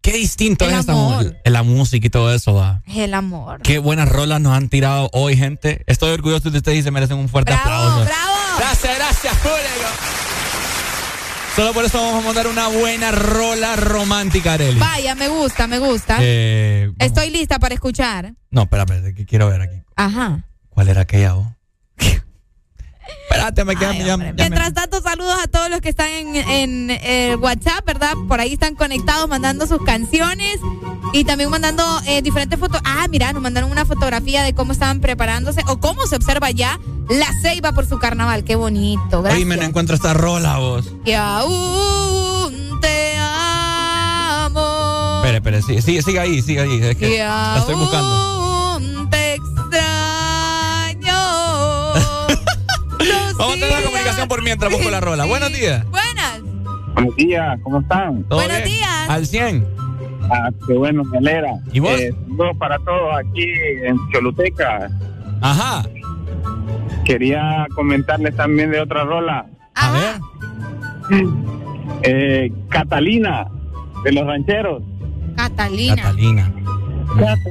qué distinto El es esta amor. mu- la música y todo eso, va. El amor. Qué buenas rolas nos han tirado hoy, gente. Estoy orgulloso de ustedes y se merecen un fuerte Bravo, aplauso. bravo. Gracias, gracias, Julio. Solo por eso vamos a mandar una buena rola romántica, Arely. Vaya, me gusta, me gusta. Eh. Estoy lista para escuchar. No, espérame, que quiero ver aquí. Ajá. ¿Cuál era aquella voz? Espérate, me queda Ay, ya- me- Mientras tanto, saludos a todos los que están en, en, eh, WhatsApp, ¿verdad? Por ahí están conectados mandando sus canciones y también mandando eh, diferentes fotos. Ah, mira, nos mandaron una fotografía de cómo estaban preparándose o cómo se observa ya la ceiba por su carnaval. Qué bonito, Oye, gracias. me no encuentro esta rola, vos. Que aún te amo. Espere, espere, sí, sí, sigue ahí, sigue ahí. Es que Que la estoy buscando. Los Vamos a tener la comunicación por mientras busco la rola. Buenos días. Buenas. Buenos días, ¿cómo están? ¿Todo Buenos bien? días. Al 100. Ah, qué bueno, me alegra. ¿Y vos? Eh, saludos para todos aquí en Choluteca. Ajá. Quería comentarles también de otra rola. A ver. Eh, Catalina, de los rancheros. Catalina. Catalina. Cata,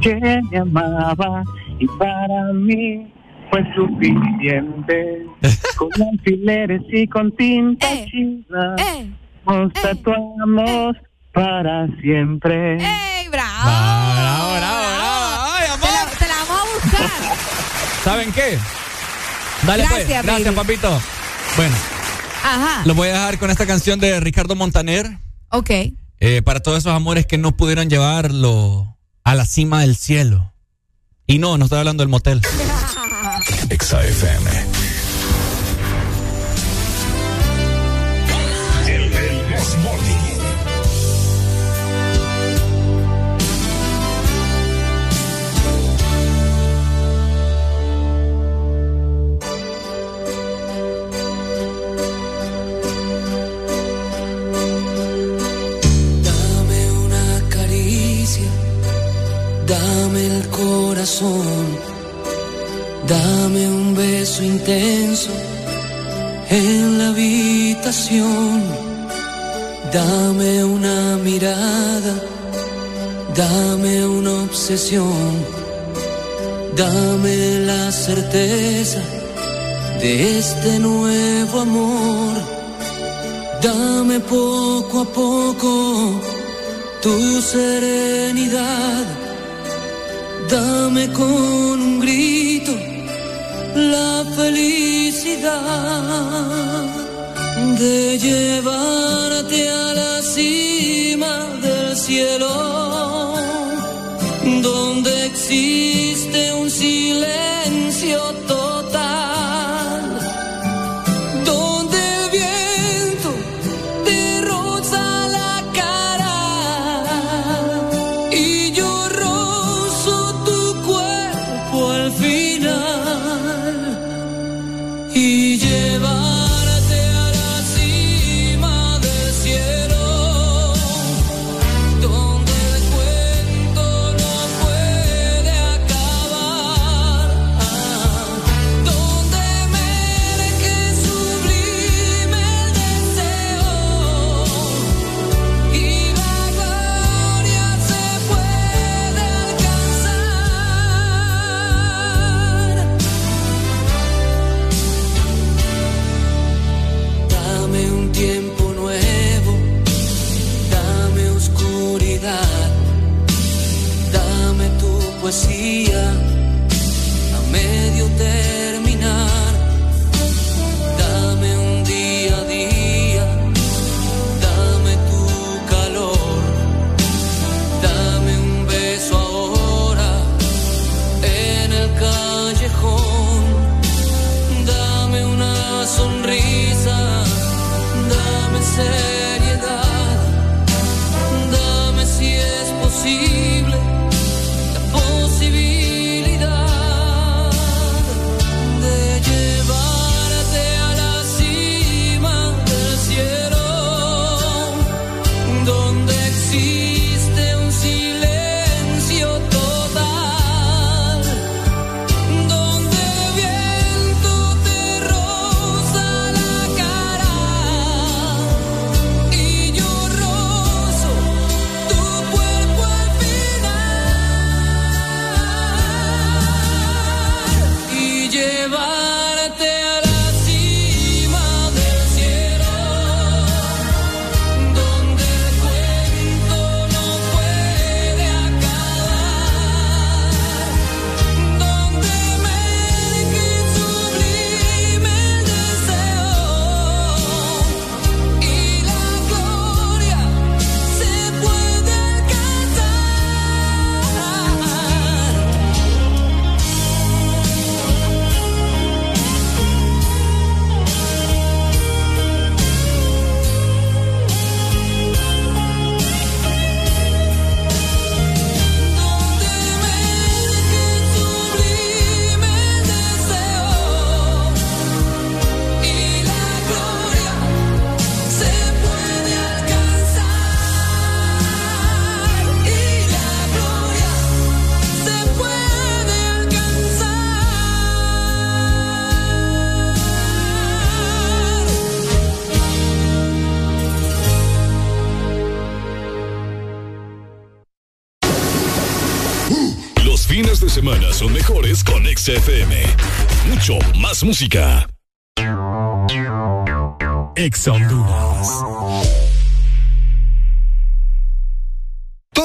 que me amaba y para mí fue suficiente. con alfileres y con tinta Eh, china nos tatuamos para siempre. ¡Ey, bravo! Bravo, bravo, bravo. Ay, amor. Te la, te la vamos a buscar. ¿Saben qué? Dale pues. Gracias, baby. papito. Bueno, Ajá. los voy a dejar con esta canción de Ricardo Montaner. Ok. eh, para todos esos amores que no pudieron llevarlo a la cima del cielo. Y no, no estoy hablando del motel. Exa FM. El, el. Dame una caricia, dame el corazón, dame un beso intenso en la habitación, dame una mirada, dame una obsesión, dame la certeza de este nuevo amor. Dame poco a poco tu serenidad. Dame con un grito la felicidad de llevarte a la cima del cielo, donde existe un silencio total XFM. Mucho más música. Ex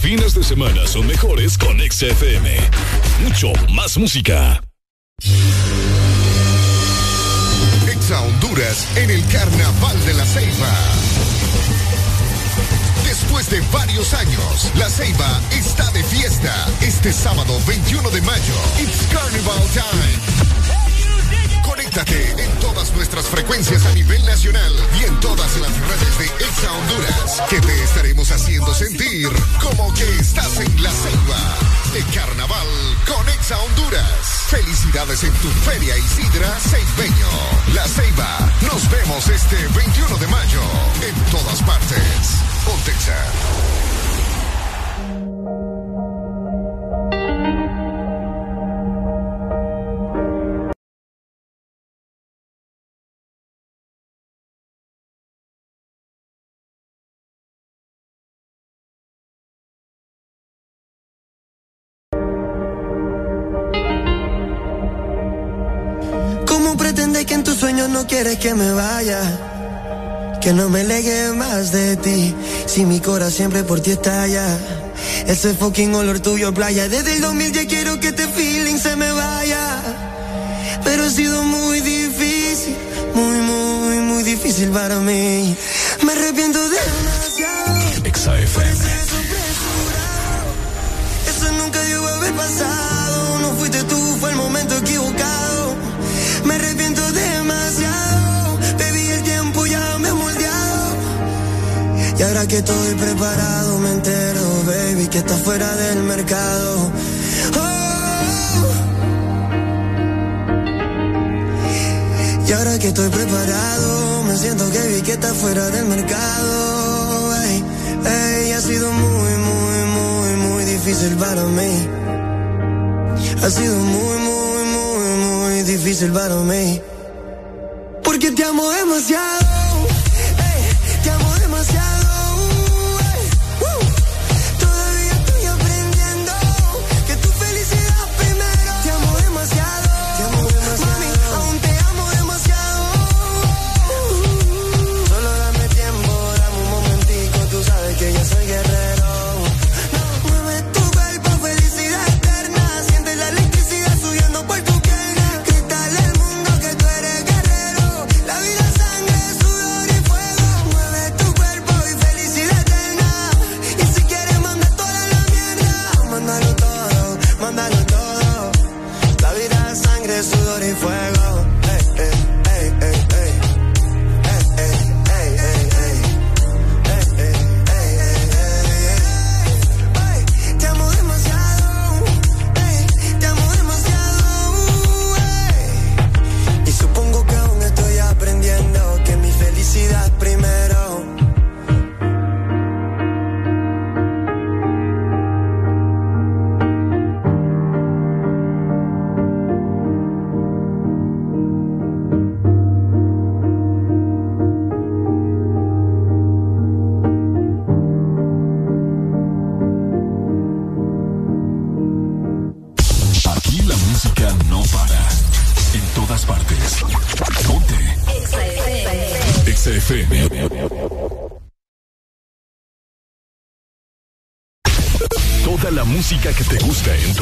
Fines de semana son mejores con XFM. Mucho más música. Exa Honduras en el Carnaval de la Ceiba. Después de varios años, La Ceiba está de fiesta. Este sábado 21 de mayo, It's Carnival Time. Conéctate en todas nuestras frecuencias a nivel nacional y en todas las redes de Exa Honduras, que te estaremos haciendo sentir como que estás en la selva de carnaval con Exa Honduras. Felicidades en tu Feria Isidra Ceibeño. La Ceiba. Nos vemos este 21 de mayo en todas partes. Quieres que me vaya? Que no me legue más de ti, si mi corazón siempre por ti estalla. Ese fucking olor tuyo playa, desde el 2010 quiero que este feeling se me vaya. Pero ha sido muy difícil, muy, muy, muy difícil para mí. Me arrepiento demasiado. Por ese. Eso nunca debió haber pasado. No fuiste tú, fue el momento equivocado. Y ahora que estoy preparado, me entero, baby, que estás fuera del mercado. Oh. Y ahora que estoy preparado, me siento vi que estás fuera del mercado. Ey, ey, ha sido muy, muy, muy, muy difícil para mí. Ha sido muy, muy, muy, muy difícil para mí. Porque te amo demasiado. Demasiado.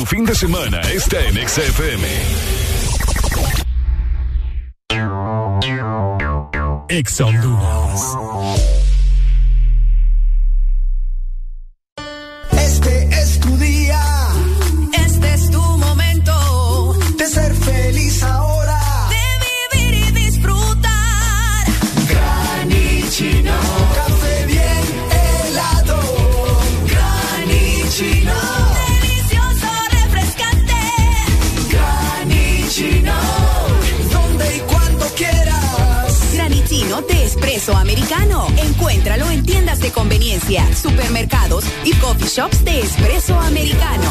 Fin de semana está en XFM. Ex conveniencia, supermercados y coffee shops de espresso americano.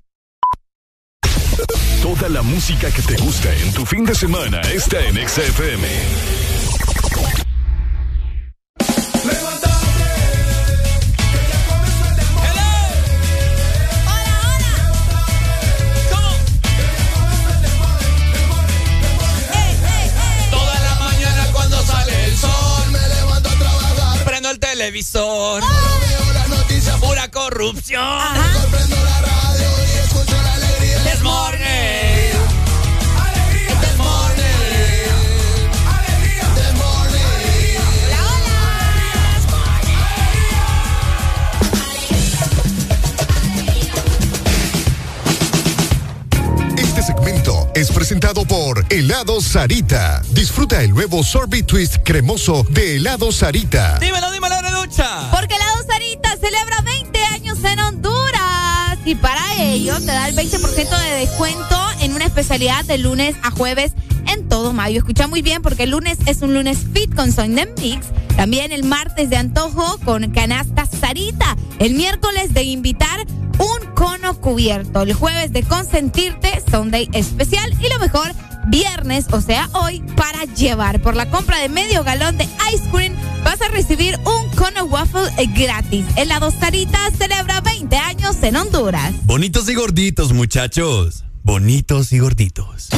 Toda la música que te gusta en tu fin de semana. Está en XFM. Toda la mañana cuando sale es presentado por Helado Sarita. Disfruta el nuevo sorbet twist cremoso de Helado Sarita. Dímelo, dímelo, Reducha. Porque la Sarita celebra 20 años en Honduras y para ello te da el 20% de descuento en una especialidad de lunes a jueves en todo mayo. Escucha muy bien porque el lunes es un lunes fit con Soinem Mix. También el martes de antojo con canasta Sarita. El miércoles de invitar un cono cubierto. El jueves de consentirte Sunday especial. Y lo mejor, viernes, o sea, hoy, para llevar. Por la compra de medio galón de ice cream vas a recibir un cono waffle gratis. El Sarita celebra 20 años en Honduras. Bonitos y gorditos, muchachos. Bonitos y gorditos.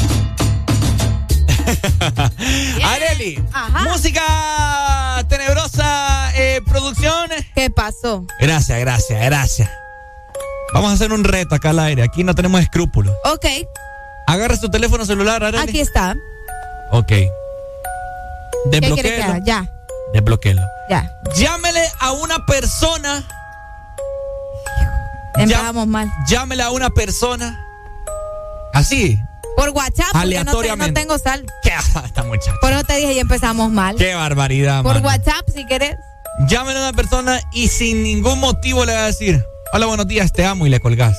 Areli, música tenebrosa, eh, producción. ¿Qué pasó? Gracias, gracias, gracias. Vamos a hacer un reto acá al aire. Aquí no tenemos escrúpulos. Ok, Agarra su teléfono celular, Areli. aquí está. Ok. ¿Qué quiere que Desbloquéelo. Ya, Desbloquéelo. ya. Llámele a una persona. Empezamos mal. Llámele a una persona. Así. Por WhatsApp, porque no, te- no Aleatoriamente. tengo sal. ¿Qué? Esta muchacha. Por eso te dije y empezamos mal. Qué barbaridad, Por mano. WhatsApp, si querés. Llámele a una persona y sin ningún motivo le va a decir, hola, buenos días, te amo y le colgás.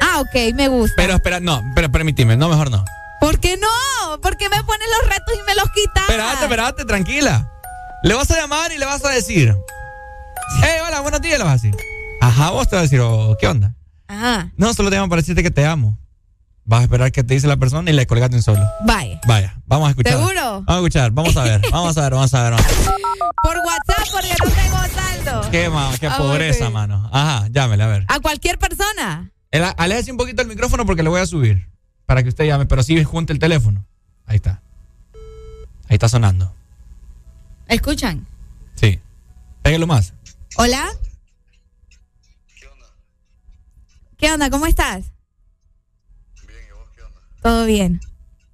Ah, ok, me gusta. Pero espera, no, pero permíteme, no, mejor no. ¿Por qué no? ¿Por qué me pones los retos y me los quitas? Espérate, espérate, tranquila. Le vas a llamar y le vas a decir, hey, hola, buenos días, le vas a decir. Ajá, vos te vas a decir, oh, ¿qué onda? Ajá. No, solo te llamo para decirte que te amo. Vas a esperar que te dice la persona y le colgaste un solo. Vaya. Vaya, vamos a escuchar. ¿Seguro? Vamos a escuchar, vamos a ver, vamos a ver, vamos a ver. vamos a ver. Por WhatsApp, porque no tengo saldo. Qué, qué Ah, pobreza, mano. Ajá, llámele, a ver. A cualquier persona. El- Aléjese un poquito el micrófono porque le voy a subir. Para que usted llame, pero sí junte el teléfono. Ahí está. Ahí está sonando. ¿Escuchan? Sí. Pégalo más. ¿Hola? ¿Qué onda? ¿Cómo estás? Todo bien.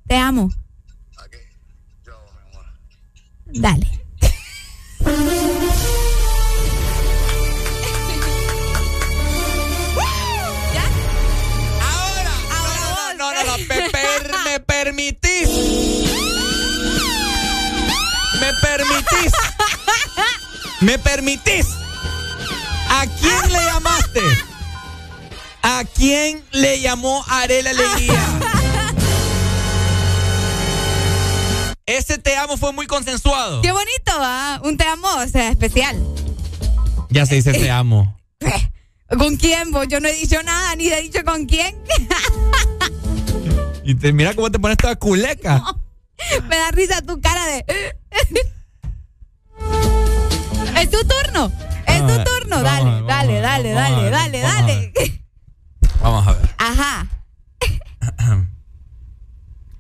Te amo. Dale. No, no, no, pe- per- me permitís. Me permitís. Me permitís. ¿A quién le llamaste? ¿A quién le llamó Arela Alegría? Ese te amo fue muy consensuado. Qué bonito, va. Un te amo, o sea, especial. Ya se dice te amo. ¿Con quién vos? Yo no he dicho nada, ni he dicho con quién. y te, mira cómo te pones toda culeca. Me da risa tu cara de. es tu turno. Es tu turno. Dale, dale, dale, dale, dale, dale. Vamos a ver. Ajá.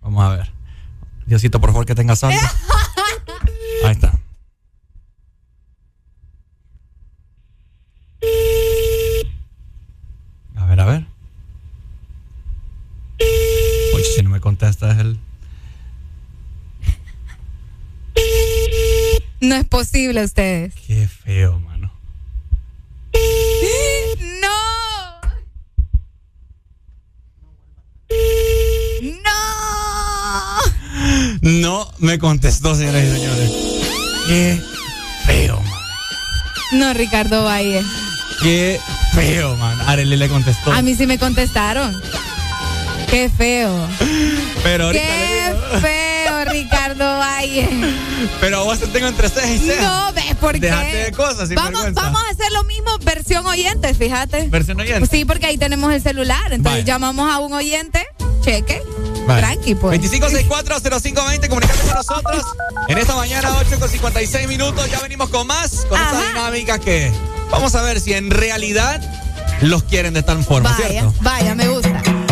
vamos a ver. Diosito, por favor, que tenga saldo. Ahí está. A ver, a ver. Oye, si no me contesta es el... No es posible ustedes. Qué feo, mano. ¡No! No me contestó, señoras y señores. Qué feo, man. No, Ricardo Valle. Qué feo, man. Arely le contestó. A mí sí me contestaron. Qué feo. Pero Qué feo, Ricardo Valle. Pero vos te tengo entre cejas y cejas. No, ves por qué. de cosas, vamos, vamos a hacer lo mismo versión oyente, fíjate. Versión oyente. Sí, porque ahí tenemos el celular. Entonces llamamos a un oyente, cheque Vale. Tranqui, pues. 25640520, comunicate con nosotros. En esta mañana, 8 con 56 minutos, ya venimos con más, con estas dinámicas que vamos a ver si en realidad los quieren de tal forma, vaya. Vaya, me gusta.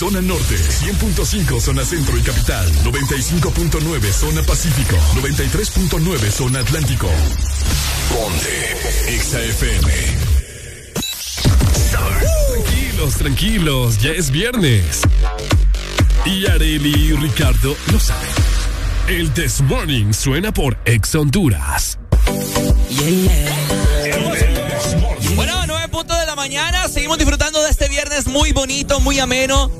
Zona norte, 100.5 zona centro y capital, 95.9 zona pacífico, 93.9 zona atlántico. Ponte XAFM. Tranquilos, tranquilos, ya es viernes. Y Areli y Ricardo lo saben. El This Morning suena por Ex Honduras. Bueno, nueve puntos de la mañana. Seguimos disfrutando de este viernes muy bonito, muy ameno.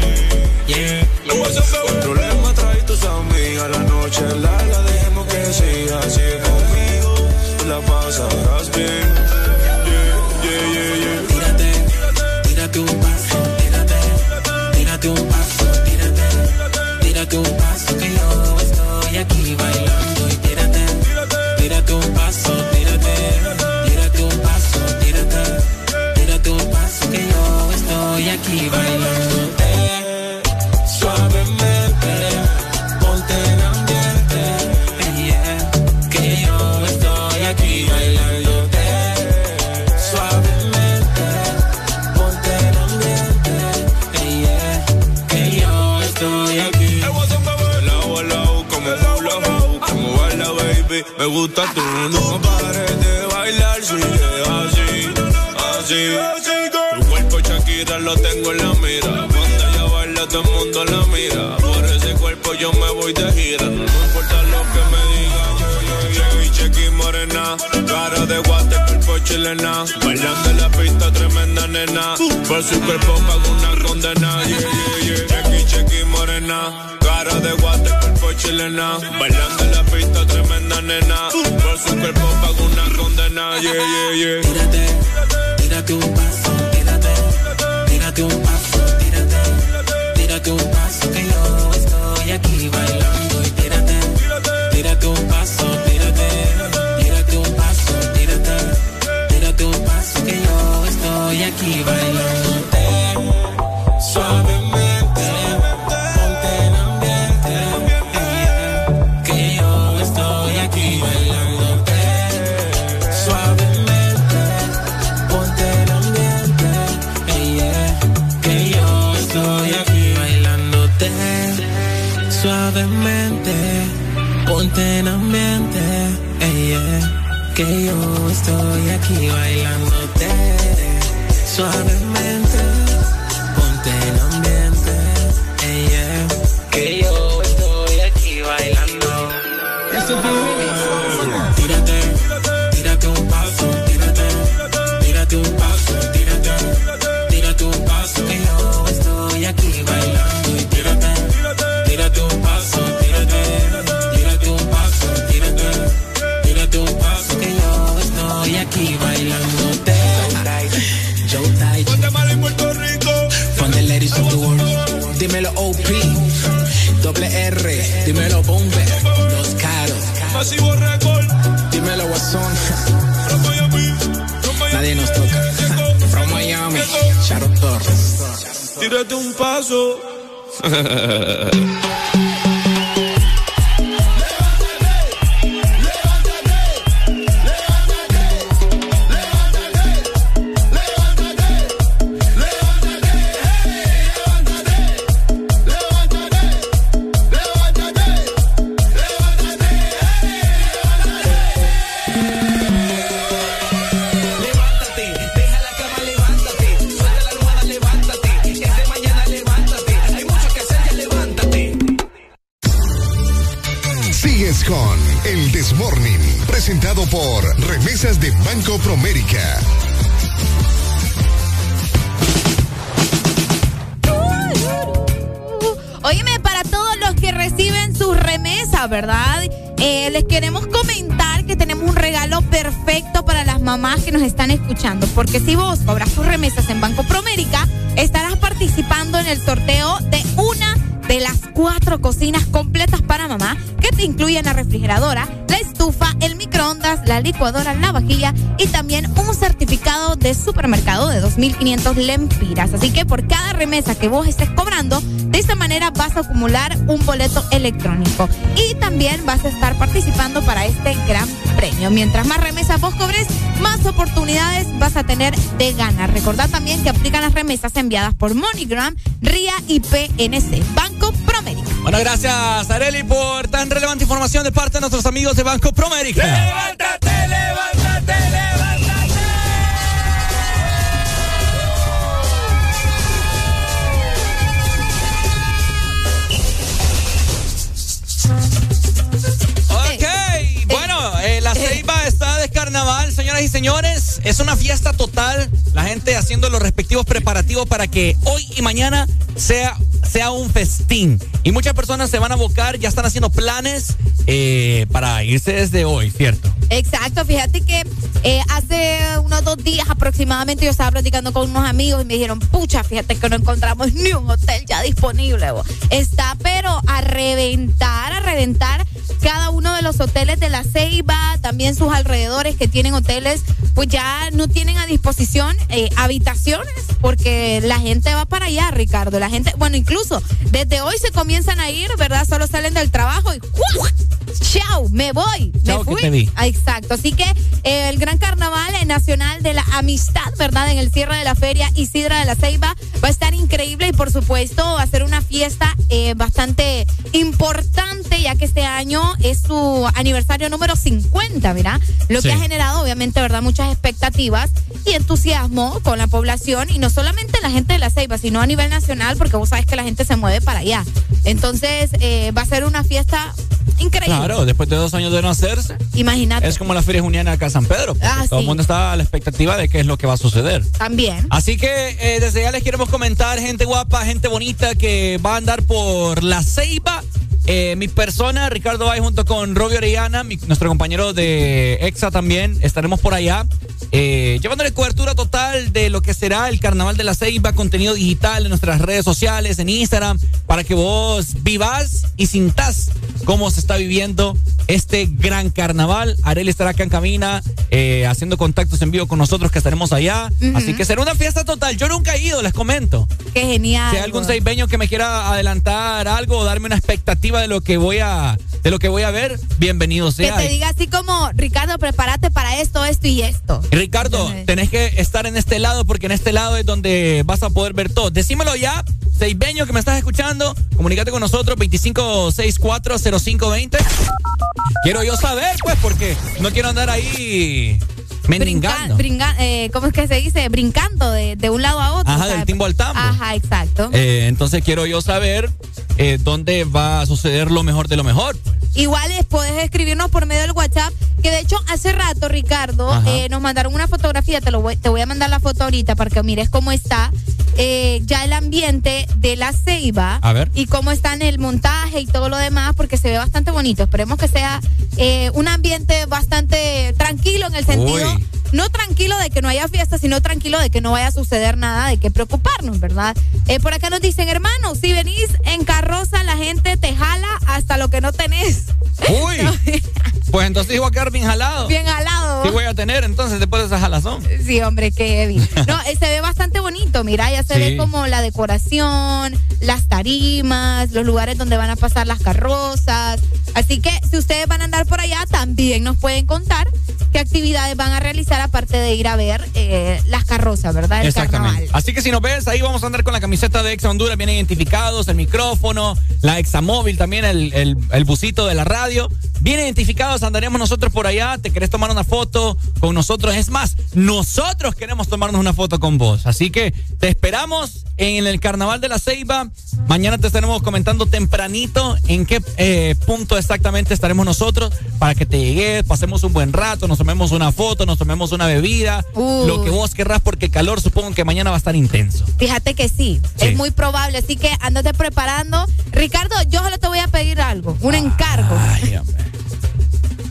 no pares de bailar, sigue así, así. Tu cuerpo Shakira lo tengo en la mira, cuando ella baila todo el mundo la mira, por ese cuerpo yo me voy de gira, no importa lo que me digan. Chequi, morena, cara de guate, cuerpo chilena, bailando en la pista, tremenda nena, por su cuerpo pago una condena, yeah, yeah, yeah. Chequi, morena, cara de guate, cuerpo chilena, bailando cuerpo pago una condena, yeah, yeah, yeah. Estoy aquí licuadora, la vajilla y también un certificado de supermercado de 2.500 lempiras. Así que por cada remesa que vos estés cobrando, de esta manera vas a acumular un boleto electrónico y también vas a estar participando para este gran premio. Mientras más remesas vos cobres, más oportunidades vas a tener de ganar. Recordad también que aplican las remesas enviadas por MoneyGram, RIA y PNC, Banco Promérica. Bueno, gracias Areli por tan relevante información de parte de nuestros amigos de Banco Promérica. Señores. Es una fiesta total. La gente haciendo los respectivos preparativos para que hoy y mañana sea, sea un festín. Y muchas personas se van a abocar, ya están haciendo planes eh, para irse desde hoy, ¿cierto? Exacto, fíjate que eh, hace unos dos días aproximadamente yo estaba platicando con unos amigos y me dijeron, pucha, fíjate que no encontramos ni un hotel ya disponible. bo". Está pero a reventar, a reventar cada uno de los hoteles de la Ceiba, también sus alrededores que tienen hoteles, pues ya no tienen a disposición eh, habitaciones porque la gente va para allá, Ricardo. La gente, bueno, incluso desde hoy se comienzan a ir, ¿verdad? Solo salen del trabajo y ¡guau! ¡Chao! Me voy. Chao, me que fui. te vi. Ah, Exacto. Así que eh, el gran carnaval nacional de la amistad, ¿verdad? En el cierre de la feria Isidra de la Ceiba va a estar increíble y por supuesto va a ser una fiesta eh, bastante importante ya que este año es su aniversario número 50, ¿verdad? Lo Sí. que ha generado obviamente, ¿verdad? Muchas expectativas y entusiasmo con la población y no solamente la gente de la Ceiba, sino a nivel nacional porque vos sabes que la gente se mueve para allá. Entonces eh, va a ser una fiesta increíble. Claro, después de dos años de no hacerse. Imagínate. Es como la Feria Juniana acá en San Pedro. Ah, todo sí. el mundo está a la expectativa de qué es lo que va a suceder. También. Así que eh, desde ya les queremos comentar, gente guapa, gente bonita que va a andar por la Ceiba. Eh, mi persona, Ricardo Bay, junto con Robbie Orellana, mi- nuestro compañero de EXA también, estaremos por allá. eh, llevándole cobertura total de lo que será el Carnaval de la Ceiba, contenido digital en nuestras redes sociales, en Instagram, para que vos vivas y sintás cómo se está viviendo este gran carnaval. Arel estará acá en cabina eh, haciendo contactos en vivo con nosotros que estaremos allá. Ujú. Así que será una fiesta total. Yo nunca he ido, les comento. Qué genial. Si hay algún seibeño que me quiera adelantar algo o darme una expectativa de lo que voy a de lo que voy a ver, bienvenido Que sea. te diga así como, Ricardo, prepárate para esto, esto y esto. Ricardo, tenés que estar en este lado porque en este lado es donde vas a poder ver todo. Decímelo ya, seibeño que me estás escuchando, comunícate con nosotros 25640520. Quiero yo saber, pues, porque no quiero andar ahí mendigando. Brinca- eh, ¿Cómo es que se dice? Brincando de, de un lado a otro. Ajá, del timbo al tambo. Ajá, exacto. Eh, entonces quiero yo saber eh, dónde va a suceder lo mejor de lo mejor. pues. Igual es, puedes escribirnos por medio del WhatsApp, que de hecho hace rato, Ricardo, eh, nos mandaron una fotografía, te, lo voy, te voy a mandar la foto ahorita para que mires cómo está eh, ya el ambiente de la ceiba A ver. y cómo está en el montaje y todo lo demás, porque se ve bastante bonito. Esperemos que sea eh, un ambiente bastante tranquilo en el sentido, Uy. no tranquilo de que no haya fiesta, sino tranquilo de que no vaya a suceder nada, de qué preocuparnos, ¿verdad? Eh, por acá nos dicen, hermano, si venís en carroza, la gente te jala hasta lo que no tenés. Uy, pues entonces voy a quedar bien jalado. Bien jalado. Sí voy a tener entonces después de esa jalazón. Sí, hombre, qué heavy. No, eh, se ve bastante bonito, mira, ya se Sí. ve como la decoración, las tarimas, los lugares donde van a pasar las carrozas. Así que si ustedes van a andar por allá, también nos pueden contar qué actividades van a realizar aparte de ir a ver eh, las carrozas, ¿verdad? El Exactamente. carnaval. Así que si nos ves, ahí vamos a andar con la camiseta de Exa Honduras bien identificados, el micrófono, la Exa Móvil, también el, el, el busito de la radio. Bien identificados, andaremos nosotros por allá. ¿Te querés tomar una foto con nosotros? Es más, nosotros queremos tomarnos una foto con vos. Así que te esperamos en el Carnaval de la Ceiba. Mañana te estaremos comentando tempranito en qué eh, punto exactamente estaremos nosotros para que te llegues, pasemos un buen rato, nos tomemos una foto, nos tomemos una bebida, lo que vos querrás porque el calor supongo que mañana va a estar intenso. Fíjate que sí, Sí. es muy probable, así que ándate preparando. Ricardo, yo solo te voy a pedir algo, un encargo. Ay.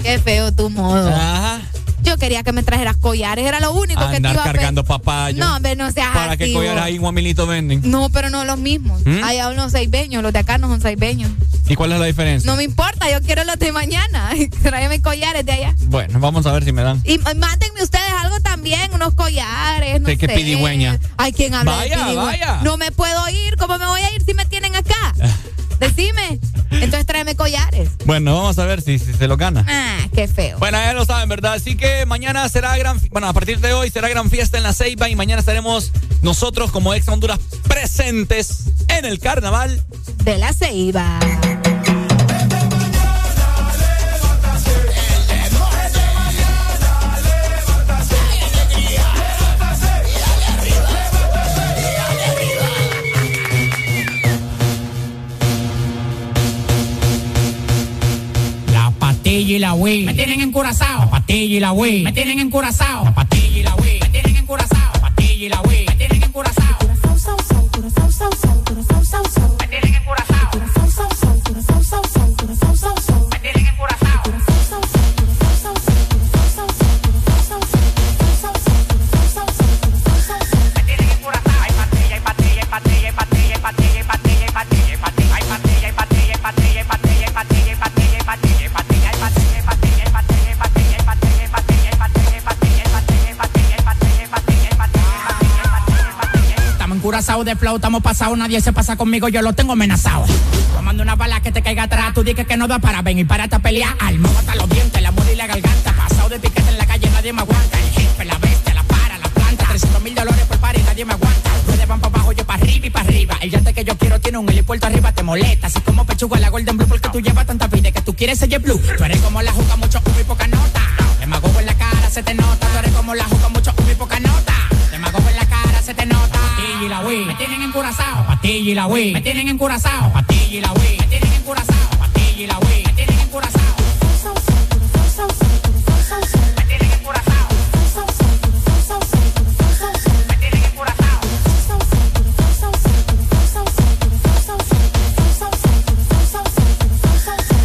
Qué feo tu modo. Ajá. Yo quería que me trajeras collares, era lo único que te iba a cargando papaya. No, hombre, no seas ¿Para qué collares ahí Guamilito venden? No, pero no los mismos. ¿Mm? Hay unos seibeños, los de acá no son seibeños. ¿Y cuál es la diferencia? No me importa, yo quiero los de mañana. Tráeme collares de allá. Bueno, vamos a ver si me dan. Y mándenme ustedes algo también, unos collares, no ¿Qué- qué sé. pidigüeña? Hay quien habla Vaya, de pidigüeña. vaya. No me puedo ir, ¿cómo me voy a ir si me tienen acá? Decime. Entonces tráeme collares. Bueno, vamos a ver si, si se lo gana. Ah, qué feo. Bueno, ya lo saben, ¿verdad? Así que mañana será gran, bueno, a partir de hoy será gran fiesta en la Ceiba y mañana estaremos nosotros como ex Honduras presentes en el carnaval de la Ceiba. y la wey. Me tienen encurazao. La patilla y la wey. Me tienen encurazao. La patilla y la wey. Me tienen encurazao. La patilla y la wey. Me tienen encurazao. Curazao, sao, sao, curazao, sao, sao, curazao, sao, sao. Me tienen encurazao. Curazao, sao, sao, curazao, sao, sao, curazao. Encurazados de flow, estamos pasados, nadie se pasa conmigo, yo lo tengo amenazado. Tomando una bala que te caiga atrás, tú dices que no da para venir para esta pelea. Alma, hasta los dientes, la muerte y la garganta. Pasado de piquete en la calle, nadie me aguanta. El jefe, la bestia, la para, la planta. 300 mil dólares por par nadie me aguanta. Ruedas van para abajo, yo para arriba y para arriba. El yate que yo quiero tiene un helipuerto arriba, te molesta. Así como pechuga la Golden Blue, porque tú llevas tanta vida que tú quieres ser Blue. Tú eres como la juca, mucho humo y poca nota. Demagogo en la cara, se te nota. Tú eres como la juca, mucho humo y poca nota. Se te nota. Patilla y la Wii, me tienen encurazao. Patilla y la Wii, me tienen encurazao. Patilla y la Wii, me tienen encurazao. Patilla y la Wii, me tienen encurazao. Me tienen encurazao. Me tienen encurazao.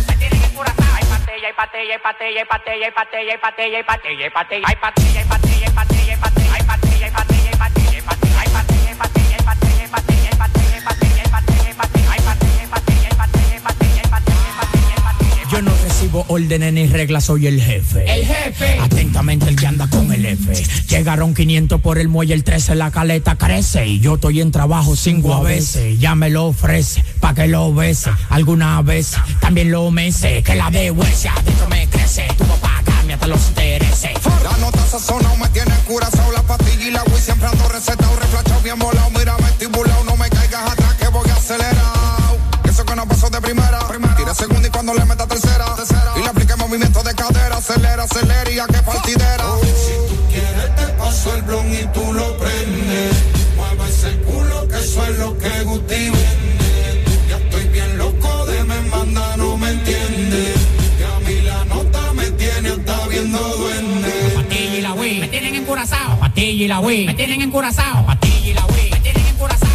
Me tienen encurazao. Hay patilla, hay patilla, hay patilla, Yo no recibo órdenes ni reglas, soy el jefe. El jefe. Atentamente el que anda con el F. Llegaron 500 por el muelle, el 13 la caleta crece. Y yo estoy en trabajo cinco a veces. Ya me lo ofrece, pa' que lo bese. Alguna vez también lo mece. Que la de huese adentro me crece. Tú vas a pagarme hasta los intereses. La nota sazonado me tiene curazao La pastilla y la Wii siempre ando recetado Reflachado bien volado, mira estibulado No me caigas atrás que voy acelerado Eso que no pasó de primera, Tira segunda y cuando le meta Acelera, acelera y a que partidera. Si tú quieres te paso el blon y tú lo prendes. Mueve ese culo que eso es lo que Guti vende. Ya estoy bien loco de me manda, no me entiende. Que a mí la nota me tiene hasta viendo duende. Patilla y la Wii. Me tienen encurazao. Patilla y la Wii. Me tienen encurazao. Patilla y la Wii. Me tienen encurazao.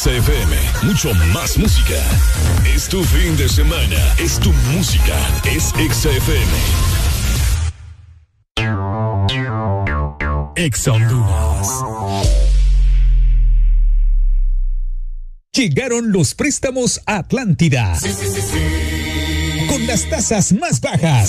XFM. Mucho más música. Es tu fin de semana. Es tu música. Es XFM. Honduras. Llegaron los préstamos a Atlántida. Sí, sí, sí, sí. Con las tasas más bajas.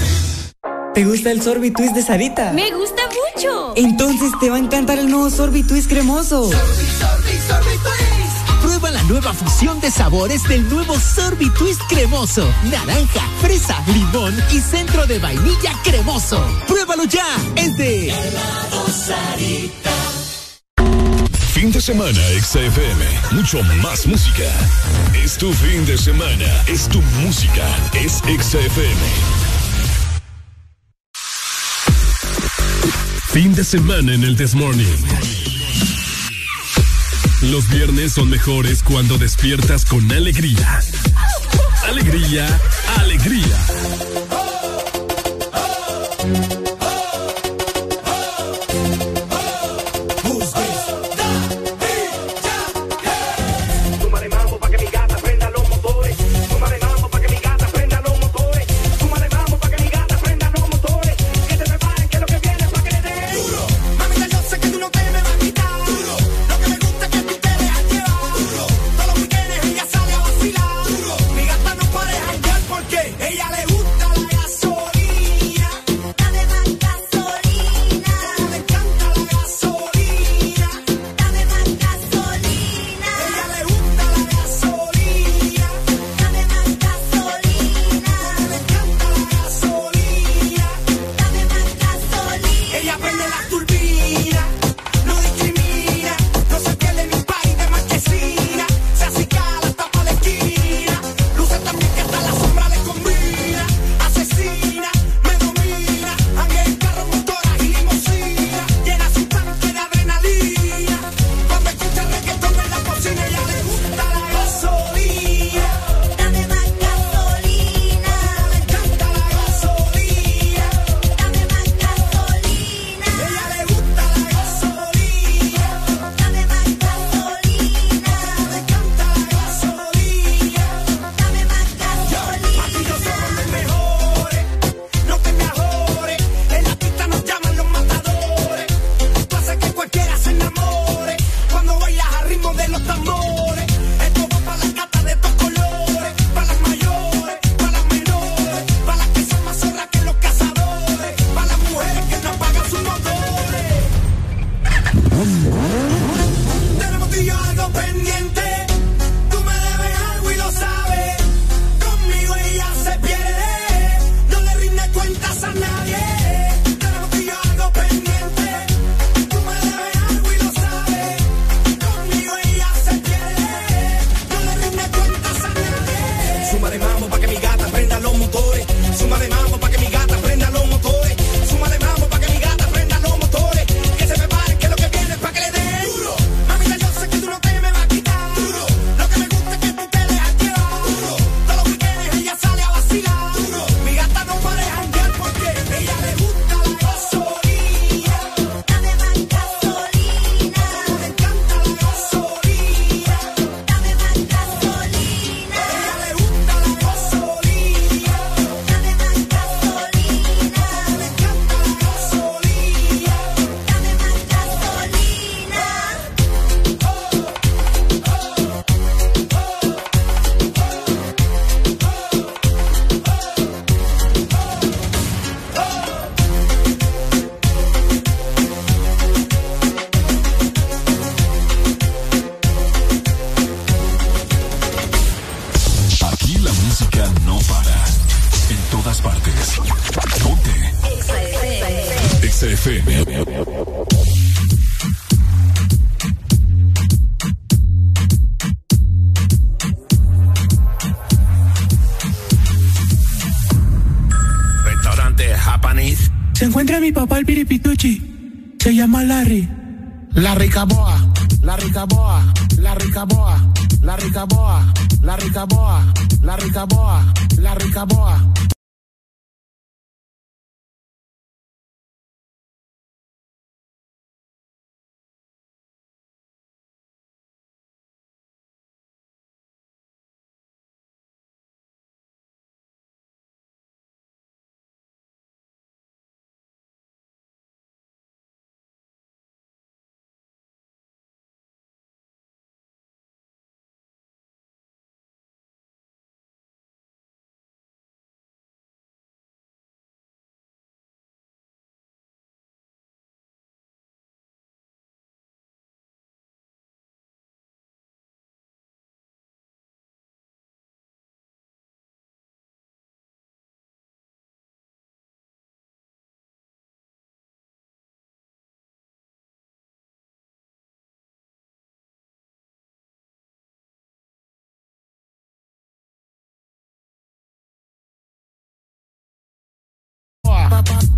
¿Te gusta el Sorbitwist de Sarita? Me gusta mucho. Entonces te va a encantar el nuevo Sorbitwist cremoso. Sorbi, sorbi, sorbitwist. Prueba la nueva fusión de sabores del nuevo Sorbitwist cremoso. Naranja, fresa, limón y centro de vainilla cremoso. Pruébalo ya. Es de Sarita. Fin de semana, XFM. Mucho más música. Es tu fin de semana. Es tu música. Es XFM. Fin de semana en el Desmorning. Los viernes son mejores cuando despiertas con alegría. Alegría, alegría.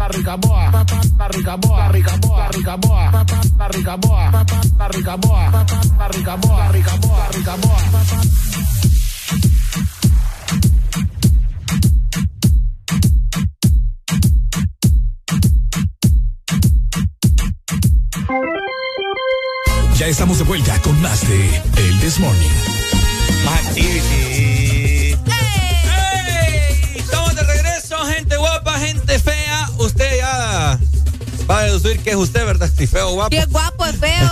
la rica boa, la rica boa, rica boa, rica boa, la rica boa, la rica boa, la rica boa, rica boa, rica boa. Ya estamos de vuelta con más de El This Morning. Activity. Va a deducir que es usted, ¿verdad? Si feo o guapo. Qué guapo, es feo.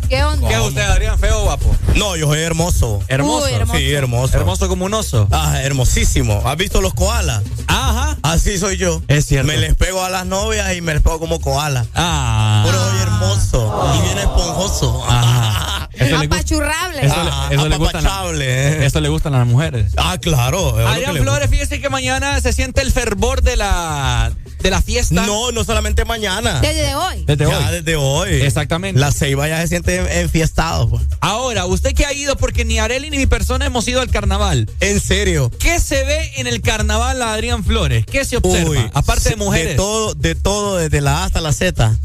¿Qué onda? ¿Qué es usted, Adrián? ¿Feo o guapo? No, yo soy hermoso. ¿Hermoso? Uy, hermoso. Sí, hermoso. Hermoso como un oso. Ah, hermosísimo. ¿Has visto los koalas? Ajá. Así soy yo. Es cierto. Me les pego a las novias y me les pego como koala. Ah. Pero soy hermoso y bien esponjoso. Ajá. Eso le, Apachurrable. eso le- Ah, eso le gustan, apapachable, eh. eso le gustan a las mujeres. Ah, claro. Adrián Flores, fíjese que mañana se siente el fervor de la, de la fiesta. No, no solamente mañana. Desde hoy. Desde ya hoy. desde hoy. Exactamente. La ceiba ya se siente enfiestado. pues. Ahora, usted que ha ido, porque ni Areli ni mi persona hemos ido al carnaval. En serio. ¿Qué se ve en el carnaval, Adrián Flores? ¿Qué se observa? Uy, Aparte de mujeres. De todo, de todo, desde la A hasta la Z.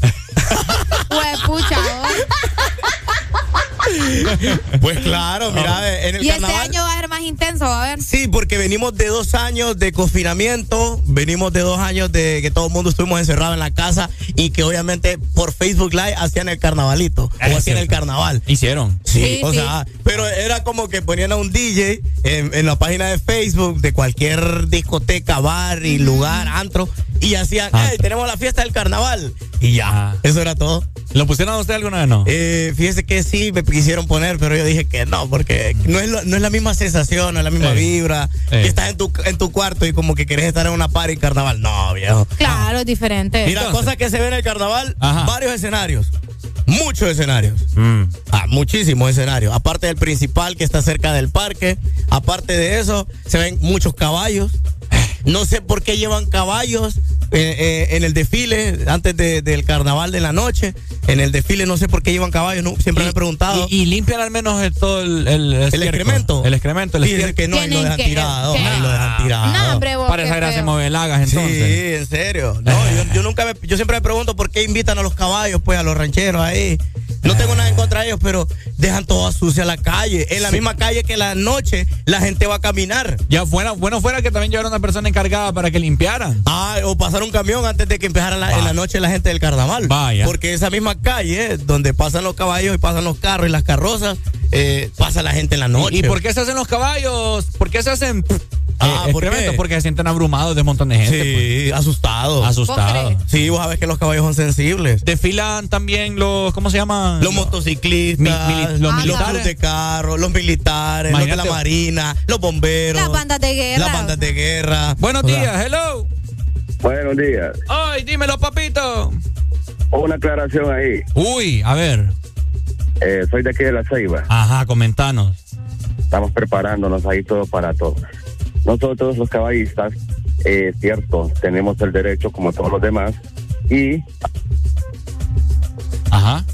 Pues pucha, hoy. pues claro, mira, en el Y este carnaval. año va a ser más intenso, a ver. Sí, porque venimos de dos años de confinamiento, venimos de dos años de que todo el mundo estuvimos encerrados en la casa y que obviamente por Facebook Live hacían el carnavalito Es o hacían el carnaval. Hicieron. Sí, Sí, o sí. sea, pero era como que ponían a un DJ en, en la página de Facebook de cualquier discoteca, bar y lugar, antro, y hacían, Ah. hey, tenemos la fiesta del carnaval. Y ya, Ah. eso era todo. ¿Lo pusieron a usted alguna vez no? Eh, fíjese que sí, me quisieron poner, pero yo dije que no, porque no es, lo- no es la misma sensación, no es la misma Eh. vibra. Eh. Que estás en tu, en tu cuarto y como que querés estar en una party en carnaval. No, viejo. Claro, es diferente. Mira, Entonces. cosas que se ven en el carnaval, Ajá. varios escenarios. Muchos escenarios. Mm. Ah, muchísimos escenarios. Aparte del principal que está cerca del parque. Aparte de eso, se ven muchos caballos. No sé por qué llevan caballos eh, eh, en el desfile antes de- del carnaval de la noche. En el desfile no sé por qué llevan caballos. no, siempre me he preguntado. Y, y limpian al menos el- todo el, el, excremento. El excremento, el Fíjese estiércol. que no, y lo dejan que- tirado. que- ahí lo dejan tirado. No, hombre, vos, Para esa gracia feo. movelagas entonces. Sí, en serio. No, yo, yo nunca me- yo siempre me pregunto por qué invitan a los caballos, pues, a los rancheros ahí. No tengo nada en contra de ellos, pero dejan toda sucia la calle. En la misma calle que la noche la gente va a caminar. Ya fuera, bueno fuera que también llevara una persona encargada para que limpiaran. Ah, o pasar un camión antes de que empezara la- en la noche la gente del carnaval. Vaya. Porque esa misma calle, donde pasan los caballos y pasan los carros y las carrozas, eh, pasa la gente en la noche. ¿Y, por qué se hacen los caballos? ¿Por qué se hacen Ah, eh, ¿por qué? Porque se sienten abrumados de un montón de gente. Sí, pues. asustados. Asustados. Sí, vos sabés que los caballos son sensibles. Desfilan también los, ¿cómo se Los motociclistas, Mi- mili- los militares. clubes de carro, los militares, los de la marina, los bomberos, Las bandas de guerra. las bandas de guerra. Buenos días, hello. Buenos días. Ay, dímelo, papito. Una aclaración ahí. Uy, a ver. Eh, soy de aquí de La Ceiba. Ajá, comentanos. Estamos preparándonos ahí todo para todo. Nosotros los caballistas, eh, cierto, tenemos el derecho como todos los demás y Ajá.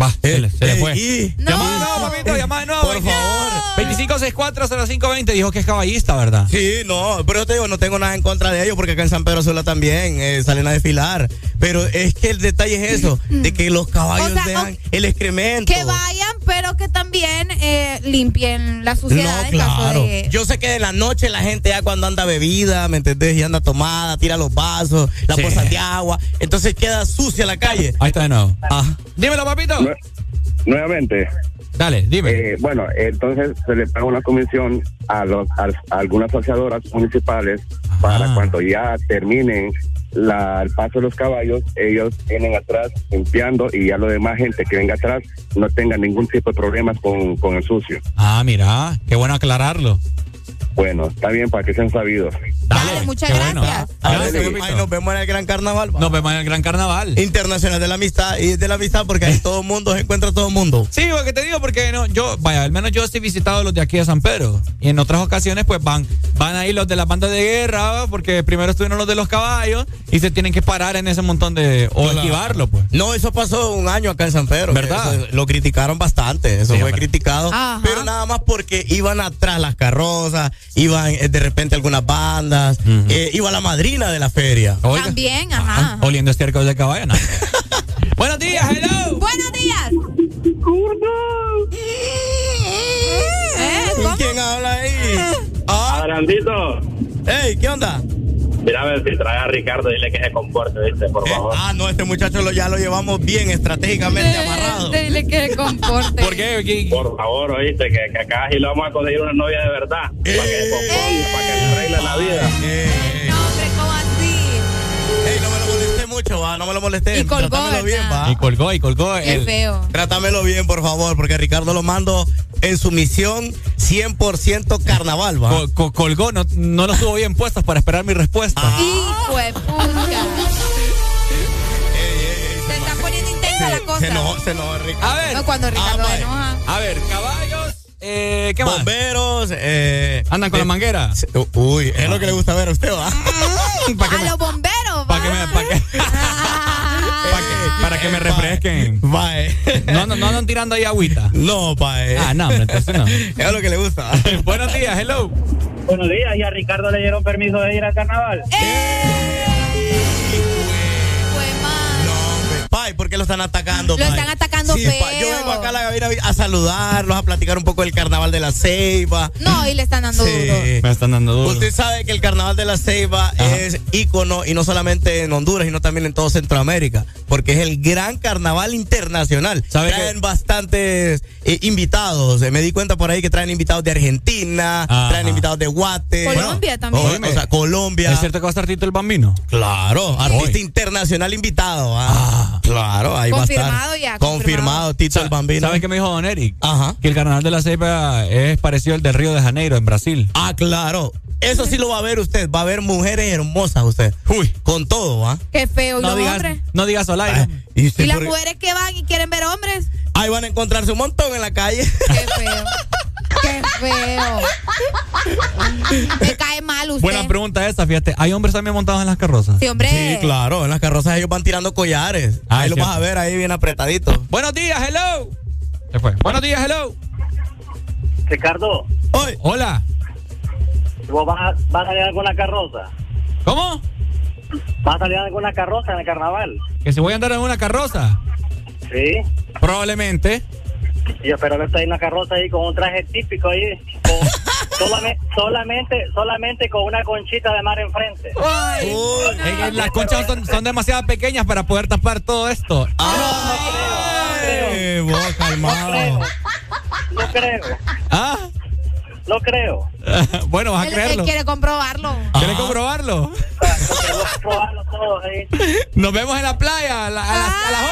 Va, se le, se le fue. y- No. Llamada de nuevo, papito, llamada de nuevo. por favor, 25640520 dijo que es caballista, ¿verdad? Sí, no, pero yo te digo, no tengo nada en contra de ellos porque acá en San Pedro Sula también eh, salen a desfilar. Pero es que el detalle es eso, de que los caballos O sea, dejan el excremento. Que vayan, pero que también eh, limpien la suciedad No, en caso claro. de. Yo sé que en la noche la gente ya cuando anda bebida, ¿me entendés? Y anda tomada, tira los vasos, las Sí. de agua. Entonces queda sucia la calle. Ahí está de nuevo. Ajá. Dímelo, papito. Nuevamente. Dale, dime. Eh, bueno, entonces se le paga una comisión a, los, a, a algunas asociadoras municipales para cuando ya terminen la, el paso de los caballos, ellos vienen atrás limpiando y ya lo demás gente que venga atrás no tenga ningún tipo de problemas con, con el sucio. Ah, mira, qué bueno aclararlo. Bueno, está bien para que sean sabidos. Dale, muchas gracias. bueno. Sí, ahí nos vemos en el gran carnaval. Nos vemos en el gran carnaval. Internacional de la Amistad y de la Amistad porque ahí todo el mundo se encuentra todo el mundo. Sí, porque te digo, porque no, yo, vaya, al menos yo sí he visitado los de aquí de San Pedro. Y en otras ocasiones, pues van, van ahí los de la banda de guerra, porque primero estuvieron los de los caballos y se tienen que parar en ese montón de. o esquivarlo, pues. No, eso pasó un año acá en San Pedro. ¿Verdad? Eso lo criticaron bastante. Eso Sí, fue hombre. criticado. Ajá. Pero nada más porque iban atrás las carrozas, iban eh, de repente algunas bandas, eh, iba la madrina de la feria. Oiga. También, ajá. Oliendo estiércol de caballo, no. Buenos días, hello. Buenos días. ¿Eh? ¿Cómo? ¿Quién habla ahí? Ah, Grandito, hey, ¿qué onda? Mira a ver si trae a Ricardo, dile que se comporte, ¿viste? Por Eh, favor. ah, no, este muchacho lo, ya lo llevamos bien estratégicamente amarrado. Dile que se comporte. ¿Por qué? ¿Qué- Por favor, oíste, que, que acá sí le vamos a conseguir una novia de verdad. Para que se componga, para que le arregle la vida. Eh, eh. No, hombre, ¿cómo? Ey, no me lo molesté mucho, va, no me lo molesté. Y colgó, Trátamelo bien, va. Y colgó, y colgó. Qué el- feo. Trátamelo bien, por favor, porque Ricardo lo mando en su misión 100% carnaval, va. co- co- colgó, no, no lo tuvo bien puestos para esperar mi respuesta. Ah. Hijo de. Se está poniendo intensa la cosa. Se enojó, se enojó, Ricardo. A ver, No, cuando Ricardo Ah, vaya. enoja. a ver, caballos, eh, ¿qué más? Bomberos, eh, ¿Andan con eh, la manguera? Uy, es lo que le gusta ver a usted, va. ¿Para A los bomberos, para que va. me, para que, para que, para que me refresquen. Va, eh. No, no, no andan tirando ahí agüita. No, pa, eh. Ah, no, hombre, entonces no. Es lo que le gusta. Buenos días, hello. Buenos días, ¿y a Ricardo le dieron permiso de ir al carnaval? Fue Pai, ¿por qué lo están atacando? Lo pai? están atacando Sí, feo. pa, Yo vengo acá a la cabina a saludarlos, a platicar un poco del carnaval de la Ceiba. No, y le están dando Sí. duro. Me están dando duro. Usted sabe que el carnaval de la Ceiba es ícono y no solamente en Honduras, sino también en todo Centroamérica, porque es el gran carnaval internacional. ¿Sabe traen que- bastantes eh, invitados. Eh, me di cuenta por ahí que traen invitados de Argentina, Ajá. traen invitados de Guate. Colombia también. O, o sea, Colombia. ¿Es cierto que va a estar Tito el Bambino? Claro, artista Hoy. internacional invitado. ah. Claro, ahí va a Confirmado estar. ya, Confirmado, confirmado. Tito el Bambino. ¿Sabes qué me dijo Don Eric? Ajá. Que el carnaval de la Ceiba es parecido al del Río de Janeiro, en Brasil. Ah, claro. Eso sí lo va a ver usted. Va a ver mujeres hermosas usted. Uy. Con todo, ¿ah? Qué feo. ¿Y No los digas, hombres? no digas al aire. Ah, y usted ¿Y las mujeres que van y quieren ver hombres? Ahí van a encontrarse un montón en la calle. Qué feo. Qué feo. Me cae mal usted. Buena pregunta esa, fíjate. ¿Hay hombres también montados en las carrozas? Sí, hombre. Sí, claro. En las carrozas ellos van tirando collares. Ah, ahí lo vas a ver ahí bien apretadito. Buenos días, hello. Se fue. Buenos días, hello. Ricardo, Hoy. Hola. ¿vos vas a, vas a salir con la carroza? ¿Cómo? ¿Vas a salir con la carroza en el carnaval? ¿Que si voy a andar en una carroza? Sí. Probablemente. Yo espero verte ahí en la carroza ahí con un traje típico ahí. con- solamente, solamente, solamente con una conchita de mar enfrente. Uy. Las conchas son, son demasiado pequeñas para poder tapar todo esto. Ay, vos No calmado. creo. No creo. ¿Ah? No creo. bueno, vas a Él, él creerlo. quiere comprobarlo. ¿Quieres comprobarlo? Vamos a probarlo todos ahí. Nos vemos en la playa a, la- a las, a las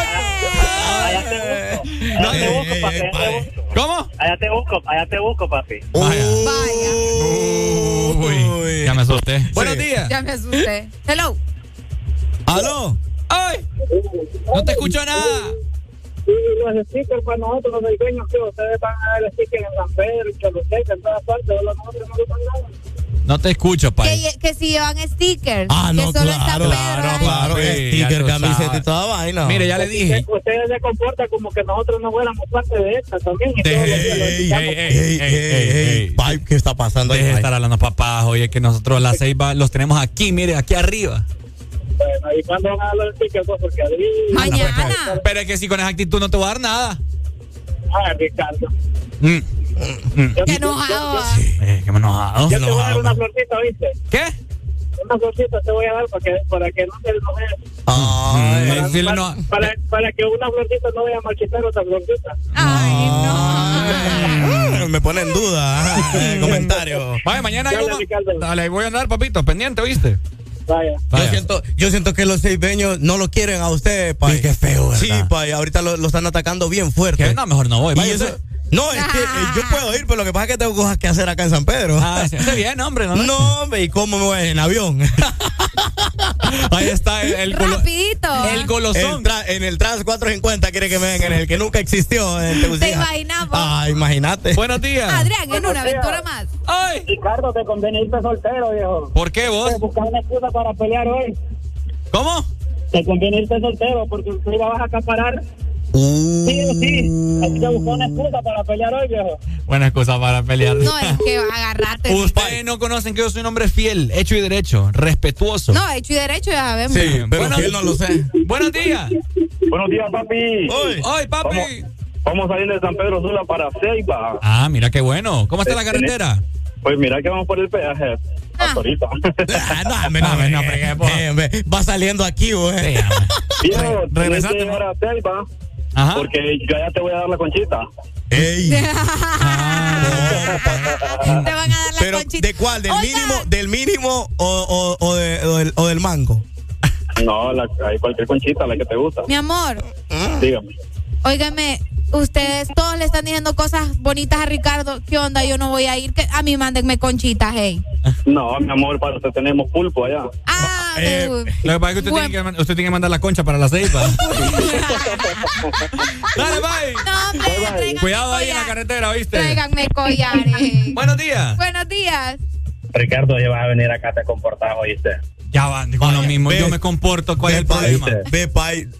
Allá te busco. No, Allá te busco, papi. Allá te busco. ocho. ¿Cómo? Allá te busco, allá te busco, papi. Vaya. Uy. Uy, ya me asusté. Buenos Sí. días. Ya me asusté. Hello. ¿Aló? ¡Ay! No te escucho nada. Sí, los stickers para nosotros los dueños que ustedes van a dar el sticker en San Pedro, en Choluteca, en todas partes, nosotros no nada. No te escucho, pai. Que, que si llevan stickers. Ah, no, que solo está claro, Pedro claro, ahí. claro. Sí, ya Sticker, camiseta y toda vaina. Mire, ya le dije. Usted- Ustedes se comportan como que nosotros no fuéramos parte de esta también. y De- todos los días lo ey, escuchamos. ey, ey, ey, ey. Pai, ¿Qué está pasando ahí? Deje de pai? estar hablando papás, oye, que nosotros las seis va- los tenemos aquí, mire, aquí arriba. Bueno, ¿y cuándo van a dar los stickers? pues? Porque ahí... Mañana. Pero es que si con esa actitud no te voy a dar nada. Ah, Ricardo. Mm. Mm. Yo- Qué enojado. yo-. Eh, qué enojado. Yo te voy a dar una florcita, ¿viste? ¿Qué? Una florcita te voy a dar para que, para que no se enoje. Ay, decirle para, no- para, para que una florcita no vaya a marchitar otra florcita. ay, Me pone en duda el comentario. Vaya, mañana hay Dale, uno- voy a andar, papito, pendiente, ¿viste? Vaya. Yo siento, yo siento que los seibeños no lo quieren a usted, pai. Sí, qué feo, ¿verdad? Sí, pai, ahorita lo, lo están atacando bien fuerte. ¿Qué? No, mejor no voy. Y Vaya eso-. No, es que eh, yo puedo ir, pero lo que pasa es que tengo cosas que hacer acá en San Pedro. Ah, está bien, hombre. No, No, hombre, ¿y cómo me voy en avión? Ahí está el, el, Rapidito. el golosón. en el Trans 450 quiere que me vengan, en el que nunca existió en Te vos? Ah, imagínate. Buenos días. Adrián, en una aventura más. Ay, Ricardo, te conviene irte soltero, viejo. ¿por qué vos? Te buscar una excusa para pelear hoy. ¿Cómo? Te conviene irte soltero porque tú la vas a acaparar. Uh, Sí o sí. Así que buscar una excusa para pelear hoy, viejo. Buena excusa para pelear. No, es que agarrate. Ustedes no conocen que yo soy un hombre fiel, hecho y derecho, respetuoso. No, hecho y derecho ya sabemos. sí, pero Buenos- él no lo sé. Buenos días. Buenos días, papi. Hoy. Ay, papi. Vamos saliendo de San Pedro Sula para Ceiba. Ah, mira qué bueno. ¿Cómo está la carretera? Pues mira que vamos por el peaje. Ah. Hasta ahorita. Ah, no, hombre, no, no, po. eh, hombre, va saliendo aquí, güey. Sí, Re- regresate, a Ceiba Ajá. porque yo ya te voy a dar la conchita. Ey. Te van a dar la Pero, conchita. ¿de cuál? ¿Del Oiga, mínimo, del mínimo o, o, o, de- o del, o del mango? No, la, hay cualquier conchita, la que te gusta. Mi amor, Dígame. óigame, ustedes todos le están diciendo cosas bonitas a Ricardo. ¿Qué onda? Yo no voy a ir. Que a mí mándenme conchitas, hey. No, mi amor, para usted tenemos pulpo allá. Ah, Eh, lo que pasa es que usted, tiene que usted tiene que mandar la concha para la ceiba. Dale, bye. No, hombre, tráiganme Cuidado ahí en la carretera, ¿viste? Tráiganme collares. Buenos días. Buenos días. Ricardo, ya vas a venir acá, te comportas, oíste. Ya van con lo mismo. ve. Yo me comporto. ¿Cuál es el problema? Ve.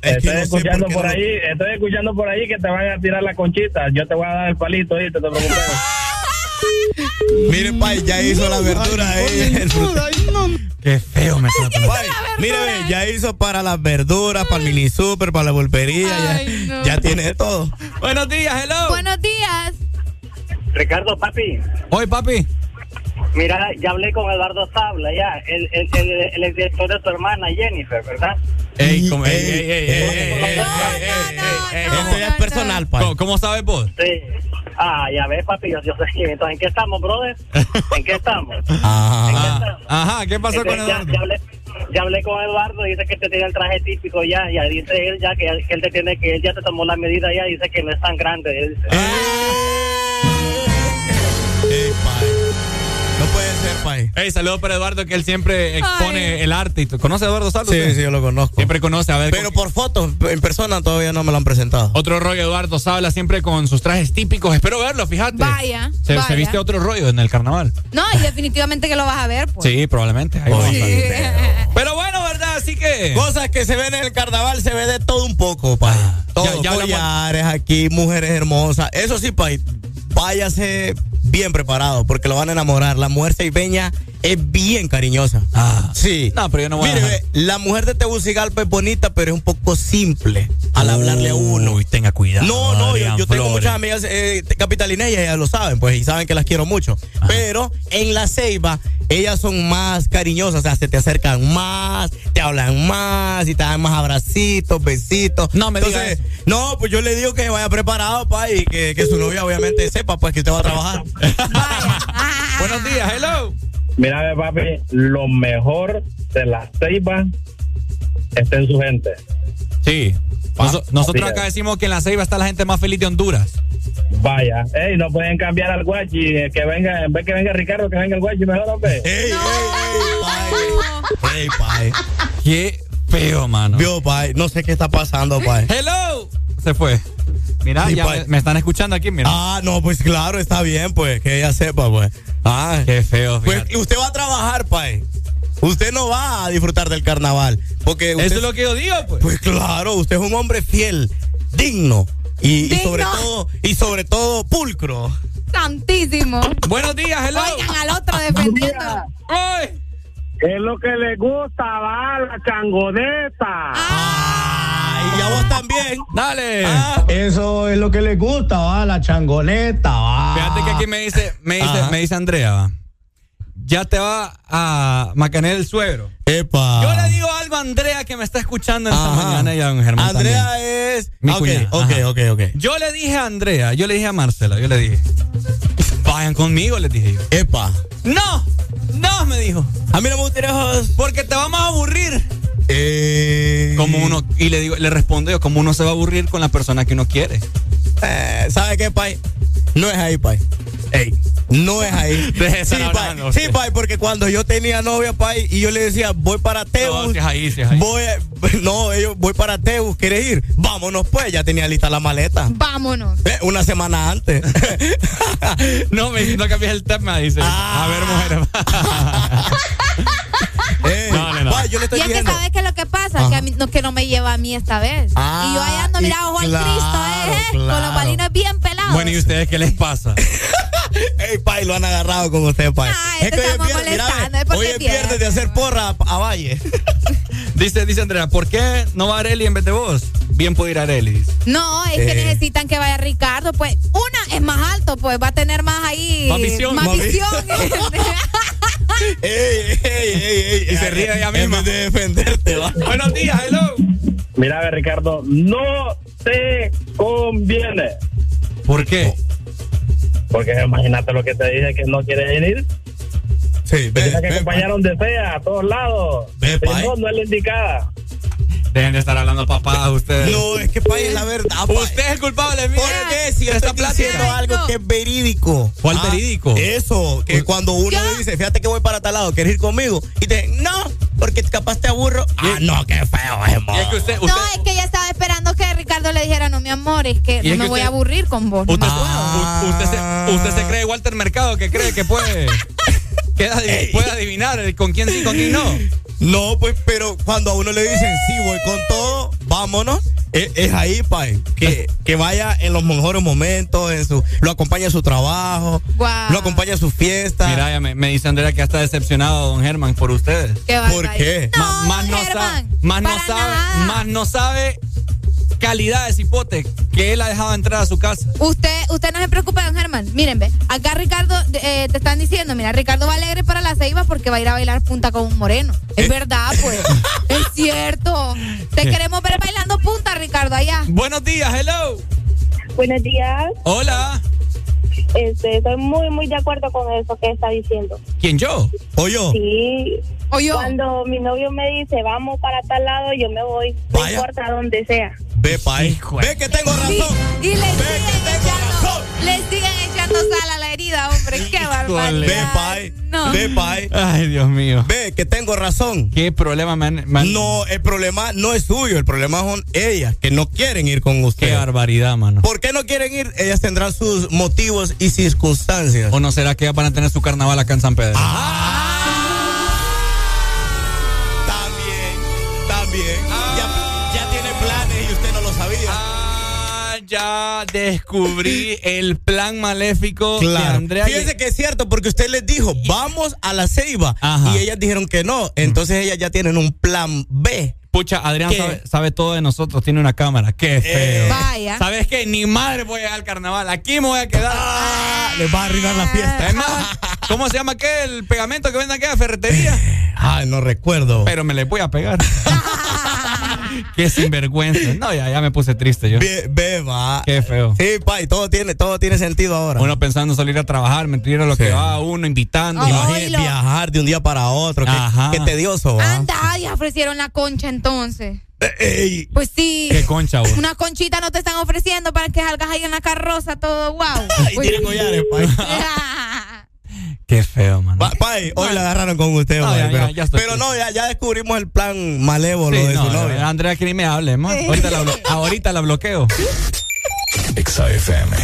Es que Estoy escuchando por no- ahí, estoy escuchando por ahí que te van a tirar la conchita. Yo te voy a dar el palito, ¿oíste? Te preocupes. Mire, pai, ya hizo la verdura ahí. Qué feo me está Pai, mire, ve, ya hizo para las verduras, para el mini super, para la pulpería. Ay, ya, no. ya tiene de todo. Buenos días, hello. Buenos días. Ricardo, papi, Hoy, papi. mira, ya hablé con Eduardo Sabla, ya, el, el, el, el director de tu hermana Jennifer, ¿verdad? Ey, como- ey, Ey, ey, ey, ey, ey, ey, ey, ey, ey, ey, ya es personal, pai. ¿Cómo- ¿Cómo sabes vos? Sí. Ah, ya ves, papi, yo, yo sé. Entonces, ¿en qué estamos, brother? ¿En qué estamos? Ajá. Ah, ajá, ¿qué pasó con Entonces, ya, Eduardo? ya hablé, ya hablé con Eduardo, dice que te tiene el traje típico ya, ya dice él ya que, que él te tiene que él ya te tomó la medida ya, dice que no es tan grande. Él dice, Ey, pai. No puede ser, pai. Ey, saludos para Eduardo, que él siempre expone el arte. ¿Conoce a Eduardo Saldo? Sí, sí, yo lo conozco. Siempre conoce, a ver. Pero con- por fotos, en persona todavía no me lo han presentado. Otro rollo, Eduardo Sabla, siempre con sus trajes típicos. Espero verlo, fíjate. Vaya, Se, viste otro rollo en el carnaval. No, y definitivamente que lo vas a ver, pues. Sí, probablemente. Ahí vamos a ver. Sí. Pero bueno, ¿verdad? Así que. Cosas que se ven en el carnaval, se ve de todo un poco, pai. Todo, ya- ya hablamos- collares aquí, mujeres hermosas. Eso sí, pai, váyase bien preparado porque lo van a enamorar. La mujer ceibeña es bien cariñosa. Ah. Sí. No, pero yo no voy a Mire, dejar. ve, la mujer de Tegucigalpa es bonita, pero es un poco simple al hablarle a uno. Uy, tenga cuidado. No, no, yo, tengo muchas amigas eh, ellas lo saben, pues, y saben que las quiero mucho. Pero en la ceiba, ellas son más cariñosas, o sea, se te acercan más, te hablan más y te dan más abracitos, besitos. No me diga Entonces, No, pues yo le digo que vaya preparado, pa, y que, que su novia obviamente sepa, pues, que usted va a trabajar. Buenos días, hello. Mira, papi, lo mejor de la ceiba está en su gente. Sí. Noso- nosotros Así acá decimos que en la Ceiba está la gente más feliz de Honduras. Vaya, ey, no pueden cambiar al guachi, eh, que venga, en vez que venga Ricardo, que venga el guachi, mejor hombre. ¡Ey, ey, ey, pai! ¡Ey, pai! Qué feo, mano. Vio, pai, no sé qué está pasando, pai. Hello. Se fue. Mira, Sí, ya pai. me, me están escuchando aquí, mira. Ah, no, pues claro, está bien, pues, que ella sepa, pues. Ah, Qué feo, pues fíjate. y usted va a trabajar, pai. Usted no va a disfrutar del carnaval. Porque usted, Eso es lo que yo digo, pues. Pues claro, usted es un hombre fiel, digno y, sobre todo y sobre todo pulcro. Santísimo. Buenos días, hello. Oigan al otro defendiendo. ¡Ay! Es lo que le gusta, va, la changoneta. Y a vos también. Dale. Eso es lo que les gusta, va, la changoneta, va. Fíjate que aquí me dice, me dice, Ajá. me dice Andrea, va. Ya te va a macanear el suegro. Epa. Yo le digo algo a Andrea que me está escuchando esta Ajá. mañana y a don Germán Andrea también. es. Mi Ah, ok, cuñada, ok, ajá. ok, ok. Yo le dije a Andrea, yo le dije a Marcela, yo le dije, vayan conmigo, les dije yo. Epa. No, no, me dijo, A mí no me gustaría porque te vamos a aburrir. Eh, Como uno, y le digo, le respondo yo, como uno se va a aburrir con la persona que uno quiere. eh, ¿Sabe qué, pai? No es ahí, pai. Ey, no es ahí. Deje de sí, pai. Sí, pai, porque cuando yo tenía novia, pai, y yo le decía, voy para Teus. No, si es ahí, si es ahí. Voy, a- no, ellos, voy para Teus, ¿quieres ir? Vámonos, pues, ya tenía lista la maleta. Vámonos. Eh, Una semana antes. No, me no cambies el tema, dice. Ah. A ver, mujer. Eh, No, no, no. yo le estoy Y es que sabes qué es lo que pasa, Ajá. que, a mí, no, que no me lleva a mí esta vez. Ah, y yo allá ando, mira, ojo al claro, Cristo, eh, con claro. los balines bien pelados. bueno, ¿y ustedes qué les pasa? Ey, pai, lo han agarrado con usted, pai. Ay, te estamos molestando, es porque hoy es es viernes de hacer porra a, a Valle. Dice, dice Andrea, ¿por qué no va Areli en vez de vos? Bien puede ir Areli. No, es que Eh. necesitan que vaya Ricardo, pues una es más alto, pues va a tener más ahí. Más visión. Más Más vi- visión. ey, ey, ey, ey. Y se ríe ella En misma. vez de defenderte, va. Buenos días, hello. Mira, a ver, Ricardo, no te conviene. ¿Por qué? Porque imagínate lo que te dije que no quieres venir. Sí, ve, tienes que ve, acompañar donde sea, a todos lados. Ve, Si pai. no, no es la indicada. Dejen de estar hablando papadas ustedes. No, es que pai es la verdad, pai. Usted es el culpable, mire. ¿Por qué? Si de estoy diciendo algo que es verídico. ¿Cuál verídico? Eso, que cuando uno Yo- dice, fíjate que voy para tal lado, ¿quieres ir conmigo? Y te dicen, no, porque capaz te aburro. Ah, no, qué feo es, Y es que usted, usted, No, es que ella estaba esperando que Ricardo le dijera, no, mi amor, es que no es me que voy usted- a aburrir con vos. no usted, usted se, usted se cree Walter Mercado que cree que puede, que adi- puede adivinar con quién sí, con quién no. No, pues, pero cuando a uno le dicen, sí, voy con todo, vámonos, es, es ahí, pai. Que, que vaya en los mejores momentos, en su, lo acompaña en su trabajo, lo acompaña en su fiesta. Mira, ya me, me dice Andrea que está decepcionado don Germán por ustedes. Qué ¿Por qué? No, más, don no sabe, más no sabe, más no sabe calidad de cipote que él ha dejado entrar a su casa. Usted, usted no se preocupe, don Germán. Miren, ve, acá Ricardo, eh, te están diciendo, mira, Ricardo va alegre para la ceiba porque va a ir a bailar punta con un moreno. Es Eh. verdad, pues. es cierto. Te queremos ver bailando punta, Ricardo, allá. Buenos días, hello. Buenos días. Hola. Este, estoy muy, muy de acuerdo con eso que está diciendo. ¿Quién yo? ¿O yo? Sí. O yo. Cuando mi novio me dice, vamos para tal lado, yo me voy. No importa dónde sea. Ve, pai. Ve que tengo razón. y le Ve siguen, que tengo echando, razón. le siguen echando sal a la herida, hombre. Qué barbaridad. Ve, pai. No. Ve, pai. Ay, Dios mío. Ve que tengo razón. ¿Qué problema han- No, el problema no es suyo, el problema son ellas, que no quieren ir con Qué usted. barbaridad, mano. ¿Por qué no quieren ir? Ellas tendrán sus motivos y circunstancias. ¿O no será que ya van a tener su carnaval acá en San Pedro? También, ya descubrí el plan maléfico de Claro. Andrea. Fíjense que es cierto, porque usted les dijo, vamos a la ceiba. Ajá. Y ellas dijeron que no. Entonces ellas ya tienen un plan B. Pucha, Adrián sabe, sabe todo de nosotros, tiene una cámara. Qué feo. Eh. Vaya. ¿Sabes qué? Ni madre voy a llegar al carnaval. Aquí me voy a quedar. Ah, les va a arruinar la fiesta. Es más, ¿cómo se llama qué? El pegamento que venden aquí a ferretería. Ay, no recuerdo. Pero me le voy a pegar. Qué sinvergüenza. No, ya, ya me puse triste yo. Va. Qué feo. Sí, pai, todo tiene, todo tiene sentido ahora. Uno pensando salir a trabajar, mentira lo Sí. que va uno invitando. Oh, Imagínate viajar de un día para otro. Qué, Ajá. qué tedioso, va. Anda, ya ofrecieron la concha entonces. Eh, ey, Pues sí. Qué concha, vos. Una conchita no te están ofreciendo para que salgas ahí en la carroza todo guau. y tiene collares, pai. Qué feo, man. Pa- Pai, hoy la agarraron con usted, No, pai, ya, pero, ya, ya pero no, ya, ya descubrimos el plan malévolo Sí, de no, su novia. Andrea, que ni me hable, man. Ahorita la, ahorita la bloqueo. Exa FM.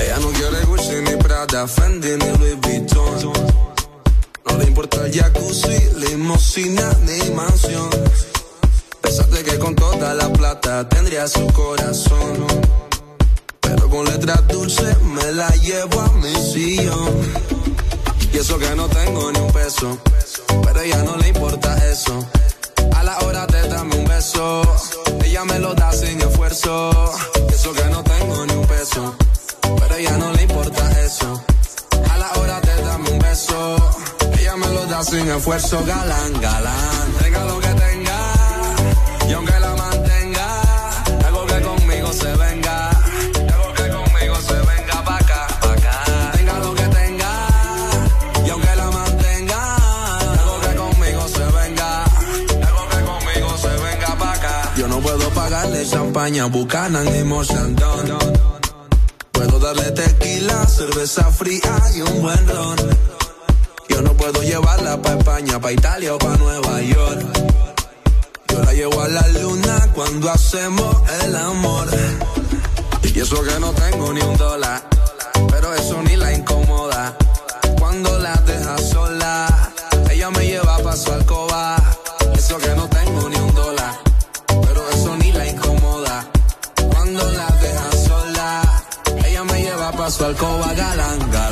Ella no quiere Gucci ni Prada, Fendi ni Louis Vuitton. No le importa el jacuzzi, limosina ni mansión. Pensaste que con toda la plata tendría su corazón. Pero con letras dulces me la llevo a mi sillón. Y eso que no tengo ni un peso. Pero a ella no le importa eso. A la hora de darme un beso. Ella me lo da sin esfuerzo. Y eso que no tengo ni un peso. Pero a ella no le importa eso. A la hora de darme un beso. Ella me lo da sin esfuerzo. Galán, galán. Y aunque la mantenga. Algo que conmigo se venga. Algo que conmigo se venga pa' acá, pa' acá. Tenga lo que tenga. Y aunque la mantenga. Algo que conmigo se venga. Algo que conmigo se venga pa' acá. Yo no puedo pagarle champaña, bucana ni Mochandon. Puedo darle tequila, cerveza fría y un buen ron. Yo no puedo llevarla pa' España, pa' Italia o pa' Nueva York. Yo la llevo a la luna cuando hacemos el amor. Y eso que no tengo ni un dólar, pero eso ni la incomoda. Cuando la deja sola, ella me lleva pa' su alcoba. Eso que no tengo ni un dólar, pero eso ni la incomoda. Cuando la deja sola, ella me lleva pa' su alcoba, galán, galán.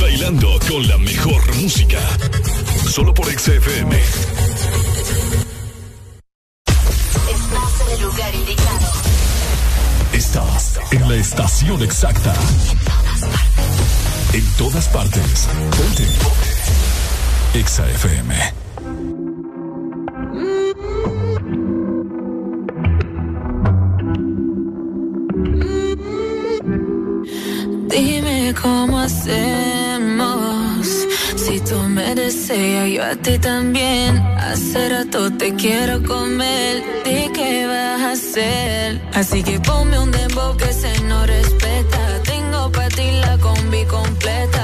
Bailando con la mejor música. Solo por XFM. Estás en el lugar indicado. Estás en la estación exacta. En todas partes. Ponte. Exa FM. Dime cómo hacemos. Tú me deseas, yo a ti también. Hace rato te quiero comer. Di qué vas a hacer. Así que ponme un dembow que se no respeta. Tengo para ti la combi completa.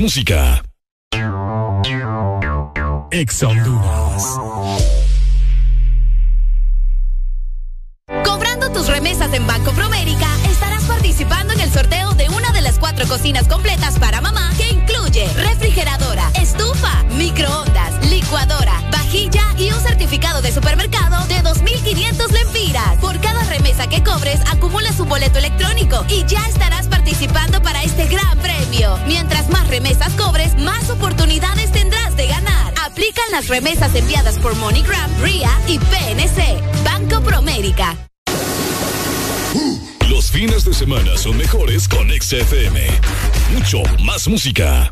música. música.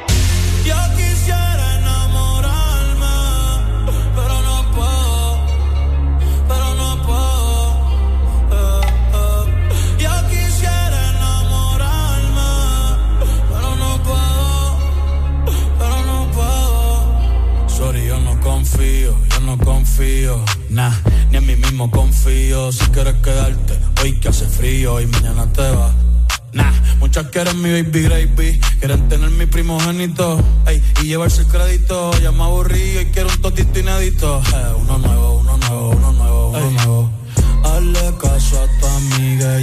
hace frío y mañana te va. Nah, muchas quieren mi baby gravy, quieren tener mi primogénito, ey, y llevarse el crédito. Ya me aburrí y quiero un totito inédito. Eh, uno nuevo, uno nuevo, uno nuevo, uno nuevo. Hazle caso a tu amiga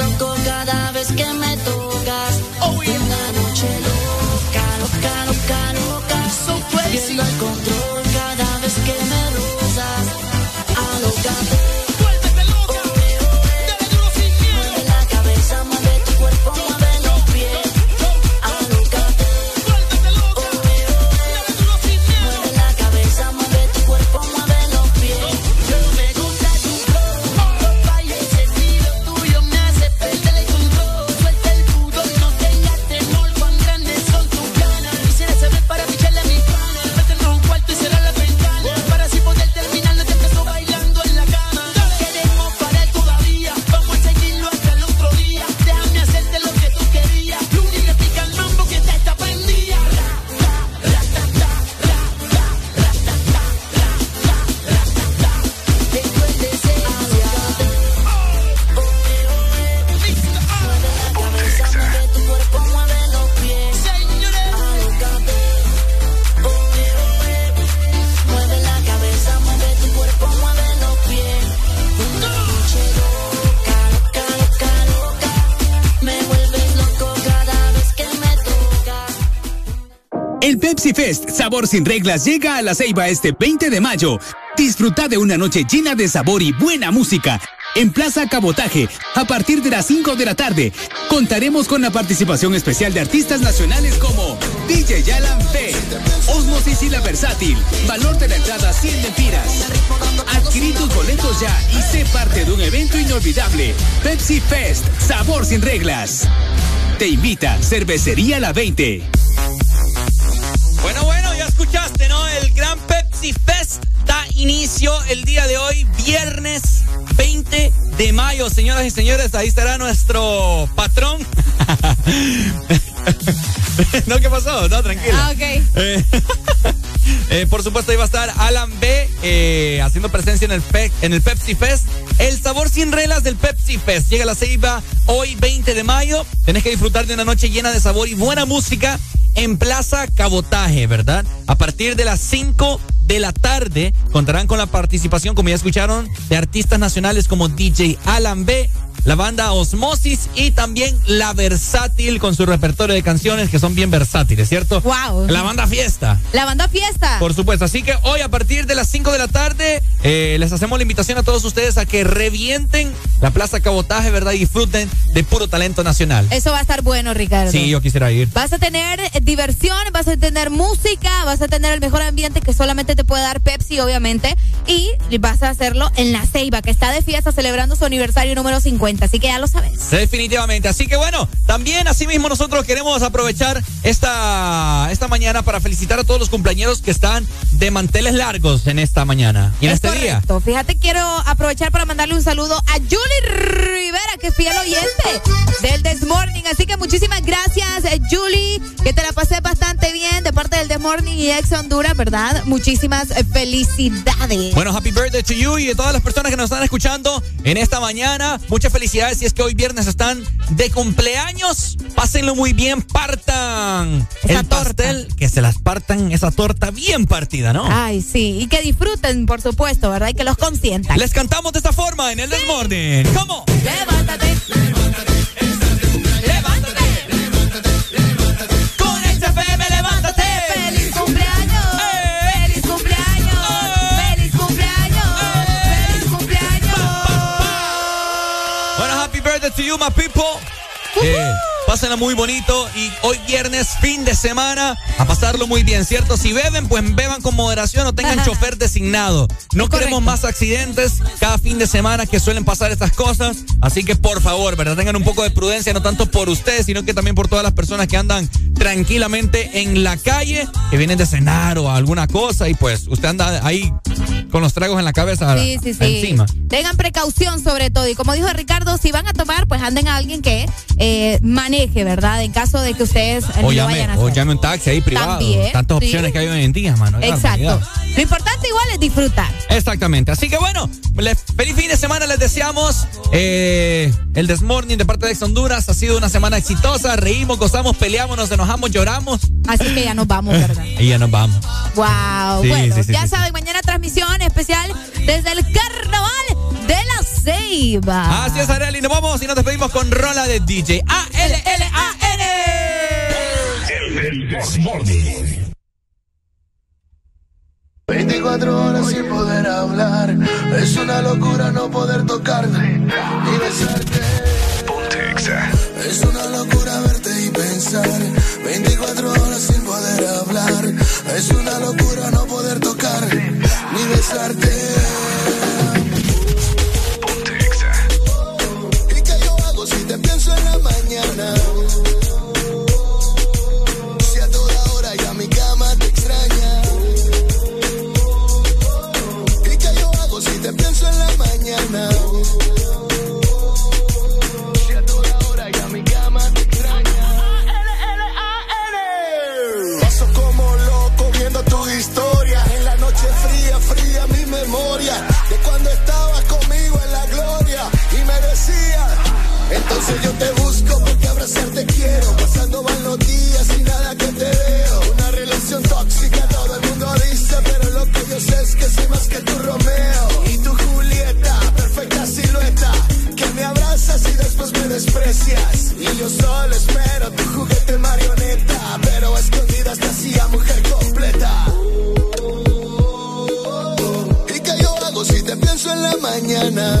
loco cada vez que me toca. Sabor sin reglas llega a la Ceiba este 20 de mayo. Disfruta de una noche llena de sabor y buena música. En Plaza Cabotaje, a partir de las 5 de la tarde, contaremos con la participación especial de artistas nacionales como DJ Yalan P, Osmosis y La Versátil. Valor de la entrada 100 lempiras. Adquirí tus boletos ya y sé parte de un evento inolvidable. Pepsi Fest Sabor sin reglas. Te invita Cervecería La 20. Inicio el día de hoy, viernes 20 de mayo. Señoras y señores, ahí estará nuestro patrón. no, ¿qué pasó? No, tranquilo. Ah, ok. Eh, eh, por supuesto, ahí va a estar Alan B eh, haciendo presencia en el, en el Pepsi Fest. El sabor sin reglas del Pepsi Fest. Llega a la Ceiba hoy 20 de mayo. Tenés que disfrutar de una noche llena de sabor y buena música en Plaza Cabotaje, ¿verdad? A partir de las 5 de la tarde contarán con la participación, como ya escucharon, de artistas nacionales como DJ Alan B, la banda Osmosis y también La Versátil con su repertorio de canciones que son bien versátiles, ¿cierto? Wow. La banda Fiesta. La banda Fiesta. Por supuesto. Así que hoy a partir de las 5 de la tarde eh, les hacemos la invitación a todos ustedes a que revienten la Plaza Cabotaje, ¿verdad? Y disfruten de puro talento nacional. Eso va a estar bueno, Ricardo. Sí, yo quisiera ir. Vas a tener diversión, vas a tener música, vas a tener el mejor ambiente que solamente te puede dar Pepsi, obviamente. Y vas a hacerlo en La Ceiba, que está de fiesta celebrando su aniversario número 50. Así que ya lo sabes. Definitivamente. Así que bueno, también asimismo nosotros queremos aprovechar esta, esta mañana para felicitar a todos los cumpleaños que están de manteles largos en esta mañana y en Es este día. correcto. Fíjate, quiero aprovechar para mandarle un saludo a Julie Rivera, que es fiel oyente del This Morning. Así que muchísimas gracias, Julie, que te la pasé bastante bien de parte del This Morning y Ex Honduras, ¿verdad? Muchísimas eh, felicidades. Bueno, happy birthday to you y de todas las personas que nos están escuchando en esta mañana. Muchas felicidades si es que hoy viernes están de cumpleaños. Pásenlo muy bien, partan el pastel, que se las partan esa torta bien partida, ¿no? Ay, sí, y que disfruten, por supuesto, ¿verdad? Y que los consientan. Les cantamos de esta forma en el This Morning. ¿Cómo? Levántate. Con my people. Eh, pásenla muy bonito y hoy viernes, fin de semana, a pasarlo muy bien, ¿cierto? Si beben, pues beban con moderación o tengan chofer designado. No queremos más accidentes cada fin de semana que suelen pasar estas cosas. Así que por favor, ¿verdad? Tengan un poco de prudencia, no tanto por ustedes, sino que también por todas las personas que andan tranquilamente en la calle, que vienen de cenar o alguna cosa y pues usted anda ahí con los tragos en la cabeza Sí, sí, sí. encima. Tengan precaución sobre todo. Y como dijo Ricardo, si van a tomar, pues anden a alguien que eh, maneje, ¿verdad? En caso de que ustedes O lo llame, vayan a o hacer. llame un taxi ahí privado. También, Tantas sí. opciones que hay hoy en día, mano. Exacto. Lo importante igual es disfrutar. Exactamente. Así que bueno, les- feliz fin de semana les deseamos. Eh, el Desmorning de parte de Ex Honduras ha sido una semana exitosa. Reímos, gozamos, peleamos, nos enojamos, lloramos. Así que ya nos vamos, ¿verdad? Y ya nos vamos. Wow. Sí, bueno, sí, ya saben, mañana transmisión especial desde el Carnaval de la Ceiba. Así es, Arely. Nos vamos y nos despedimos con rola de DJ A-L-L-A-N. El Desmorning. 24 horas sin poder hablar. Es una locura no poder tocarte y besarte. Es una locura verte y pensar. 24 horas sin poder hablar. Es una locura no poder tocar ni besarte. Si a toda hora ya mi cama te extraña. ¿Y qué yo hago si te pienso en la mañana? Si a toda hora ya mi cama te extraña. Paso como loco viendo tu historia. En la noche fría, fría mi memoria. De cuando estabas conmigo en la gloria. Y me decía, entonces yo te abrazarte quiero. Pasando van los días y nada que te veo. Una relación tóxica, todo el mundo dice. Pero lo que yo sé es que soy más que tu Romeo. Y tu Julieta, perfecta silueta. Que me abrazas y después me desprecias. Y yo solo espero tu juguete marioneta. Pero a escondidas te hacía mujer completa. ¿Y yo hago si te pienso en la mañana?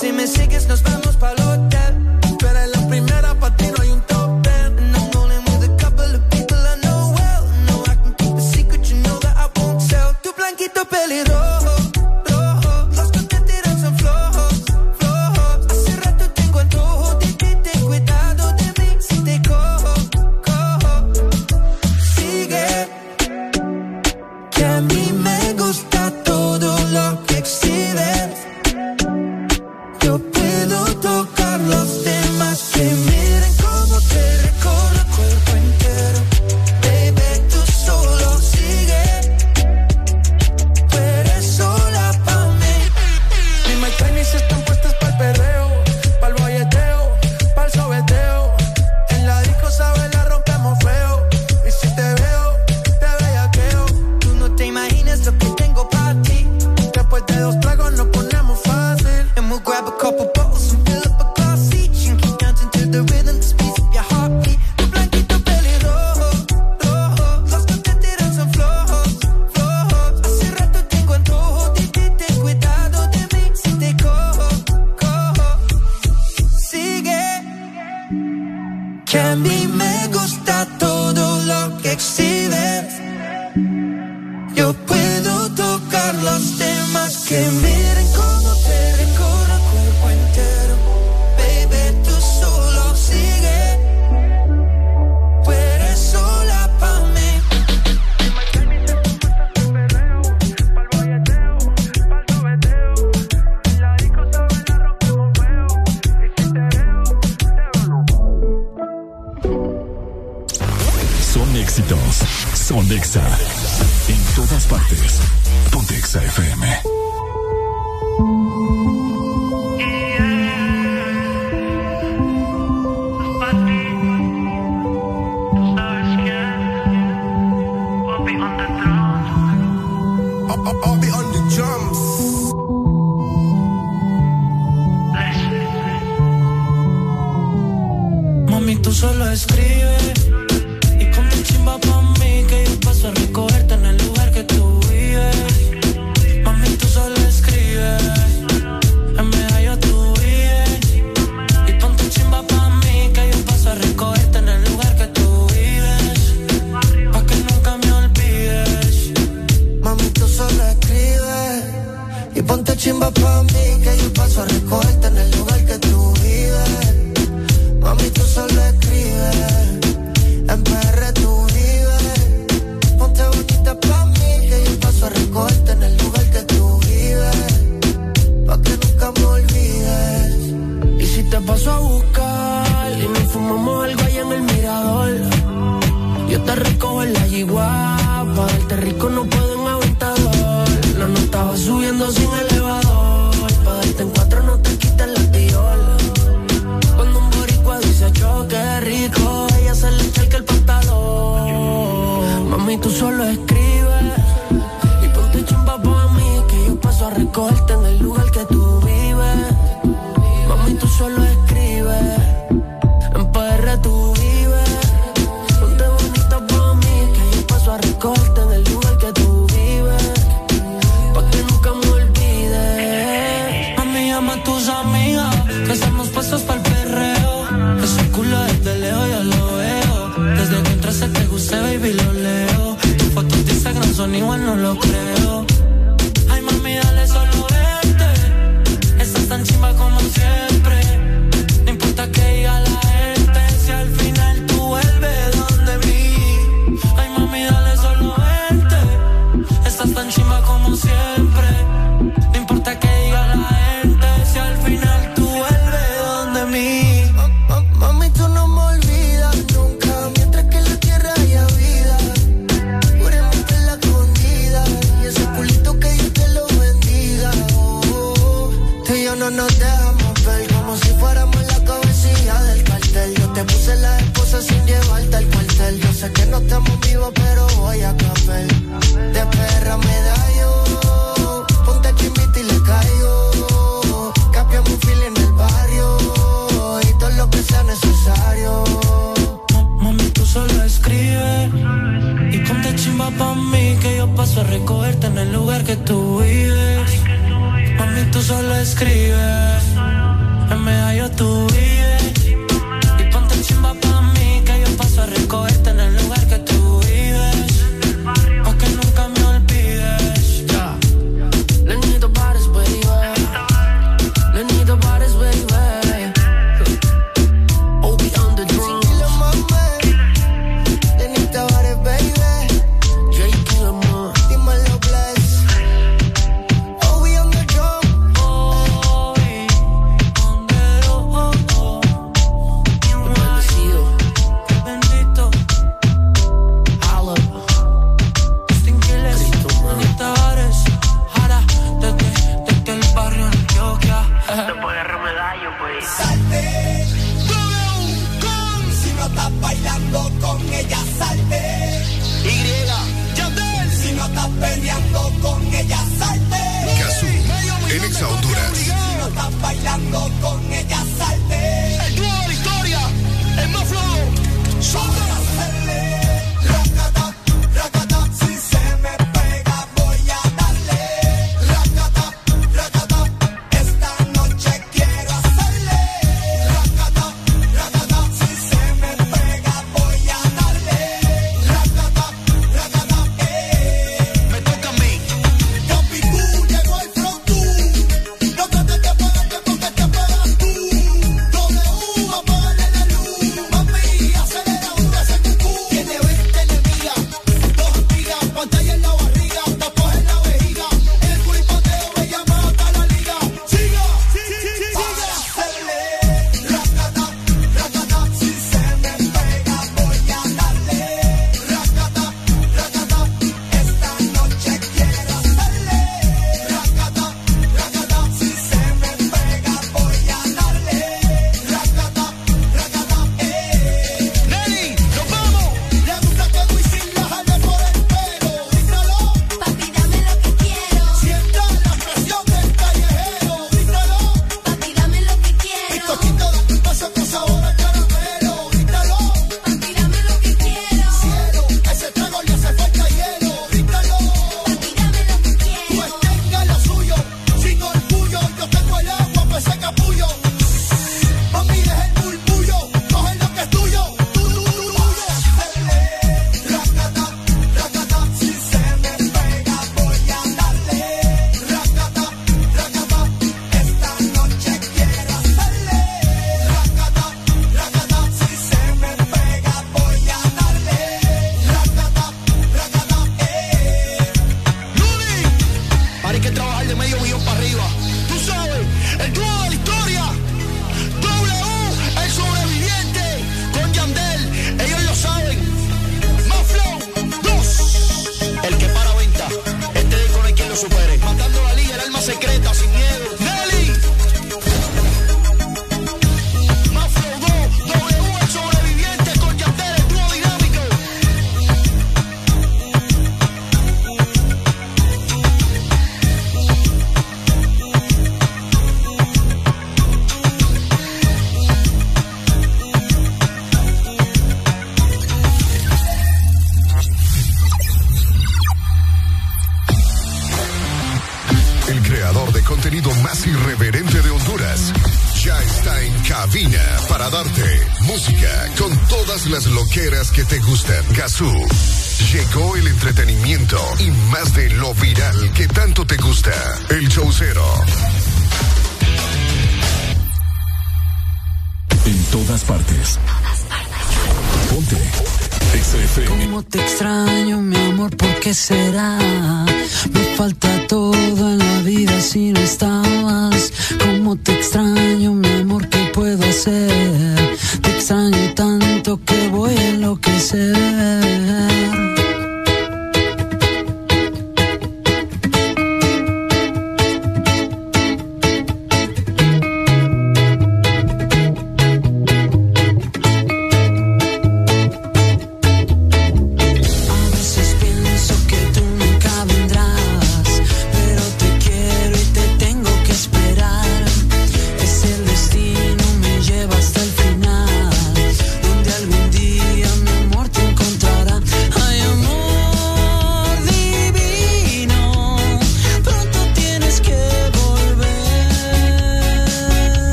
Si me sigues nos vamos pa'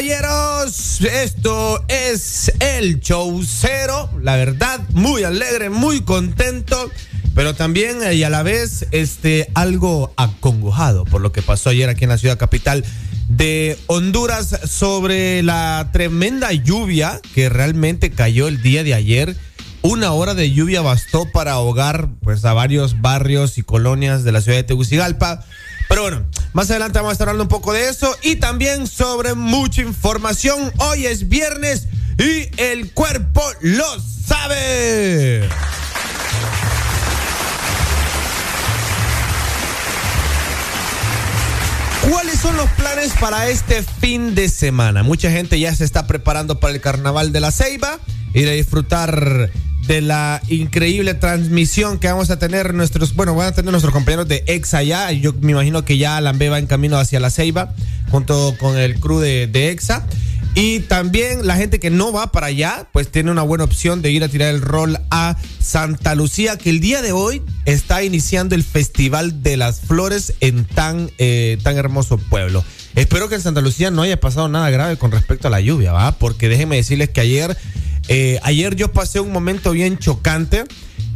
caballeros. Esto es el show cero. La verdad, muy alegre, muy contento, pero también eh, y a la vez este, algo acongojado por lo que pasó ayer aquí en la ciudad capital de Honduras sobre la tremenda lluvia que realmente cayó el día de ayer. Una hora de lluvia bastó para ahogar pues a varios barrios y colonias de la ciudad de Tegucigalpa. Más adelante vamos a estar hablando un poco de eso y también sobre mucha información. Hoy es viernes y el cuerpo lo sabe. ¿Cuáles son los planes para este fin de semana? Mucha gente ya se está preparando para el carnaval de la Ceiba, ir a disfrutar de la increíble transmisión que vamos a tener nuestros, bueno, van a tener nuestros compañeros de Exa allá. Yo me imagino que ya Alambe va en camino hacia la Ceiba, junto con el crew de, Exa. Y también la gente que no va para allá, pues tiene una buena opción de ir a tirar el rol a Santa Lucía, que el día de hoy está iniciando el Festival de las Flores en tan, eh, tan hermoso pueblo. Espero que en Santa Lucía no haya pasado nada grave con respecto a la lluvia, ¿va? Porque déjenme decirles que ayer, eh, ayer yo pasé un momento bien chocante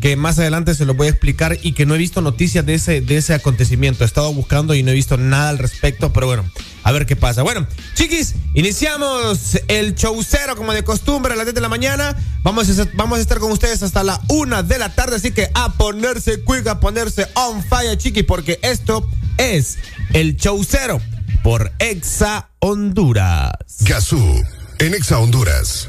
que más adelante se lo voy a explicar y que no he visto noticias de ese, de ese acontecimiento. He estado buscando y no he visto nada al respecto, pero bueno, a ver qué pasa. Bueno, chiquis, iniciamos el show cero como de costumbre a las 10 de la mañana. Vamos a, vamos a estar con ustedes hasta la una de la tarde, así que a ponerse quick, a ponerse on fire, chiquis, porque esto es el show cero por Exa Honduras. Gazú, en Exa Honduras.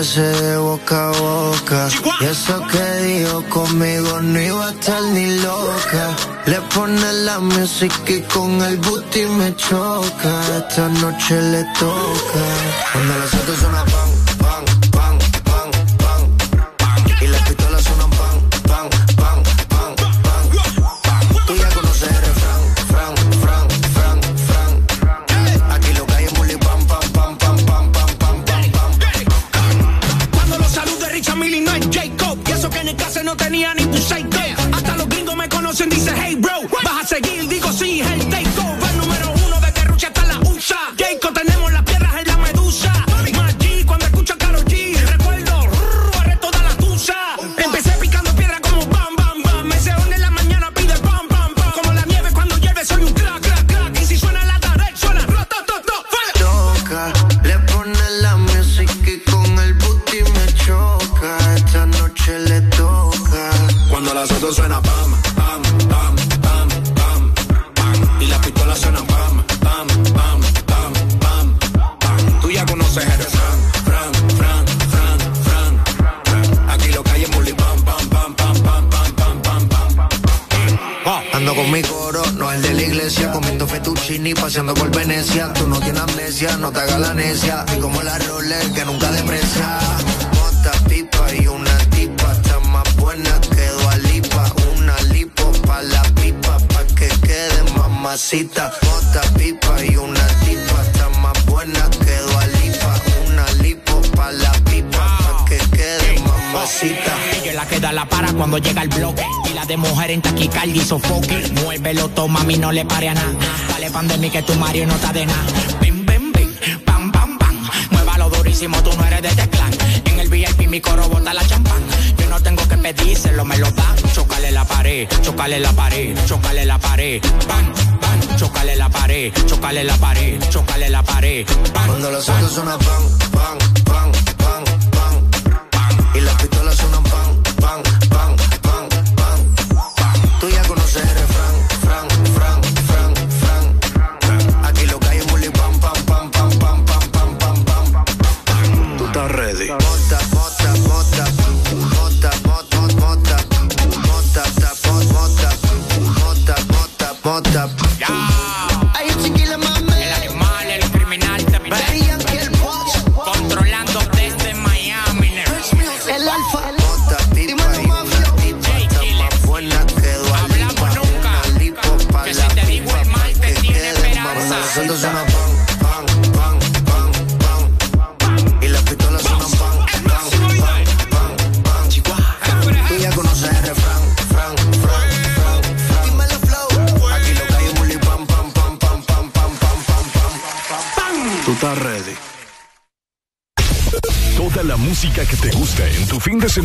De boca a boca. Y eso que dijo conmigo no iba a estar ni loca. Le pone la música y con el booty me choca. Esta noche le toca. Cuando las pan, pan, pan, mujer en taquicardia y sofoque. Muévelo, toma, mami, no le pare a nada. Dale pan de mí que tu Mario no está de nada. Bim, bim, bim, pam, pam, pam. Muévalo durísimo, tú no eres de este clan. En el VIP mi coro bota la champán. Yo no tengo que pedírselo, me lo dan. Chocale la pared, chocale la pared, chocale la pared. Pan, pan, chocale la pared, chocale la pared, chocale la pared. Pan, Cuando los pan, pan, pan, pan,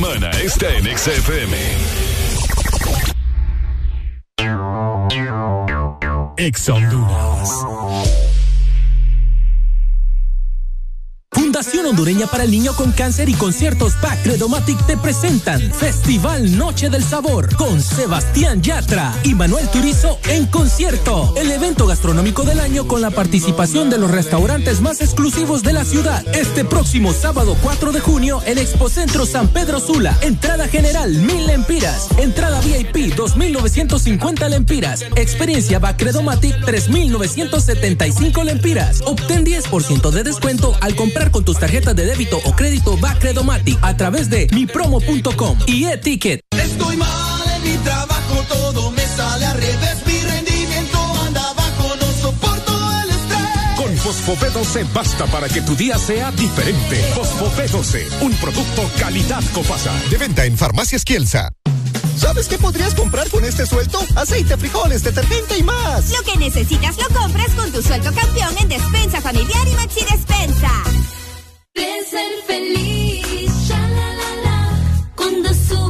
semana está en Exa FM. Exa Honduras. Fundación Hondureña para el Niño con Cáncer y Conciertos PAC Credomatic te presentan Festival Noche del Sabor con Sebastián Yatra y Manuel Turizo en concierto. El evento gastronómico del año con la participación de los restaurantes más exclusivos de la ciudad. Este próximo sábado 4 de junio en Expocentro San Pedro Sula. Entrada general 1000 lempiras. Entrada VIP 2950 lempiras. Experiencia PAC Credomatic 3975 lempiras. Obtén 10% de descuento al comprar con tus tarjetas de débito o crédito Bacredomatic a través de mipromo.com y e-ticket. Estoy mal en mi trabajo, todo me sale al revés. Fosfopé 12 basta para que tu día sea diferente. Fosfopé 12, un producto calidad Copasa. De venta en Farmacias Kielsa. ¿Sabes qué podrías comprar con este sueldo? Aceite, frijoles, detergente y más. Lo que necesitas lo compras con tu sueldo campeón en Despensa Familiar y Maxi Despensa. De ser feliz, sha la la la, cuando su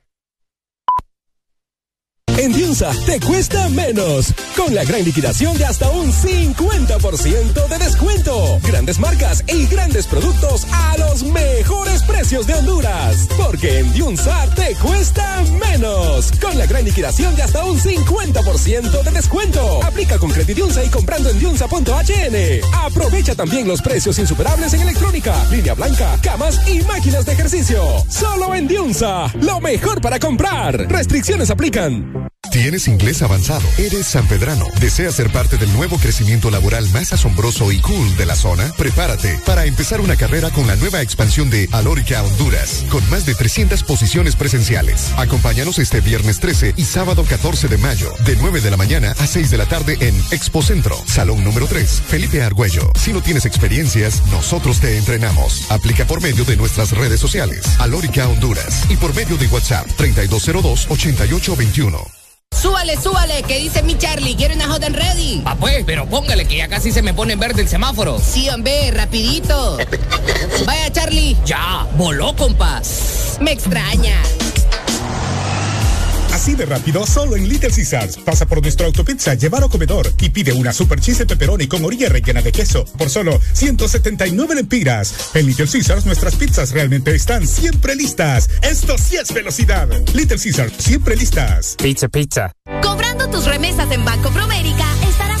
En Diunsa te cuesta menos. Con la gran liquidación de hasta un 50% de descuento. Grandes marcas y grandes productos a los mejores precios de Honduras. Porque en Diunsa te cuesta menos. Con la gran liquidación de hasta un 50% de descuento. Aplica con Credidiunsa y comprando en diunsa.hn. Aprovecha también los precios insuperables en electrónica, línea blanca, camas y máquinas de ejercicio. Solo en Diunsa. Lo mejor para comprar. Restricciones aplican. ¿Tienes inglés avanzado? ¿Eres sanpedrano? ¿Deseas ser parte del nuevo crecimiento laboral más asombroso y cool de la zona? Prepárate para empezar una carrera con la nueva expansión de Alórica Honduras, con más de 300 posiciones presenciales. Acompáñanos este viernes 13 y sábado 14 de mayo, de 9 de la mañana a 6 de la tarde en Expo Centro, Salón número 3, Felipe Argüello. Si no tienes experiencias, nosotros te entrenamos. Aplica por medio de nuestras redes sociales, Alórica Honduras, y por medio de WhatsApp 3202-8821. Súbale, súbale, que dice mi Charlie, quiero una hot and ready. Ah, pues, pero póngale que ya casi se me pone en verde el semáforo. Sí, hombre, rapidito. Vaya, Charlie. Ya, voló, compas. Me extraña. Así de rápido, solo en Little Caesars. Pasa por nuestro autopizza, llevar o comedor y pide una super cheese de pepperoni con orilla rellena de queso por solo 179 lempiras. En Little Caesars, nuestras pizzas realmente están siempre listas. Esto sí es velocidad. Little Caesars, siempre listas. Pizza, pizza. Cobrando tus remesas en Banco Promérica, estarás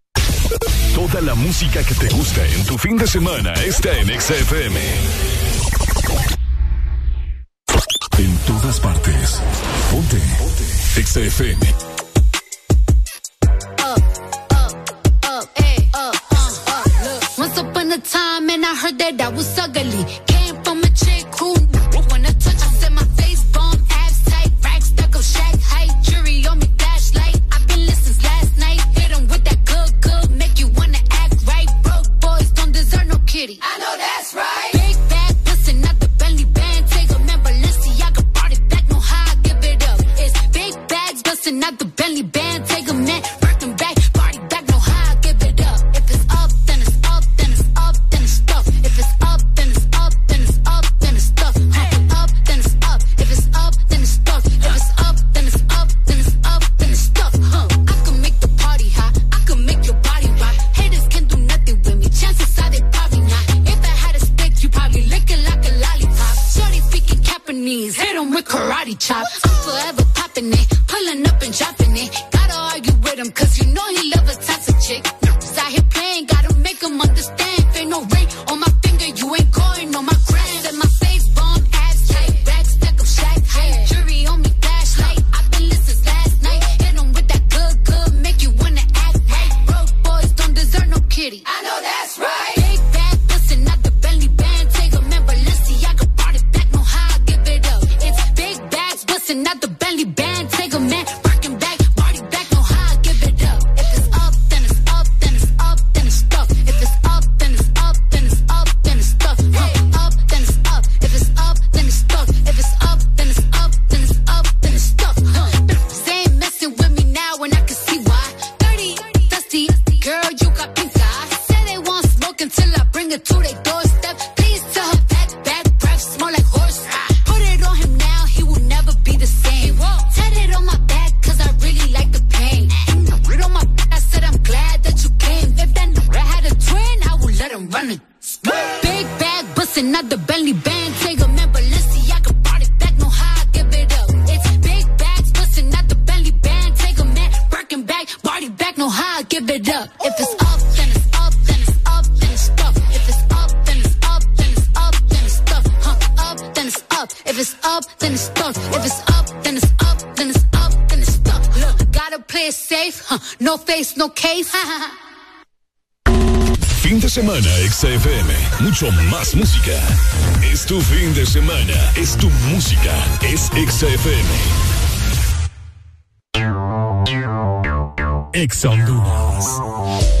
Toda la música que te gusta en tu fin de semana está en XFM. En todas partes. Ponte. Ponte. XFM. Once upon a time, and I heard that I was ugly. Know how I give it up. If it's up, then it's up, then it's up, then it's stuff. If it's up, then it's up, then it's up, then it's stuff. Huh, up, then it's up. If it's up, then it's stuck. If it's up, then it's up, then it's up, then it's stuck. Look, gotta play it safe. Huh. No face, no case. Fin de semana, XFM. Mucho más música. Es tu fin de semana. Es tu música. Es XFM. Ex Honduras.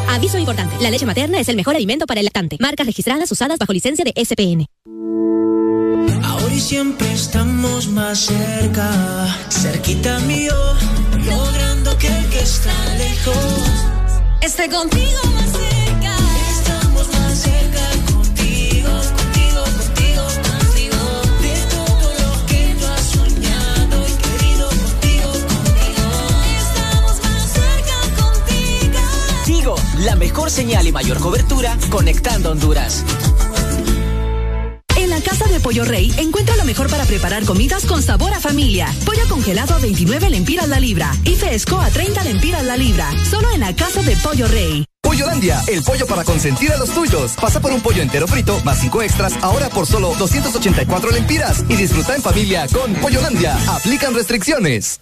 Aviso importante, la leche materna es el mejor alimento para el lactante. Marcas registradas usadas bajo licencia de SPN. Ahora y siempre estamos más cerca, cerquita mío, logrando que el que está lejos esté contigo más cerca. La mejor señal y mayor cobertura conectando Honduras. En la Casa de Pollo Rey encuentra lo mejor para preparar comidas con sabor a familia. Pollo congelado a 29 lempiras la libra y fresco a 30 lempiras la libra. Solo en la Casa de Pollo Rey. Pollolandia, el pollo para consentir a los tuyos. Pasa por un pollo entero frito más cinco extras ahora por solo 284 lempiras y disfruta en familia con Pollolandia. Aplican restricciones.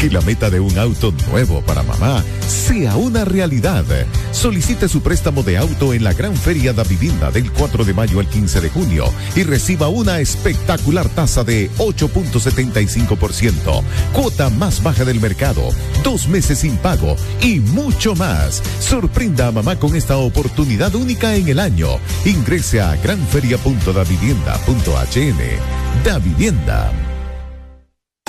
Que la meta de un auto nuevo para mamá sea una realidad. Solicite su préstamo de auto en la Gran Feria da Vivienda del 4 de mayo al 15 de junio y reciba una espectacular tasa de 8.75%, cuota más baja del mercado, dos meses sin pago y mucho más. Sorprenda a mamá con esta oportunidad única en el año. Ingrese a granferia.davivienda.hn. Da Vivienda.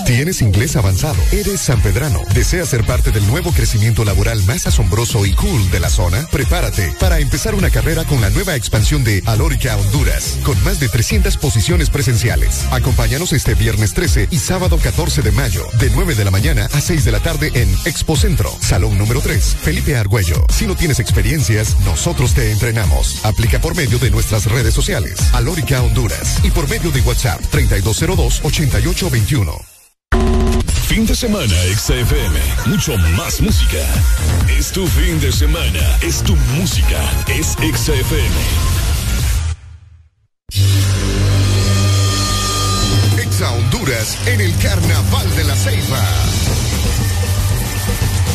Tienes inglés avanzado, eres sanpedrano, deseas ser parte del nuevo crecimiento laboral más asombroso y cool de la zona. Prepárate para empezar una carrera con la nueva expansión de Alórica Honduras, con más de 300 posiciones presenciales. Acompáñanos este viernes 13 y sábado 14 de mayo, de 9 de la mañana a 6 de la tarde en Expo Centro, Salón número 3, Felipe Argüello. Si no tienes experiencias, nosotros te entrenamos. Aplica por medio de nuestras redes sociales, Alórica Honduras, y por medio de WhatsApp 3202-8821. Fin de semana, XFM. Mucho más música. Es tu fin de semana. Es tu música. Es XFM. Exa Honduras en el Carnaval de la Ceiba.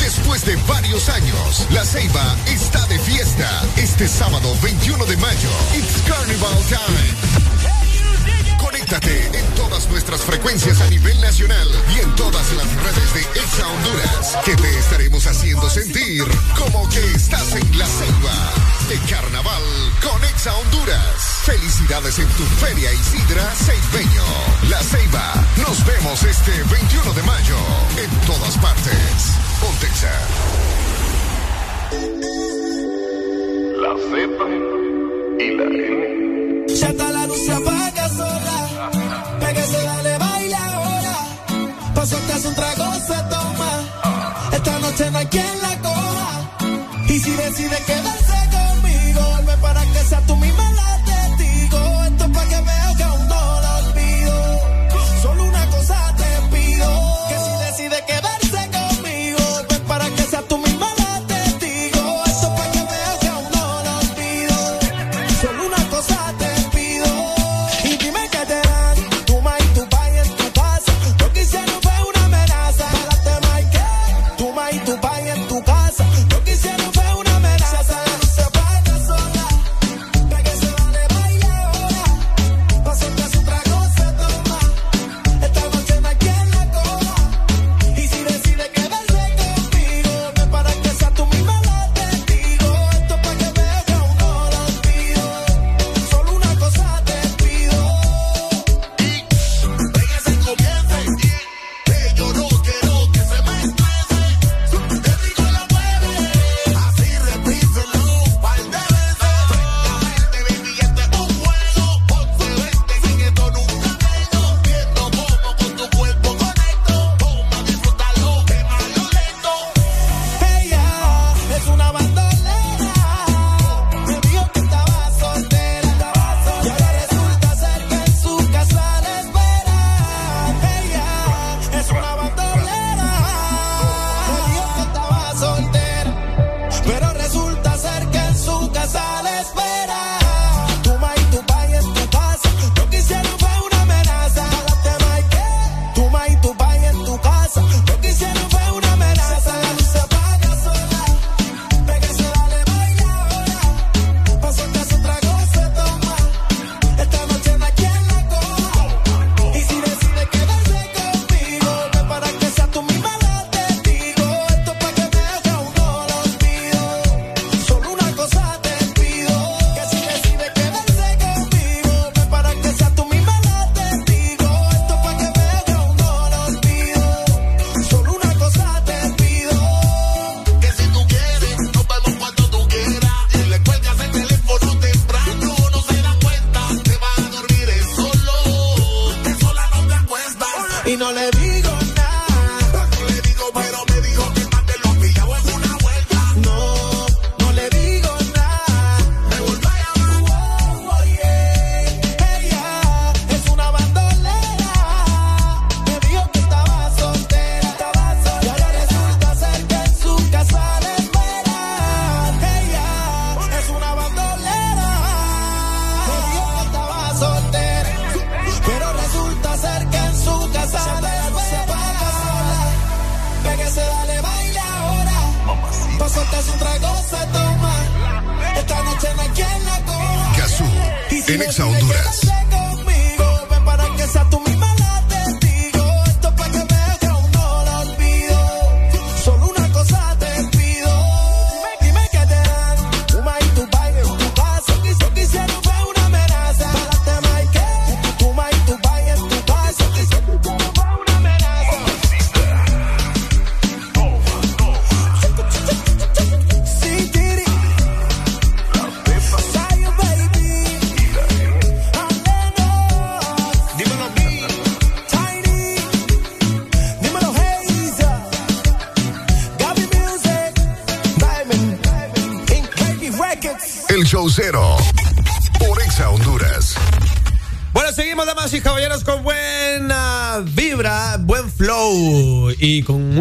Después de varios años, La Ceiba está de fiesta. Este sábado 21 de mayo, It's Carnival Time. Conéctate en todas nuestras frecuencias a nivel nacional y en todas las redes de Exa Honduras, que te estaremos haciendo sentir como que estás en la Ceiba de Carnaval con Exa Honduras. Felicidades en tu Feria Isidra Ceibeño. La Ceiba. Nos vemos este 21 de mayo en todas partes. Pontexa. La Z y la N. Ya está la luz se apaga sola. Pégase, dale, baila ahora. Paso que hace un trago se toma. Esta noche no hay quien la coja. Y si decide quedarse conmigo, vuelve para que sea tú misma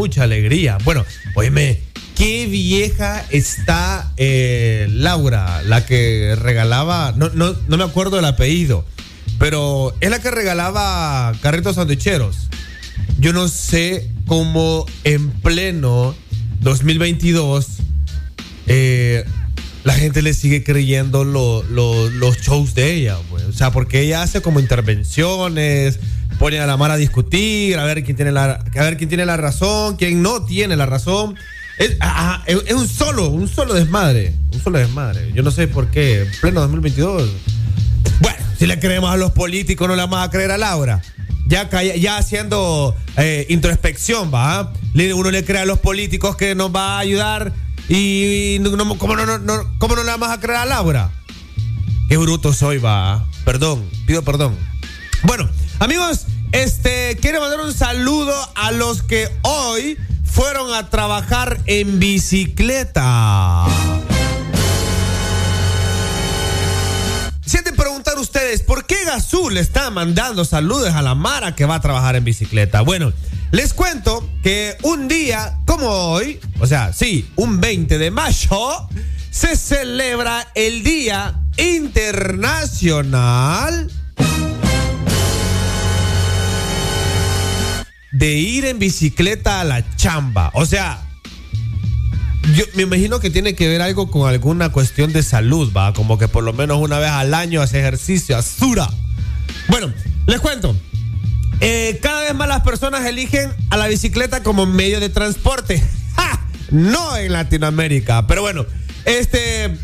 mucha alegría. Bueno, oíme, qué vieja está eh, Laura, la que regalaba, no, no, no me acuerdo el apellido, pero es la que regalaba carritos sanduicheros. Yo no sé cómo en pleno 2022 eh, la gente le sigue creyendo lo- lo- los shows de ella, pues. O sea, porque ella hace como intervenciones, pone a la mar a discutir, a ver quién tiene la, a ver quién tiene la razón, quién no tiene la razón. Es, es- un solo, un solo desmadre, un solo desmadre. Yo no sé por qué, en pleno 2022. Bueno, si le creemos a los políticos, no le vamos a creer a Laura. Ya, ya haciendo eh, introspección, ¿va? Uno le cree a los políticos que nos va a ayudar y, ¿cómo, no- ¿cómo no le vamos a creer a Laura? Qué bruto soy, va. Perdón, pido perdón. Bueno, amigos, este, quiero mandar un saludo a los que hoy fueron a trabajar en bicicleta. Sienten preguntar ustedes, ¿por qué Gazú le está mandando saludos a la Mara que va a trabajar en bicicleta? Bueno, les cuento que un día como hoy, o sea, sí, un 20 de mayo, se celebra el Día Internacional de ir en bicicleta a la chamba. O sea, yo me imagino que tiene que ver algo con alguna cuestión de salud, va, como que por lo menos una vez al año hace ejercicio, azura. Bueno, les cuento. Eh, cada vez más las personas eligen a la bicicleta como medio de transporte. ¡Ja! No en Latinoamérica. Pero bueno, este.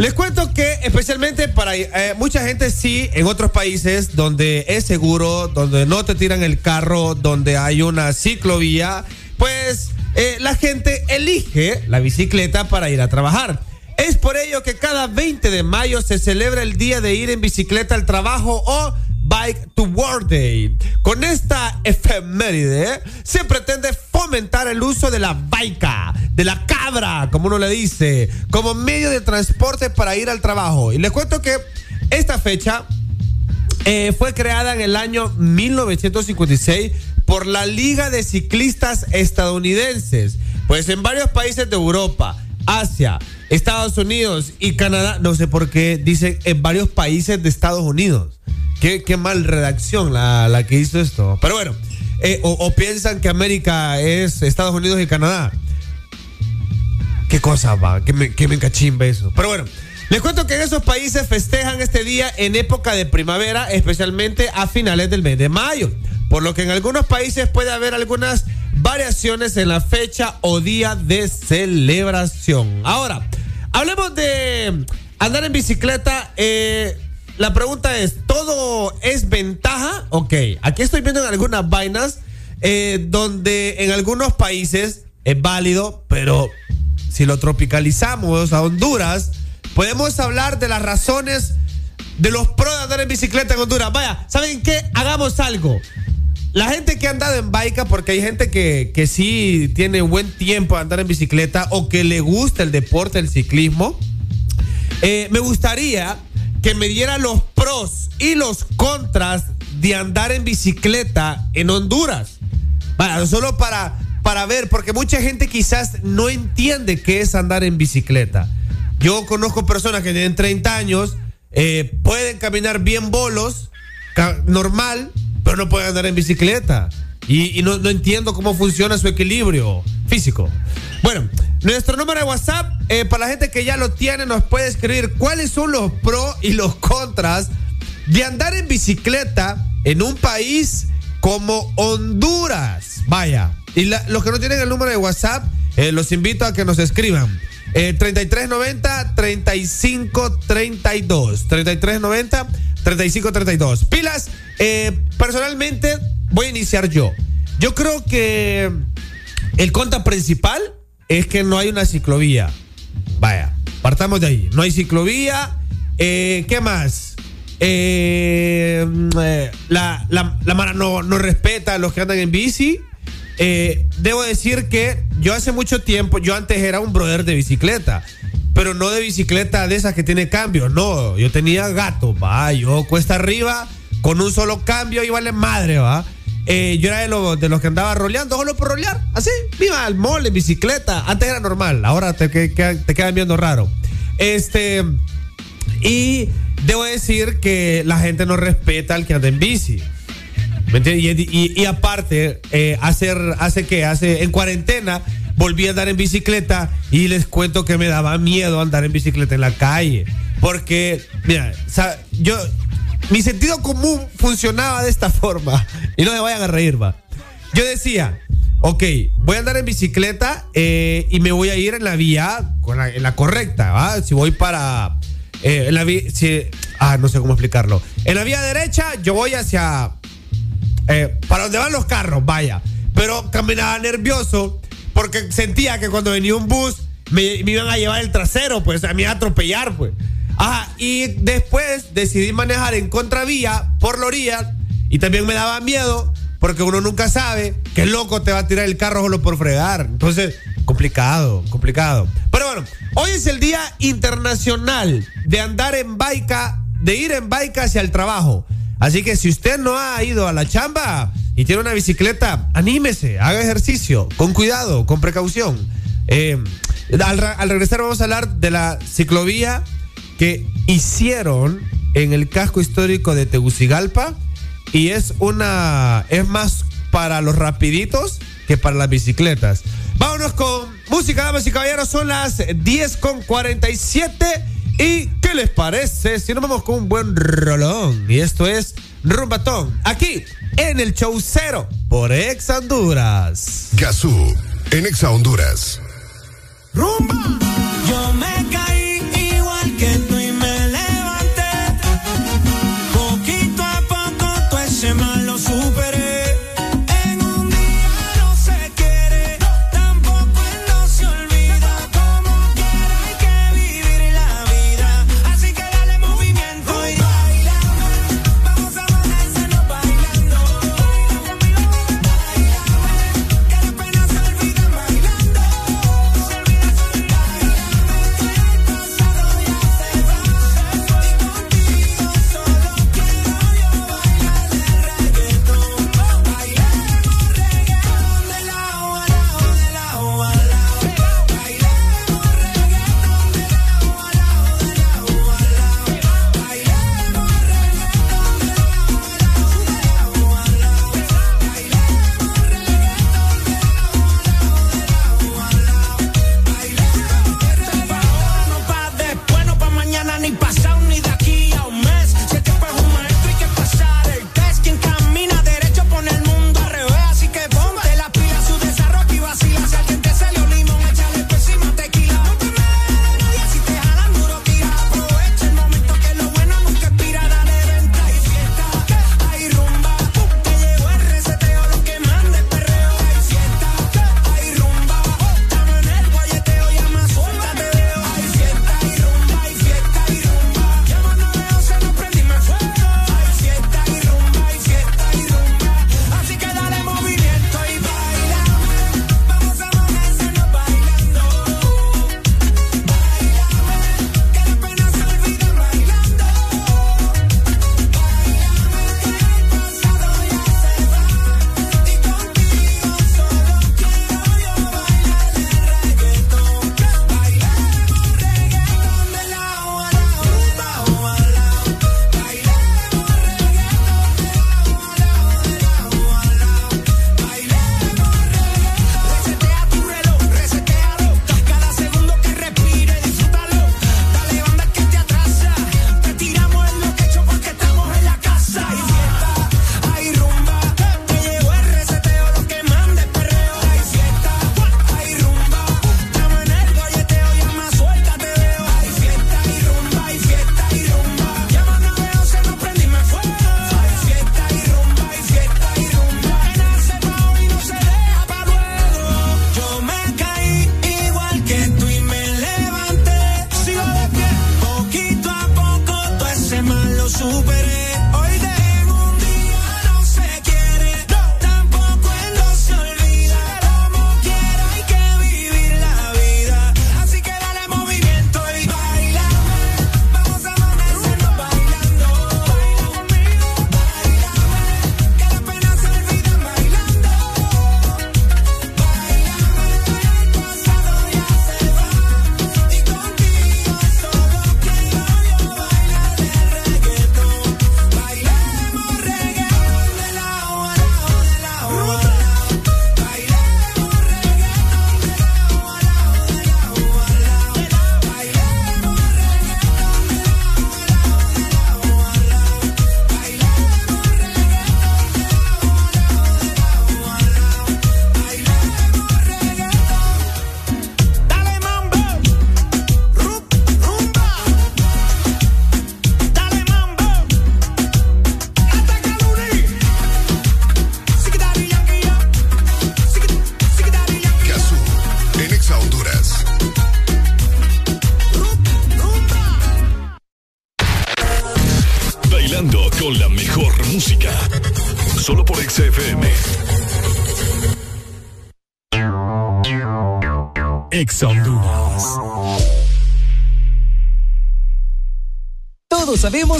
Les cuento que especialmente para eh, mucha gente sí, en otros países donde es seguro, donde no te tiran el carro, donde hay una ciclovía, pues eh, la gente elige la bicicleta para ir a trabajar. Es por ello que cada 20 de mayo se celebra el día de ir en bicicleta al trabajo o Bike to Work Day. Con esta efeméride se pretende fomentar el uso de la baica, de la cabra, como uno le dice, como medio de transporte para ir al trabajo. Y les cuento que esta fecha eh, fue creada en el año 1956 por la Liga de Ciclistas Estadounidenses. Pues en varios países de Europa, Asia, Estados Unidos y Canadá, no sé por qué dicen en varios países de Estados Unidos. Qué, qué mal redacción la, que hizo esto. Pero bueno, eh, o, piensan que América es Estados Unidos y Canadá. ¿Qué cosa va? ¿Qué me, qué me encachimba eso? Pero bueno, les cuento que en esos países festejan este día en época de primavera, especialmente a finales del mes de mayo. Por lo que en algunos países puede haber algunas variaciones en la fecha o día de celebración. Ahora, hablemos de andar en bicicleta. eh, la pregunta es, ¿todo es ventaja? Ok, aquí estoy viendo en algunas vainas eh, donde en algunos países es válido, pero si lo tropicalizamos a Honduras, podemos hablar de las razones de los pros de andar en bicicleta en Honduras. Vaya, ¿saben qué? Hagamos algo. La gente que ha andado en baica, porque hay gente que, que sí tiene buen tiempo de andar en bicicleta o que le gusta el deporte, el ciclismo, eh, me gustaría que me diera los pros y los contras de andar en bicicleta en Honduras. Vaya, solo para, para ver, porque mucha gente quizás no entiende qué es andar en bicicleta. Yo conozco personas que tienen 30 años, eh, pueden caminar bien bolos, normal, pero no pueden andar en bicicleta. Y, no entiendo cómo funciona su equilibrio físico. Bueno, Nuestro número de WhatsApp, eh, para la gente que ya lo tiene, nos puede escribir cuáles son los pros y los contras de andar en bicicleta en un país como Honduras. Vaya. Y la- los que no tienen el número de WhatsApp, eh, los invito a que nos escriban. Eh, 3390 3532. 3390 3532. Pilas, eh, personalmente voy a iniciar yo. Yo creo que el contra principal es que no hay una ciclovía. Vaya, partamos de ahí. No hay ciclovía. Eh, ¿Qué más? Eh, mm, la, la, la Mara no, no respeta a los que andan en bici. Eh, debo decir que yo hace mucho tiempo, yo antes era un brother de bicicleta, pero no de bicicleta de esas que tiene cambio, no, yo tenía gato, va, yo cuesta arriba, con un solo cambio y vale madre, va. Eh, yo era de, los de los que andaba roleando solo por rolear, así, viva al mall en bicicleta, antes era normal, ahora te quedan viendo raro. Este, y debo decir que la gente no respeta al que anda en bici. ¿Me? Y, y- aparte, eh, hacer, hace que, hace, en cuarentena, volví a andar en bicicleta y les cuento que me daba miedo andar en bicicleta en la calle. Porque, mira, yo, mi sentido común funcionaba de esta forma. Y no me vayan a reír, va. Yo decía, ok, voy a andar en bicicleta eh, y me voy a ir en la vía, con la, en la correcta. Si voy para... eh, en la vía, ah, no sé cómo explicarlo. En la vía derecha yo voy hacia eh, para donde van los carros, vaya. Pero caminaba nervioso porque sentía que cuando venía un bus me, me iban a llevar el trasero, pues, a mí a atropellar, pues. Ajá, y después decidí manejar en contravía por la orilla y también me daba miedo porque uno nunca sabe qué loco te va a tirar el carro solo por fregar. Entonces, complicado, complicado. Pero bueno, hoy es el Día Internacional de andar en baica, de ir en baica hacia el trabajo. Así que si usted no ha ido a la chamba y tiene una bicicleta, anímese, haga ejercicio, con cuidado, con precaución. Eh, al, regresar vamos a hablar de la ciclovía que hicieron en el casco histórico de Tegucigalpa y es una es más para los rapiditos que para las bicicletas. Vámonos con música, damas y caballeros, son las 10 con 47 y ¿qué les parece si nos vamos con un buen rolón? Y esto es Rumbatón, aquí en el show cero por Ex Honduras. Gazú, en Exa Honduras. Yo me caí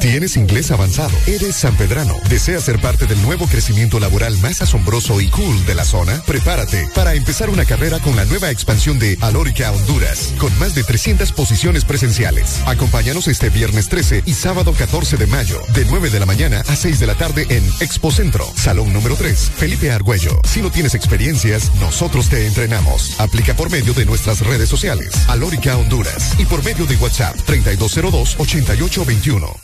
¿Tienes inglés avanzado? ¿Eres sanpedrano? ¿Deseas ser parte del nuevo crecimiento laboral más asombroso y cool de la zona? Prepárate para empezar una carrera con la nueva expansión de Alórica Honduras, con más de 300 posiciones presenciales. Acompáñanos este viernes 13 y sábado 14 de mayo, de 9 de la mañana a 6 de la tarde en Expo Centro, Salón número 3, Felipe Argüello. Si no tienes experiencias, nosotros te entrenamos. Aplica por medio de nuestras redes sociales, Alórica Honduras, y por medio de WhatsApp 3202-8821.